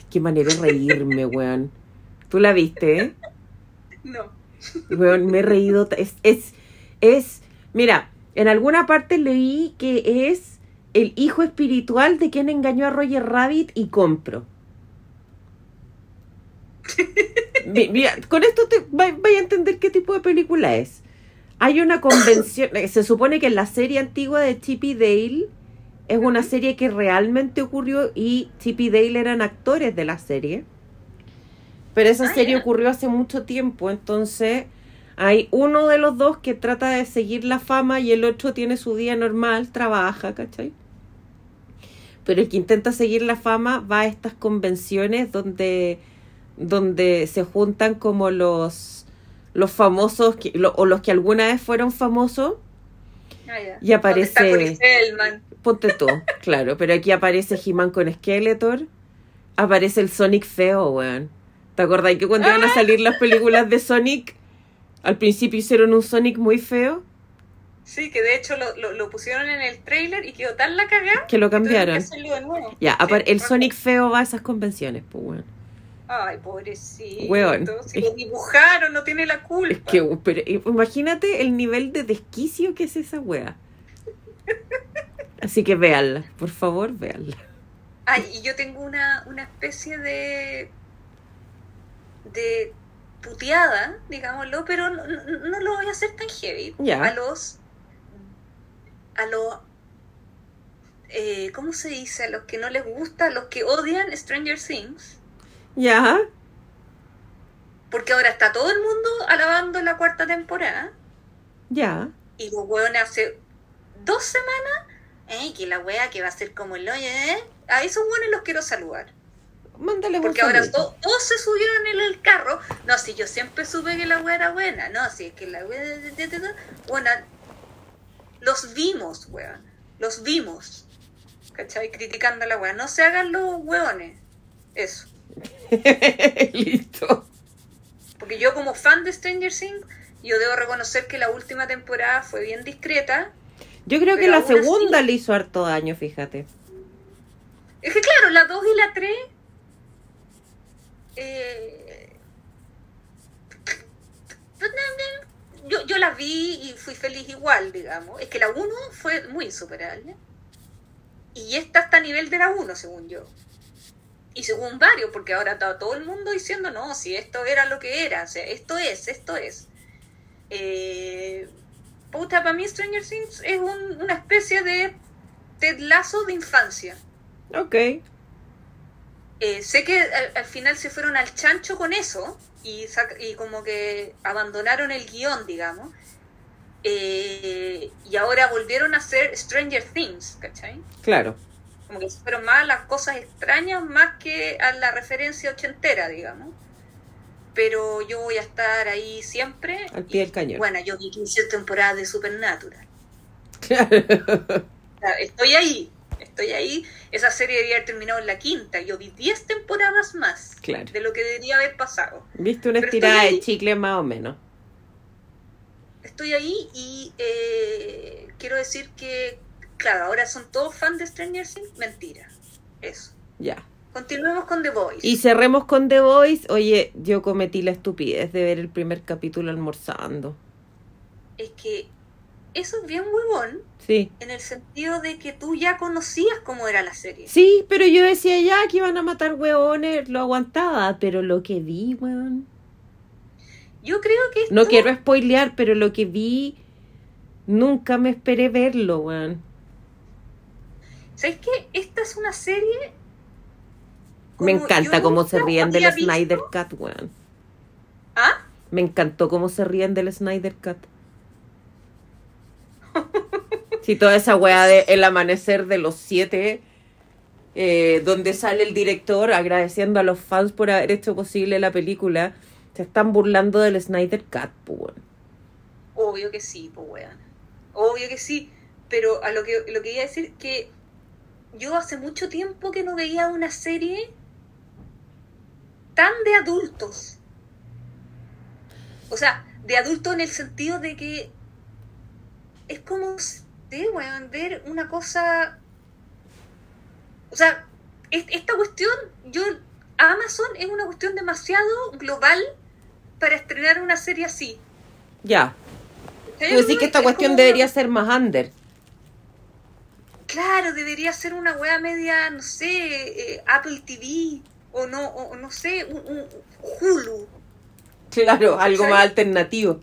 Speaker 1: Qué manera de reírme, weón. ¿Tú la viste, eh?
Speaker 2: No.
Speaker 1: Weón, me he reído. Es, es, es, mira, en alguna parte leí que es el hijo espiritual de quien engañó a Roger Rabbit y compro. Mira, con esto te va- vaya a entender qué tipo de película es. Hay una convención, eh, se supone que la serie antigua de Chip y Dale es una serie que realmente ocurrió y Chip y Dale eran actores de la serie. Pero esa
Speaker 2: Ah,
Speaker 1: serie ocurrió hace mucho tiempo, entonces hay uno de los dos que trata de seguir la fama y el otro tiene su día normal, trabaja, ¿cachai? Pero el que intenta seguir la fama va a estas convenciones donde, donde se juntan como los, los famosos que- lo- o los que alguna vez fueron famosos
Speaker 2: Ah,
Speaker 1: y aparece... Ponte tú, claro, pero aquí aparece He-Man con Skeletor, aparece el Sonic feo, weón. ¿Te acordás que cuando iban a salir las películas de Sonic, al principio hicieron un Sonic muy feo?
Speaker 2: Sí, que de hecho lo, lo, lo pusieron en el trailer y quedó tan la cagada
Speaker 1: Que lo
Speaker 2: que que
Speaker 1: cambiaron.
Speaker 2: de nuevo.
Speaker 1: Ya,
Speaker 2: Sí,
Speaker 1: el. Sonic feo va a esas convenciones, pues, weón.
Speaker 2: Ay, pobrecito.
Speaker 1: Weón.
Speaker 2: Si lo dibujaron, no tiene la culpa.
Speaker 1: Es que, pero, eh, imagínate el nivel de desquicio que es esa wea. Así que véanla, por favor, véanla.
Speaker 2: Ay, y yo tengo una, una especie de. De puteada, digámoslo, pero no, lo voy a hacer tan heavy. A los. a los. eh, ¿Cómo se dice? A los que no les gusta, a los que odian Stranger Things.
Speaker 1: Ya,
Speaker 2: Porque ahora está todo el mundo alabando la cuarta temporada.
Speaker 1: ya.
Speaker 2: Y los hueones hace dos semanas. ¡Ey, que la wea que va a ser como el hoyo, eh! A esos hueones los quiero saludar.
Speaker 1: Mándale un
Speaker 2: Porque ahora todos se subieron en el carro. No, si yo siempre supe que la wea era buena. No, si es que la wea. Bueno, los vimos, weón. Los vimos. ¿Cachai? Criticando a la weá. No se hagan los weones. Eso.
Speaker 1: Listo.
Speaker 2: Porque yo como fan de Stranger Things, yo debo reconocer que la última temporada fue bien discreta.
Speaker 1: Yo creo que la
Speaker 2: así-
Speaker 1: segunda le hizo harto daño, fíjate.
Speaker 2: Es que claro, la 2 y la 3... Eh, yo, yo las vi y fui feliz igual, digamos. Es que la 1 fue muy insuperable. Y esta está a nivel de la 1, según yo. Y según varios, porque ahora está todo el mundo diciendo, no, si esto era lo que era, o sea, esto es, esto es. Eh, puta, para mí Stranger Things es un- una especie de Ted Lasso de infancia.
Speaker 1: Ok.
Speaker 2: Eh, sé que al, al final se fueron al chancho con eso y, como que abandonaron el guion, digamos. Eh, y ahora volvieron a hacer Stranger Things, ¿cachai?
Speaker 1: Claro.
Speaker 2: Como que se fueron más a las cosas extrañas más que a la referencia ochentera, digamos. Pero yo voy a estar ahí siempre.
Speaker 1: Al pie del cañón.
Speaker 2: Bueno, yo vi 15 temporadas de Supernatural.
Speaker 1: Claro.
Speaker 2: Estoy ahí, estoy ahí. Esa serie debería haber terminado en la quinta. Yo vi 10 temporadas más
Speaker 1: Claro.
Speaker 2: de lo que debería haber pasado.
Speaker 1: Viste una
Speaker 2: Pero
Speaker 1: estirada de chicle más o menos.
Speaker 2: Estoy ahí y eh, quiero decir que, claro, ahora son todos fans de Stranger Things. Mentira. Eso.
Speaker 1: Ya.
Speaker 2: Continuemos con The Voice.
Speaker 1: Y cerremos con The Voice. Oye, yo cometí la estupidez de ver el primer capítulo almorzando.
Speaker 2: Es que eso es bien huevón
Speaker 1: Sí.
Speaker 2: en el sentido de que tú ya conocías cómo era la serie.
Speaker 1: Sí, pero yo decía ya que iban a matar hueones, lo aguantaba, pero lo que vi, weón.
Speaker 2: Yo creo que esto,
Speaker 1: No quiero spoilear, pero lo que vi, nunca me esperé verlo, weón.
Speaker 2: ¿Sabes qué? Esta es una serie...
Speaker 1: Me encanta cómo se ríen del
Speaker 2: visto-
Speaker 1: Snyder Cut, weón.
Speaker 2: ¿Ah?
Speaker 1: Me encantó cómo se ríen del Snyder Cut. Sí, toda esa weá de El Amanecer de los Siete, eh, donde sale el director agradeciendo a los fans por haber hecho posible la película, se están burlando del Snyder Cut, pues.
Speaker 2: Obvio que sí, pues weón. Obvio que sí. Pero a lo que, lo que iba a decir que yo hace mucho tiempo que no veía una serie tan de adultos. O sea, de adultos en el sentido de que es como, de weón, ver una cosa... O sea, es- esta cuestión, yo, Amazon es una cuestión demasiado global para estrenar una serie así.
Speaker 1: Ya. Tú decís que esta
Speaker 2: Es
Speaker 1: cuestión debería ser más under.
Speaker 2: Claro, debería ser una wea media, no sé, eh, Apple TV o no, o, no sé, un, un Hulu.
Speaker 1: Claro, algo más alternativo.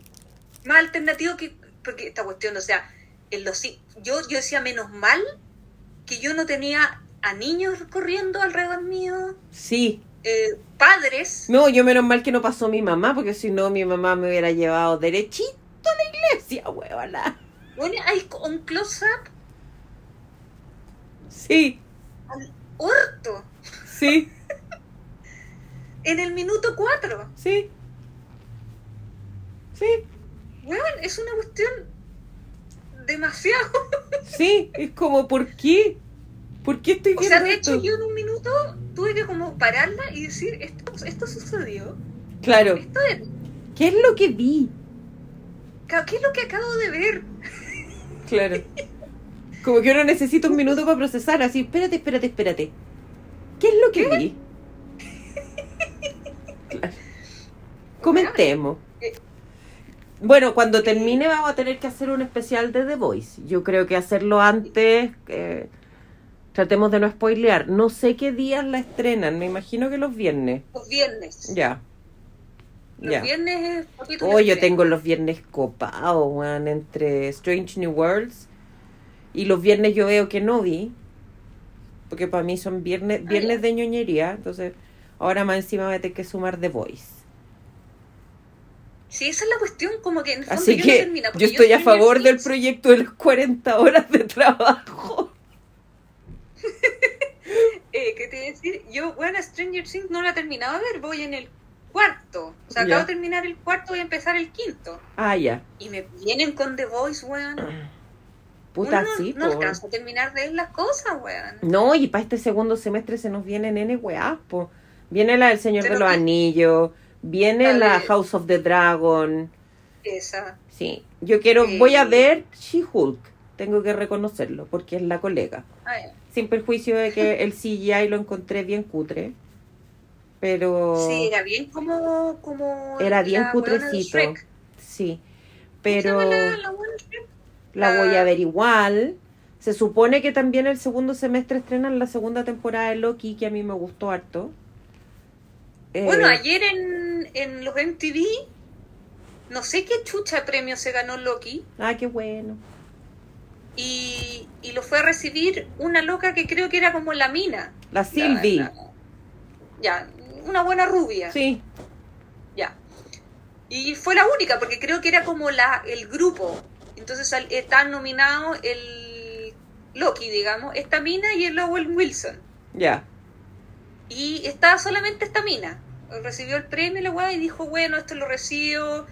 Speaker 2: Más alternativo que, porque esta cuestión, o sea, en los, yo, yo decía menos mal que yo no tenía a niños corriendo alrededor mío,
Speaker 1: Sí.
Speaker 2: eh, padres,
Speaker 1: No, yo menos mal que no pasó mi mamá, porque si no mi mamá me hubiera llevado derechito a la iglesia, huevona.
Speaker 2: bueno, hay un close-up
Speaker 1: Sí,
Speaker 2: al orto
Speaker 1: sí,
Speaker 2: en el minuto 4.
Speaker 1: sí. Sí,
Speaker 2: Weón, es una cuestión demasiado
Speaker 1: sí, es como, ¿por qué? ¿Por qué estoy
Speaker 2: O
Speaker 1: viendo
Speaker 2: sea, de hecho,
Speaker 1: esto?
Speaker 2: yo en un minuto tuve que como pararla y decir, esto, esto sucedió,
Speaker 1: Claro,
Speaker 2: esto es,
Speaker 1: ¿qué es lo que vi?
Speaker 2: ¿qué es lo que acabo de ver?
Speaker 1: Claro. Como que uno necesita un minuto para procesar, así, espérate, espérate, espérate. ¿Qué es lo que vi? Claro. Comentemos. Bueno, cuando termine vamos a tener que hacer un especial de The Voice. Yo creo que hacerlo antes, eh, tratemos de no spoilear. No sé qué días la estrenan, me imagino que los viernes.
Speaker 2: Los viernes.
Speaker 1: Ya.
Speaker 2: Los
Speaker 1: Ya.
Speaker 2: viernes es
Speaker 1: Oh, yo tengo los viernes copados, weón, entre Strange New Worlds y los viernes yo veo que no vi, porque para mí son viernes,
Speaker 2: Ah,
Speaker 1: viernes de ñoñería, entonces ahora más encima voy a tener que sumar The Voice.
Speaker 2: Sí, esa es la cuestión, como que en el fondo
Speaker 1: Así
Speaker 2: yo
Speaker 1: que
Speaker 2: no termina,
Speaker 1: yo estoy a favor del proyecto de las 40 horas de trabajo.
Speaker 2: Eh, ¿Qué te iba a decir? Yo, bueno, Stranger Things no la he terminado de ver, voy en el cuarto. O sea, acabo de terminar el cuarto, voy a empezar el quinto.
Speaker 1: Ah, ya.
Speaker 2: Y me vienen con The Voice, weón.
Speaker 1: Puta,
Speaker 2: Uno no,
Speaker 1: sí,
Speaker 2: no alcanza a terminar de ver las cosas, weón.
Speaker 1: No, y para este segundo semestre se nos viene nene weá, po. Viene la del Señor
Speaker 2: Se
Speaker 1: de los Anillos, viene
Speaker 2: La
Speaker 1: House of the Dragon.
Speaker 2: Esa.
Speaker 1: Sí, yo quiero,
Speaker 2: Sí.
Speaker 1: voy a ver She-Hulk, tengo que reconocerlo, porque es la colega.
Speaker 2: Ay,
Speaker 1: Sin perjuicio de que el CGI lo encontré bien cutre, pero
Speaker 2: Sí, era bien como. como
Speaker 1: Era bien cutrecito. Sí,
Speaker 2: ¿Cómo se
Speaker 1: pero
Speaker 2: la-
Speaker 1: voy a ver igual. Se supone que también el segundo semestre estrenan la segunda temporada de Loki, que a mí me gustó harto. Eh,
Speaker 2: Bueno, ayer en, en los MTV, no sé qué chucha premio se ganó Loki,
Speaker 1: Ah, qué bueno.
Speaker 2: y, y lo fue a recibir una loca que creo que era como la mina.
Speaker 1: La Sylvie.
Speaker 2: la- ya, una buena rubia.
Speaker 1: Sí,
Speaker 2: Ya. Y fue la única, porque creo que era como la, el grupo. Entonces al- están nominados el Loki, digamos, esta mina y el Owen Wilson.
Speaker 1: ya.
Speaker 2: Y estaba solamente esta mina. Recibió el premio la weá y dijo, bueno, esto lo recibo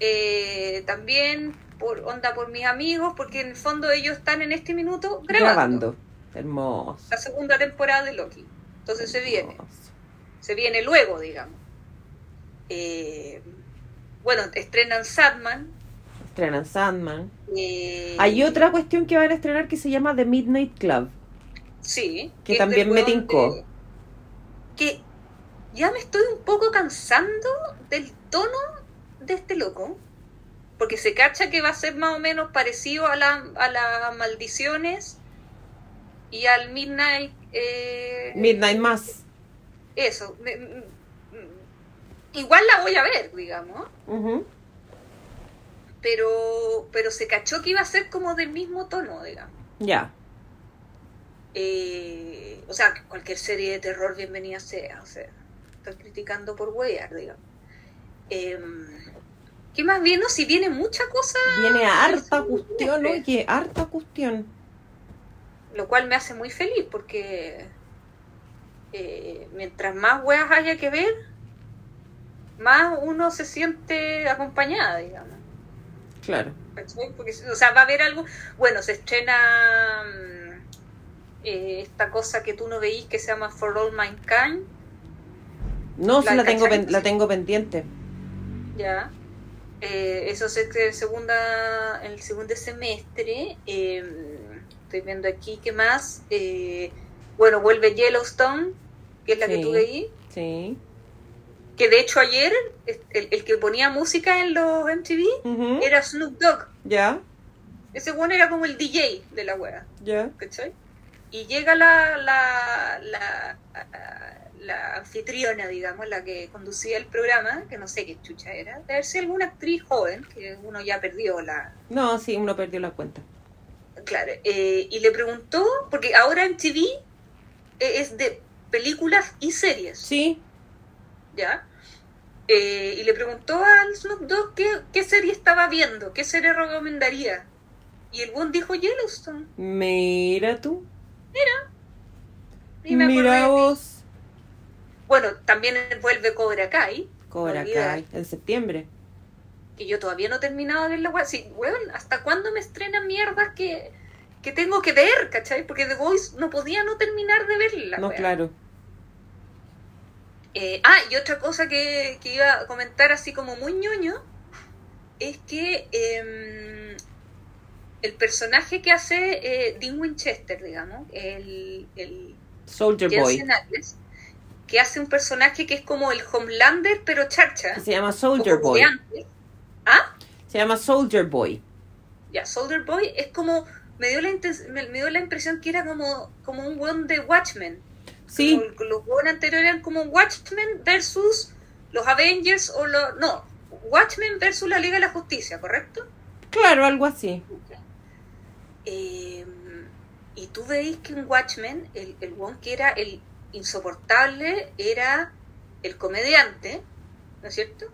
Speaker 2: eh, también por onda por mis amigos, porque en el fondo ellos están en este minuto grabando,
Speaker 1: Grabando. Hermoso.
Speaker 2: la segunda temporada de Loki. Entonces se viene, se viene luego, digamos. Eh, bueno, estrenan Sadman.
Speaker 1: Estrenan Sandman.
Speaker 2: eh,
Speaker 1: Hay otra cuestión que van a estrenar que se llama The Midnight Club.
Speaker 2: Sí.
Speaker 1: que también me tincó.
Speaker 2: de- Que ya me estoy un poco cansando del tono de este loco. Porque se cacha que va a ser más o menos parecido a, la, a las maldiciones y al Midnight. eh,
Speaker 1: Midnight Mass.
Speaker 2: Eso. me- igual la voy a ver, digamos. Pero, pero se cachó que iba a ser como del mismo tono, digamos.
Speaker 1: Ya.
Speaker 2: Eh, o sea, cualquier serie de terror bienvenida sea. O sea, criticando por huear, digamos. Eh, ¿Qué más viene? No, si viene mucha cosa,
Speaker 1: Viene harta
Speaker 2: Sí,
Speaker 1: cuestión, ¿no?
Speaker 2: siempre.
Speaker 1: Que harta cuestión.
Speaker 2: lo cual me hace muy feliz porque eh, mientras más weas haya que ver, más uno se siente acompañada, digamos.
Speaker 1: Claro.
Speaker 2: Porque, o sea, va a haber algo. Bueno, se estrena mm, eh, esta cosa que tú no veís que se llama For All Mankind.
Speaker 1: No, sí
Speaker 2: La
Speaker 1: la tengo, la tengo pendiente.
Speaker 2: Ya. Eh, eso es el, segunda, el segundo semestre. Eh, estoy viendo aquí qué más. Eh, bueno, vuelve Yellowstone, que es la que tú veí.
Speaker 1: Sí.
Speaker 2: Que de hecho ayer el, el que ponía música en los MTV era Snoop Dogg.
Speaker 1: Ya,
Speaker 2: Ese bueno era como el DJ de la wea.
Speaker 1: ya.
Speaker 2: ¿cachai? Y llega la, la, la, la anfitriona, digamos, la que conducía el programa, que no sé qué chucha era, de haber sido alguna actriz joven, que uno ya perdió la...
Speaker 1: No, sí, uno perdió la cuenta.
Speaker 2: Claro, eh, y le preguntó, porque ahora en TV eh, es de películas y series,
Speaker 1: Sí,
Speaker 2: ¿ya? Eh, y le preguntó al Snoop Dogg qué, qué serie estaba viendo, qué serie recomendaría. Y el buen dijo Yellowstone.
Speaker 1: mira tú.
Speaker 2: Y me
Speaker 1: Mira vos.
Speaker 2: Bueno, también vuelve Cobra Kai.
Speaker 1: Cobra. Kai, en septiembre.
Speaker 2: que yo todavía no he terminado de ver la. Sí, weón, ¿hasta cuándo me estrenan mierdas que, que tengo que ver, cachai? Porque The Voice no podía no terminar de verla.
Speaker 1: no, claro.
Speaker 2: Eh, ah, y otra cosa que, que iba a comentar así como muy ñoño es que em, el personaje que hace eh, Dean Winchester, digamos, el, el
Speaker 1: Soldier Boy.
Speaker 2: Que hace un personaje que es como el Homelander, pero charcha.
Speaker 1: Se llama Soldier Boy.
Speaker 2: ¿Ah?
Speaker 1: Se llama Soldier Boy.
Speaker 2: Ya, Soldier Boy es como. Me dio la, me, me dio la impresión que era como, como un weón de Watchmen.
Speaker 1: Sí,
Speaker 2: Como los weones anteriores eran como Watchmen versus los Avengers o los. No, Watchmen versus la Liga de la Justicia, ¿correcto?
Speaker 1: claro, algo así.
Speaker 2: Eh, y tú veis que en Watchmen, el, el weón que era el insoportable era el comediante, ¿no es cierto?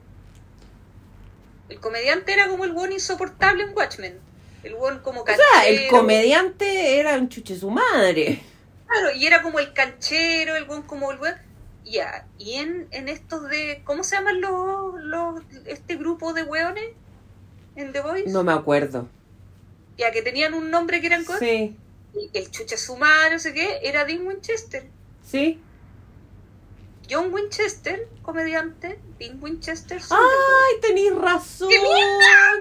Speaker 2: El comediante era como el weón insoportable en Watchmen. El weón como
Speaker 1: O sea, el
Speaker 2: canchero.
Speaker 1: comediante era un chuche su madre.
Speaker 2: Claro, y era como el canchero, el buen como el buen. Ya, y en, en estos de. ¿Cómo se llaman los, los este grupo de hueones? En The Voice.
Speaker 1: No me acuerdo.
Speaker 2: Ya que tenían un nombre que eran con
Speaker 1: Sí,
Speaker 2: el, el chucha sumar, no sé qué, era Dean Winchester.
Speaker 1: Sí.
Speaker 2: John Winchester, comediante, Dean Winchester.
Speaker 1: ¡Ay, tenéis razón!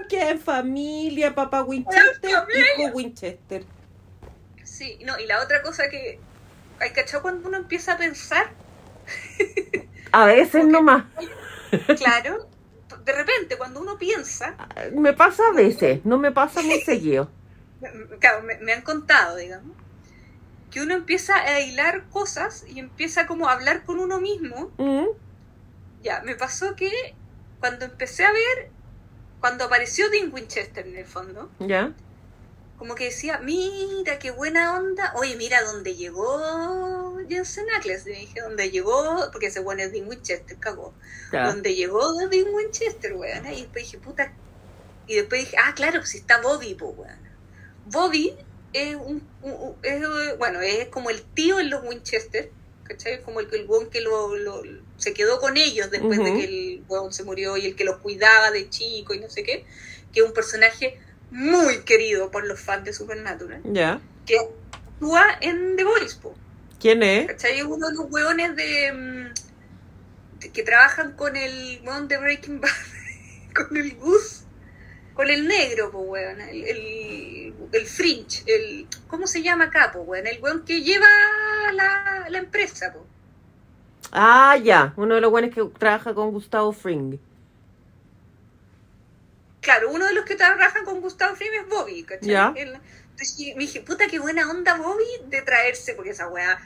Speaker 2: ¡Qué
Speaker 1: familia! Papá Winchester, hijo Winchester.
Speaker 2: Sí, no, y la otra cosa que. ¿Hay cachado cuando uno empieza a pensar?
Speaker 1: A veces nomás.
Speaker 2: Claro, de repente, cuando uno piensa,
Speaker 1: Me pasa a veces, no me pasa muy seguido.
Speaker 2: claro, me, me han contado, digamos, que uno empieza a hilar cosas y empieza como a hablar con uno mismo.
Speaker 1: ¿Mm?
Speaker 2: Ya, me pasó que cuando empecé a ver, cuando apareció Dean Winchester en el fondo,
Speaker 1: ¿Ya?
Speaker 2: como que decía, mira, qué buena onda. Oye, mira dónde llegó Jensen Ackles. Le dije, dónde llegó, porque ese bueno es Dean Winchester, cagó.
Speaker 1: Ya.
Speaker 2: Donde llegó Dean Winchester, weón. Y después dije, puta. Y después dije, ah, claro, si está Bobby, pues, weón. Bobby es un, un- es, bueno, es como el tío en los Winchester, ¿cachai? Como el, el weón que lo, lo- se quedó con ellos después de que el weón se murió y el que los cuidaba de chico y no sé qué. Que es un personaje muy querido por los fans de Supernatural.
Speaker 1: ¿Ya?
Speaker 2: Que actúa en The Voice.
Speaker 1: ¿Quién es?
Speaker 2: ¿Cachai? Es uno de los hueones de, mm, de- que trabajan con el hueón de Breaking Bad, con el Gus, con el negro, hueón, el, el, el Fringe, el, ¿cómo se llama acá, po? El hueón que lleva la, la empresa, po.
Speaker 1: Ah, ya. Uno de los buenos que trabaja con Gustavo Fring.
Speaker 2: Claro, uno de los que trabajan con Gustavo Fring es Bobby, ¿cachai?
Speaker 1: Ya.
Speaker 2: Entonces me dije, puta, qué buena onda Bobby de traerse, porque esa weá,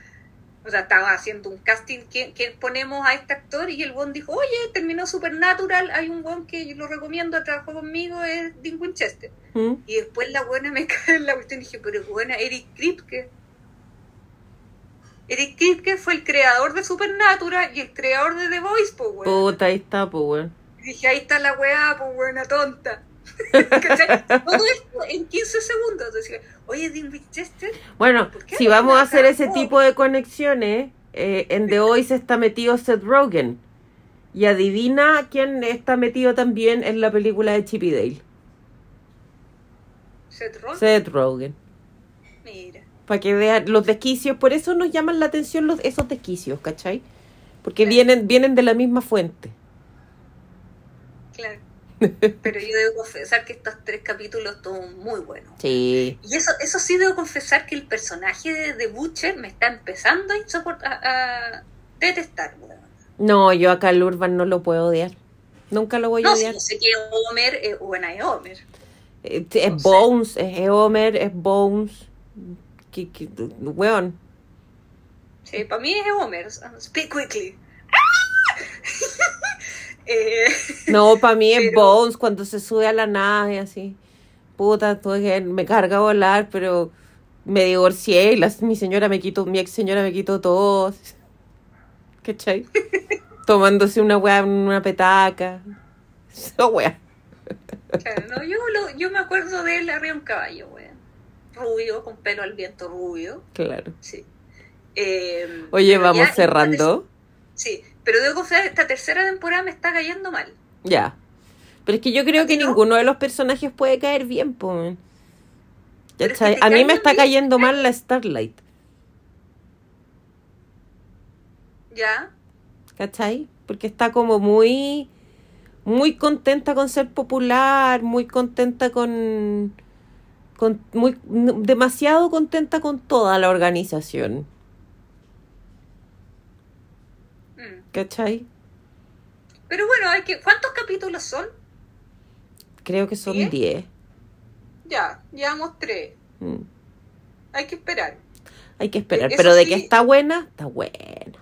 Speaker 2: o sea, estaba haciendo un casting que, que ponemos a este actor y el buen dijo, oye, terminó Supernatural, hay un buen que yo lo recomiendo, trabajó conmigo, es Dean Winchester.
Speaker 1: ¿Mm?
Speaker 2: Y después la buena me cae en la cuestión y dije, pero es buena, Eric Kripke. Eric Kripke fue el creador de Supernatural y el creador de The Voice, pues.
Speaker 1: Puta, ahí está, pues,
Speaker 2: dije, ahí está la weá, pues buena tonta. Todo esto en 15 segundos. Entonces, dije, oye, Dean Winchester,
Speaker 1: Bueno,
Speaker 2: ¿Por qué
Speaker 1: si vamos a hacer ese tipo de conexiones, eh, en The Voice está metido Seth Rogen. Y adivina quién está metido también en la película de Chip y Dale.
Speaker 2: Seth Rogen,
Speaker 1: Seth Rogen.
Speaker 2: mira.
Speaker 1: Para que vean los desquicios. Por eso nos llaman la atención los, esos desquicios, ¿cachai? Porque
Speaker 2: Claro.
Speaker 1: vienen, vienen de la misma fuente.
Speaker 2: Claro. Pero yo debo confesar que estos tres capítulos estuvo muy buenos.
Speaker 1: Sí.
Speaker 2: Y eso, eso sí debo confesar que el personaje de, de Butcher me está empezando a, insoport- a, a detestar. weón.
Speaker 1: No, yo a Carl Urban no lo puedo odiar. Nunca lo voy a
Speaker 2: No, si
Speaker 1: odiar.
Speaker 2: yo sé que Homer es buena es Homer.
Speaker 1: Eh, Es
Speaker 2: no sé.
Speaker 1: Bones, es Homer, es Bones. Que, que, weón.
Speaker 2: Sí, para mí es Homer. Speak quickly. eh,
Speaker 1: No, para mí es Bones cuando se sube a la nave así. Puta, tuve que- me carga a volar, pero me divorcié y la- mi señora me quitó, mi ex señora me quitó todo. ¿Cachai? Tomándose una weá en una petaca. Esa weá.
Speaker 2: Claro, no, yo, lo- yo me acuerdo de él arriba de un caballo, weón. Rubio, con pelo al viento rubio.
Speaker 1: Claro.
Speaker 2: Sí. Eh,
Speaker 1: Oye, vamos
Speaker 2: ya-
Speaker 1: cerrando.
Speaker 2: Sí, pero debo confesar, esta tercera temporada me está cayendo mal.
Speaker 1: Ya. Pero es que yo creo que
Speaker 2: ¿No?
Speaker 1: ninguno de los personajes puede caer bien.
Speaker 2: Pero es
Speaker 1: A mí me está
Speaker 2: bien,
Speaker 1: cayendo mal la Starlight.
Speaker 2: ¿Ya?
Speaker 1: ¿Cachai? Porque está como muy, muy contenta con ser popular, muy contenta con, con muy, demasiado contenta con toda la organización.
Speaker 2: Mm.
Speaker 1: ¿Cachai?
Speaker 2: Pero bueno, hay que, ¿cuántos capítulos son?
Speaker 1: Creo que son
Speaker 2: ¿Diez?
Speaker 1: 10.
Speaker 2: Ya, llevamos tres.
Speaker 1: Mm.
Speaker 2: Hay que esperar.
Speaker 1: Hay que esperar. Pero de
Speaker 2: sí-
Speaker 1: que está buena, está buena.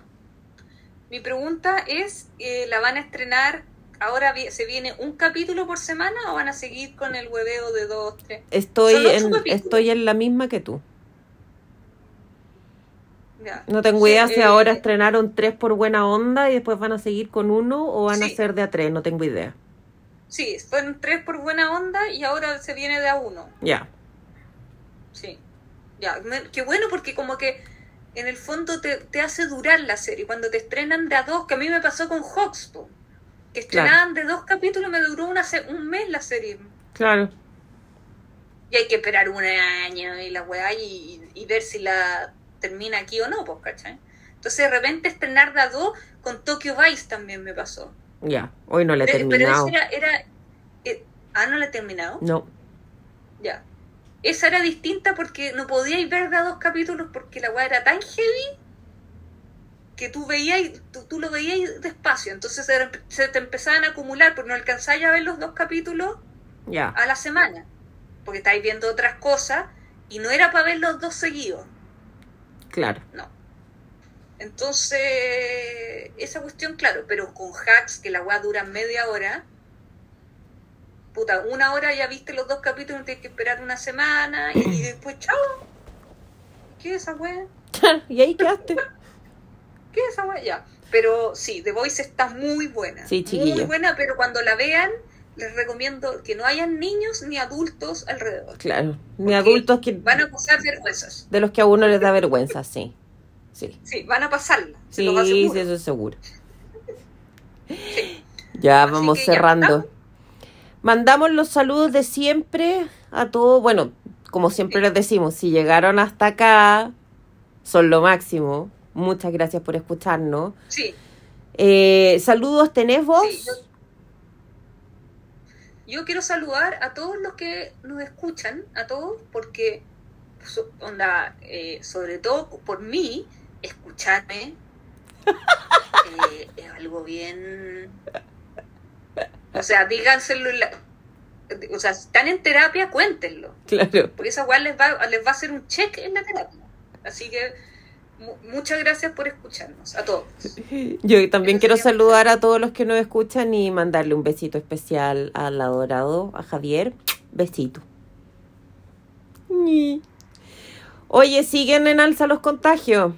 Speaker 2: Mi pregunta es, eh, ¿la van a estrenar ahora se viene un capítulo por semana o van a seguir con el hueveo de dos, tres?
Speaker 1: Estoy en,
Speaker 2: capítulos.
Speaker 1: estoy en la misma que tú.
Speaker 2: Ya.
Speaker 1: No tengo
Speaker 2: Sí,
Speaker 1: idea si
Speaker 2: eh,
Speaker 1: ahora estrenaron tres por buena onda y después van a seguir con uno o van a ser de a tres, no tengo idea.
Speaker 2: Sí, fueron tres por buena onda y ahora se viene de a uno.
Speaker 1: Ya.
Speaker 2: Sí. Ya, qué bueno porque como que en el fondo te, te hace durar la serie. Cuando te estrenan de a dos, que a mí me pasó con Hawks, que estrenaban de dos capítulos, me duró una se- un mes la serie.
Speaker 1: Claro.
Speaker 2: Y hay que esperar un año y la weá y, y ver si la termina aquí o no, pues, ¿cachai? Entonces de repente estrenar la 2 con Tokyo Vice también me pasó.
Speaker 1: Ya, hoy no la he
Speaker 2: Pero, pero
Speaker 1: terminado.
Speaker 2: esa era, era eh, ah, ¿no la he terminado?
Speaker 1: No,
Speaker 2: Ya. Esa era distinta porque no podíais ver de a dos capítulos porque la weá era tan heavy que tú veías, tú, tú lo veías despacio. Entonces se, se te empezaban a acumular porque no alcanzáis a ver los dos capítulos
Speaker 1: ya.
Speaker 2: a la semana. Porque estáis viendo otras cosas y no era para ver los dos seguidos.
Speaker 1: Claro.
Speaker 2: No. Entonces, esa cuestión, claro, pero con hacks que la weá dura media hora, puta, una hora ya viste los dos capítulos, tienes que esperar una semana y, y después, chao. ¿Qué es esa weá?
Speaker 1: y ahí quedaste.
Speaker 2: ¿Qué es esa weá? Ya. Pero sí, The Voice está muy buena.
Speaker 1: Sí,
Speaker 2: Muy
Speaker 1: chiquillo.
Speaker 2: buena, pero cuando la vean, les recomiendo que no hayan niños ni adultos alrededor.
Speaker 1: Claro. Ni adultos que,
Speaker 2: Van a pasar vergüenzas.
Speaker 1: de los que a uno les da vergüenza, sí. Sí.
Speaker 2: Sí, van a pasarla. Se
Speaker 1: Sí,
Speaker 2: los aseguro.
Speaker 1: sí, eso es seguro.
Speaker 2: Sí.
Speaker 1: Ya
Speaker 2: Así
Speaker 1: vamos
Speaker 2: ya
Speaker 1: cerrando. Mandamos los saludos de siempre a todos. Bueno, como siempre les decimos, si llegaron hasta acá, son lo máximo. Muchas gracias por escucharnos.
Speaker 2: Sí,
Speaker 1: Eh, saludos, ¿tenés vos?
Speaker 2: Sí, yo- Yo quiero saludar a todos los que nos escuchan, a todos, porque, onda, eh, sobre todo por mí, escucharme eh, es algo bien... O sea, díganselo, en la- o sea, si están en terapia, cuéntenlo,
Speaker 1: Claro.
Speaker 2: porque esa igual les va, les va a hacer un check en la terapia. Así que muchas gracias por escucharnos, a todos.
Speaker 1: Yo también quiero saludar a todos los que nos escuchan y mandarle un besito especial al adorado, a Javier. Besito. Oye, siguen en alza los contagios.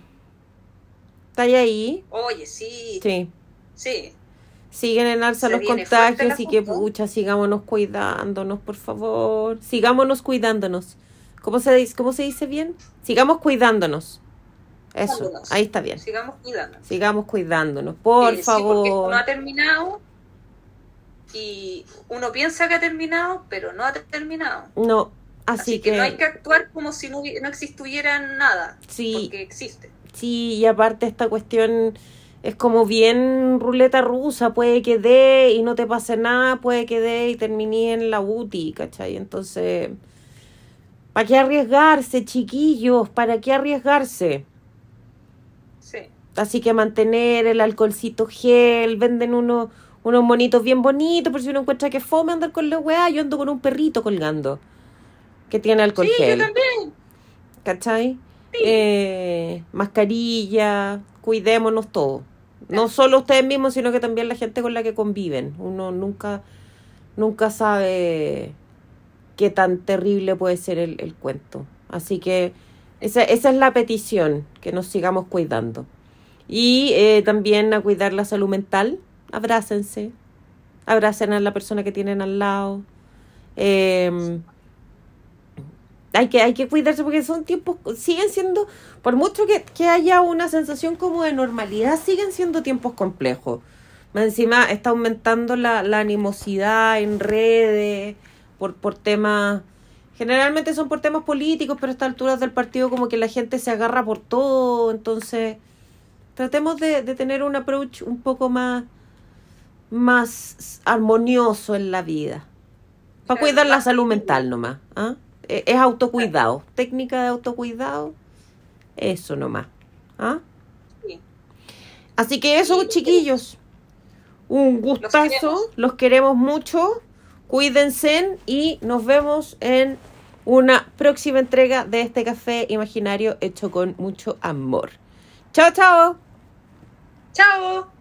Speaker 1: ¿Está ahí?
Speaker 2: Oye, sí,
Speaker 1: Sí.
Speaker 2: sí.
Speaker 1: Siguen en alza
Speaker 2: Se
Speaker 1: los contagios, así que pucha, sigámonos cuidándonos, por favor. Sigámonos cuidándonos. ¿Cómo se dice, cómo se dice bien? Sigamos cuidándonos. Eso,
Speaker 2: Cuidándonos.
Speaker 1: ahí está bien.
Speaker 2: Sigamos cuidando.
Speaker 1: Sigamos cuidándonos, por
Speaker 2: Eh, sí, porque esto
Speaker 1: favor.
Speaker 2: no ha terminado y uno piensa que ha terminado, pero no ha terminado.
Speaker 1: No, así,
Speaker 2: Así,
Speaker 1: que,
Speaker 2: que, no hay que actuar como si no, no existiera nada,
Speaker 1: sí,
Speaker 2: porque existe.
Speaker 1: sí, y aparte esta cuestión es como bien ruleta rusa, puede que dé y no te pase nada, puede que dé y terminé en la UTI, ¿cachai? Entonces, ¿para qué arriesgarse, chiquillos? ¿Para qué arriesgarse?
Speaker 2: Sí.
Speaker 1: Así que mantener el alcoholcito gel, venden unos, unos monitos bien bonitos, por si uno encuentra que fome andar con la weá, yo ando con un perrito colgando que tiene alcohol
Speaker 2: Sí, yo
Speaker 1: gel.
Speaker 2: también.
Speaker 1: ¿Cachai? Eh, mascarilla, cuidémonos todos. No solo ustedes mismos, sino que también la gente con la que conviven. Uno nunca, nunca sabe qué tan terrible puede ser el, el cuento. Así que esa, esa es la petición, que nos sigamos cuidando. Y eh, también a cuidar la salud mental. Abrácense. Abracen a la persona que tienen al lado. Eh, hay que, hay que cuidarse porque son tiempos, siguen siendo, por mucho que, que haya una sensación como de normalidad, siguen siendo tiempos complejos. Encima está aumentando la, la animosidad en redes por, por temas, generalmente son por temas políticos, pero a estas alturas del partido como que la gente se agarra por todo, entonces tratemos de, de tener un approach un poco más, más armonioso en la vida. Para cuidar la salud mental nomás. Eh, Es autocuidado. Técnica de autocuidado. Eso nomás. ¿ah?
Speaker 2: Sí.
Speaker 1: Así que eso, chiquillos. Un gustazo.
Speaker 2: queremos.
Speaker 1: Los queremos mucho. Cuídense y nos vemos en una próxima entrega de este café imaginario hecho con mucho amor. Chao, chao.
Speaker 2: Chao.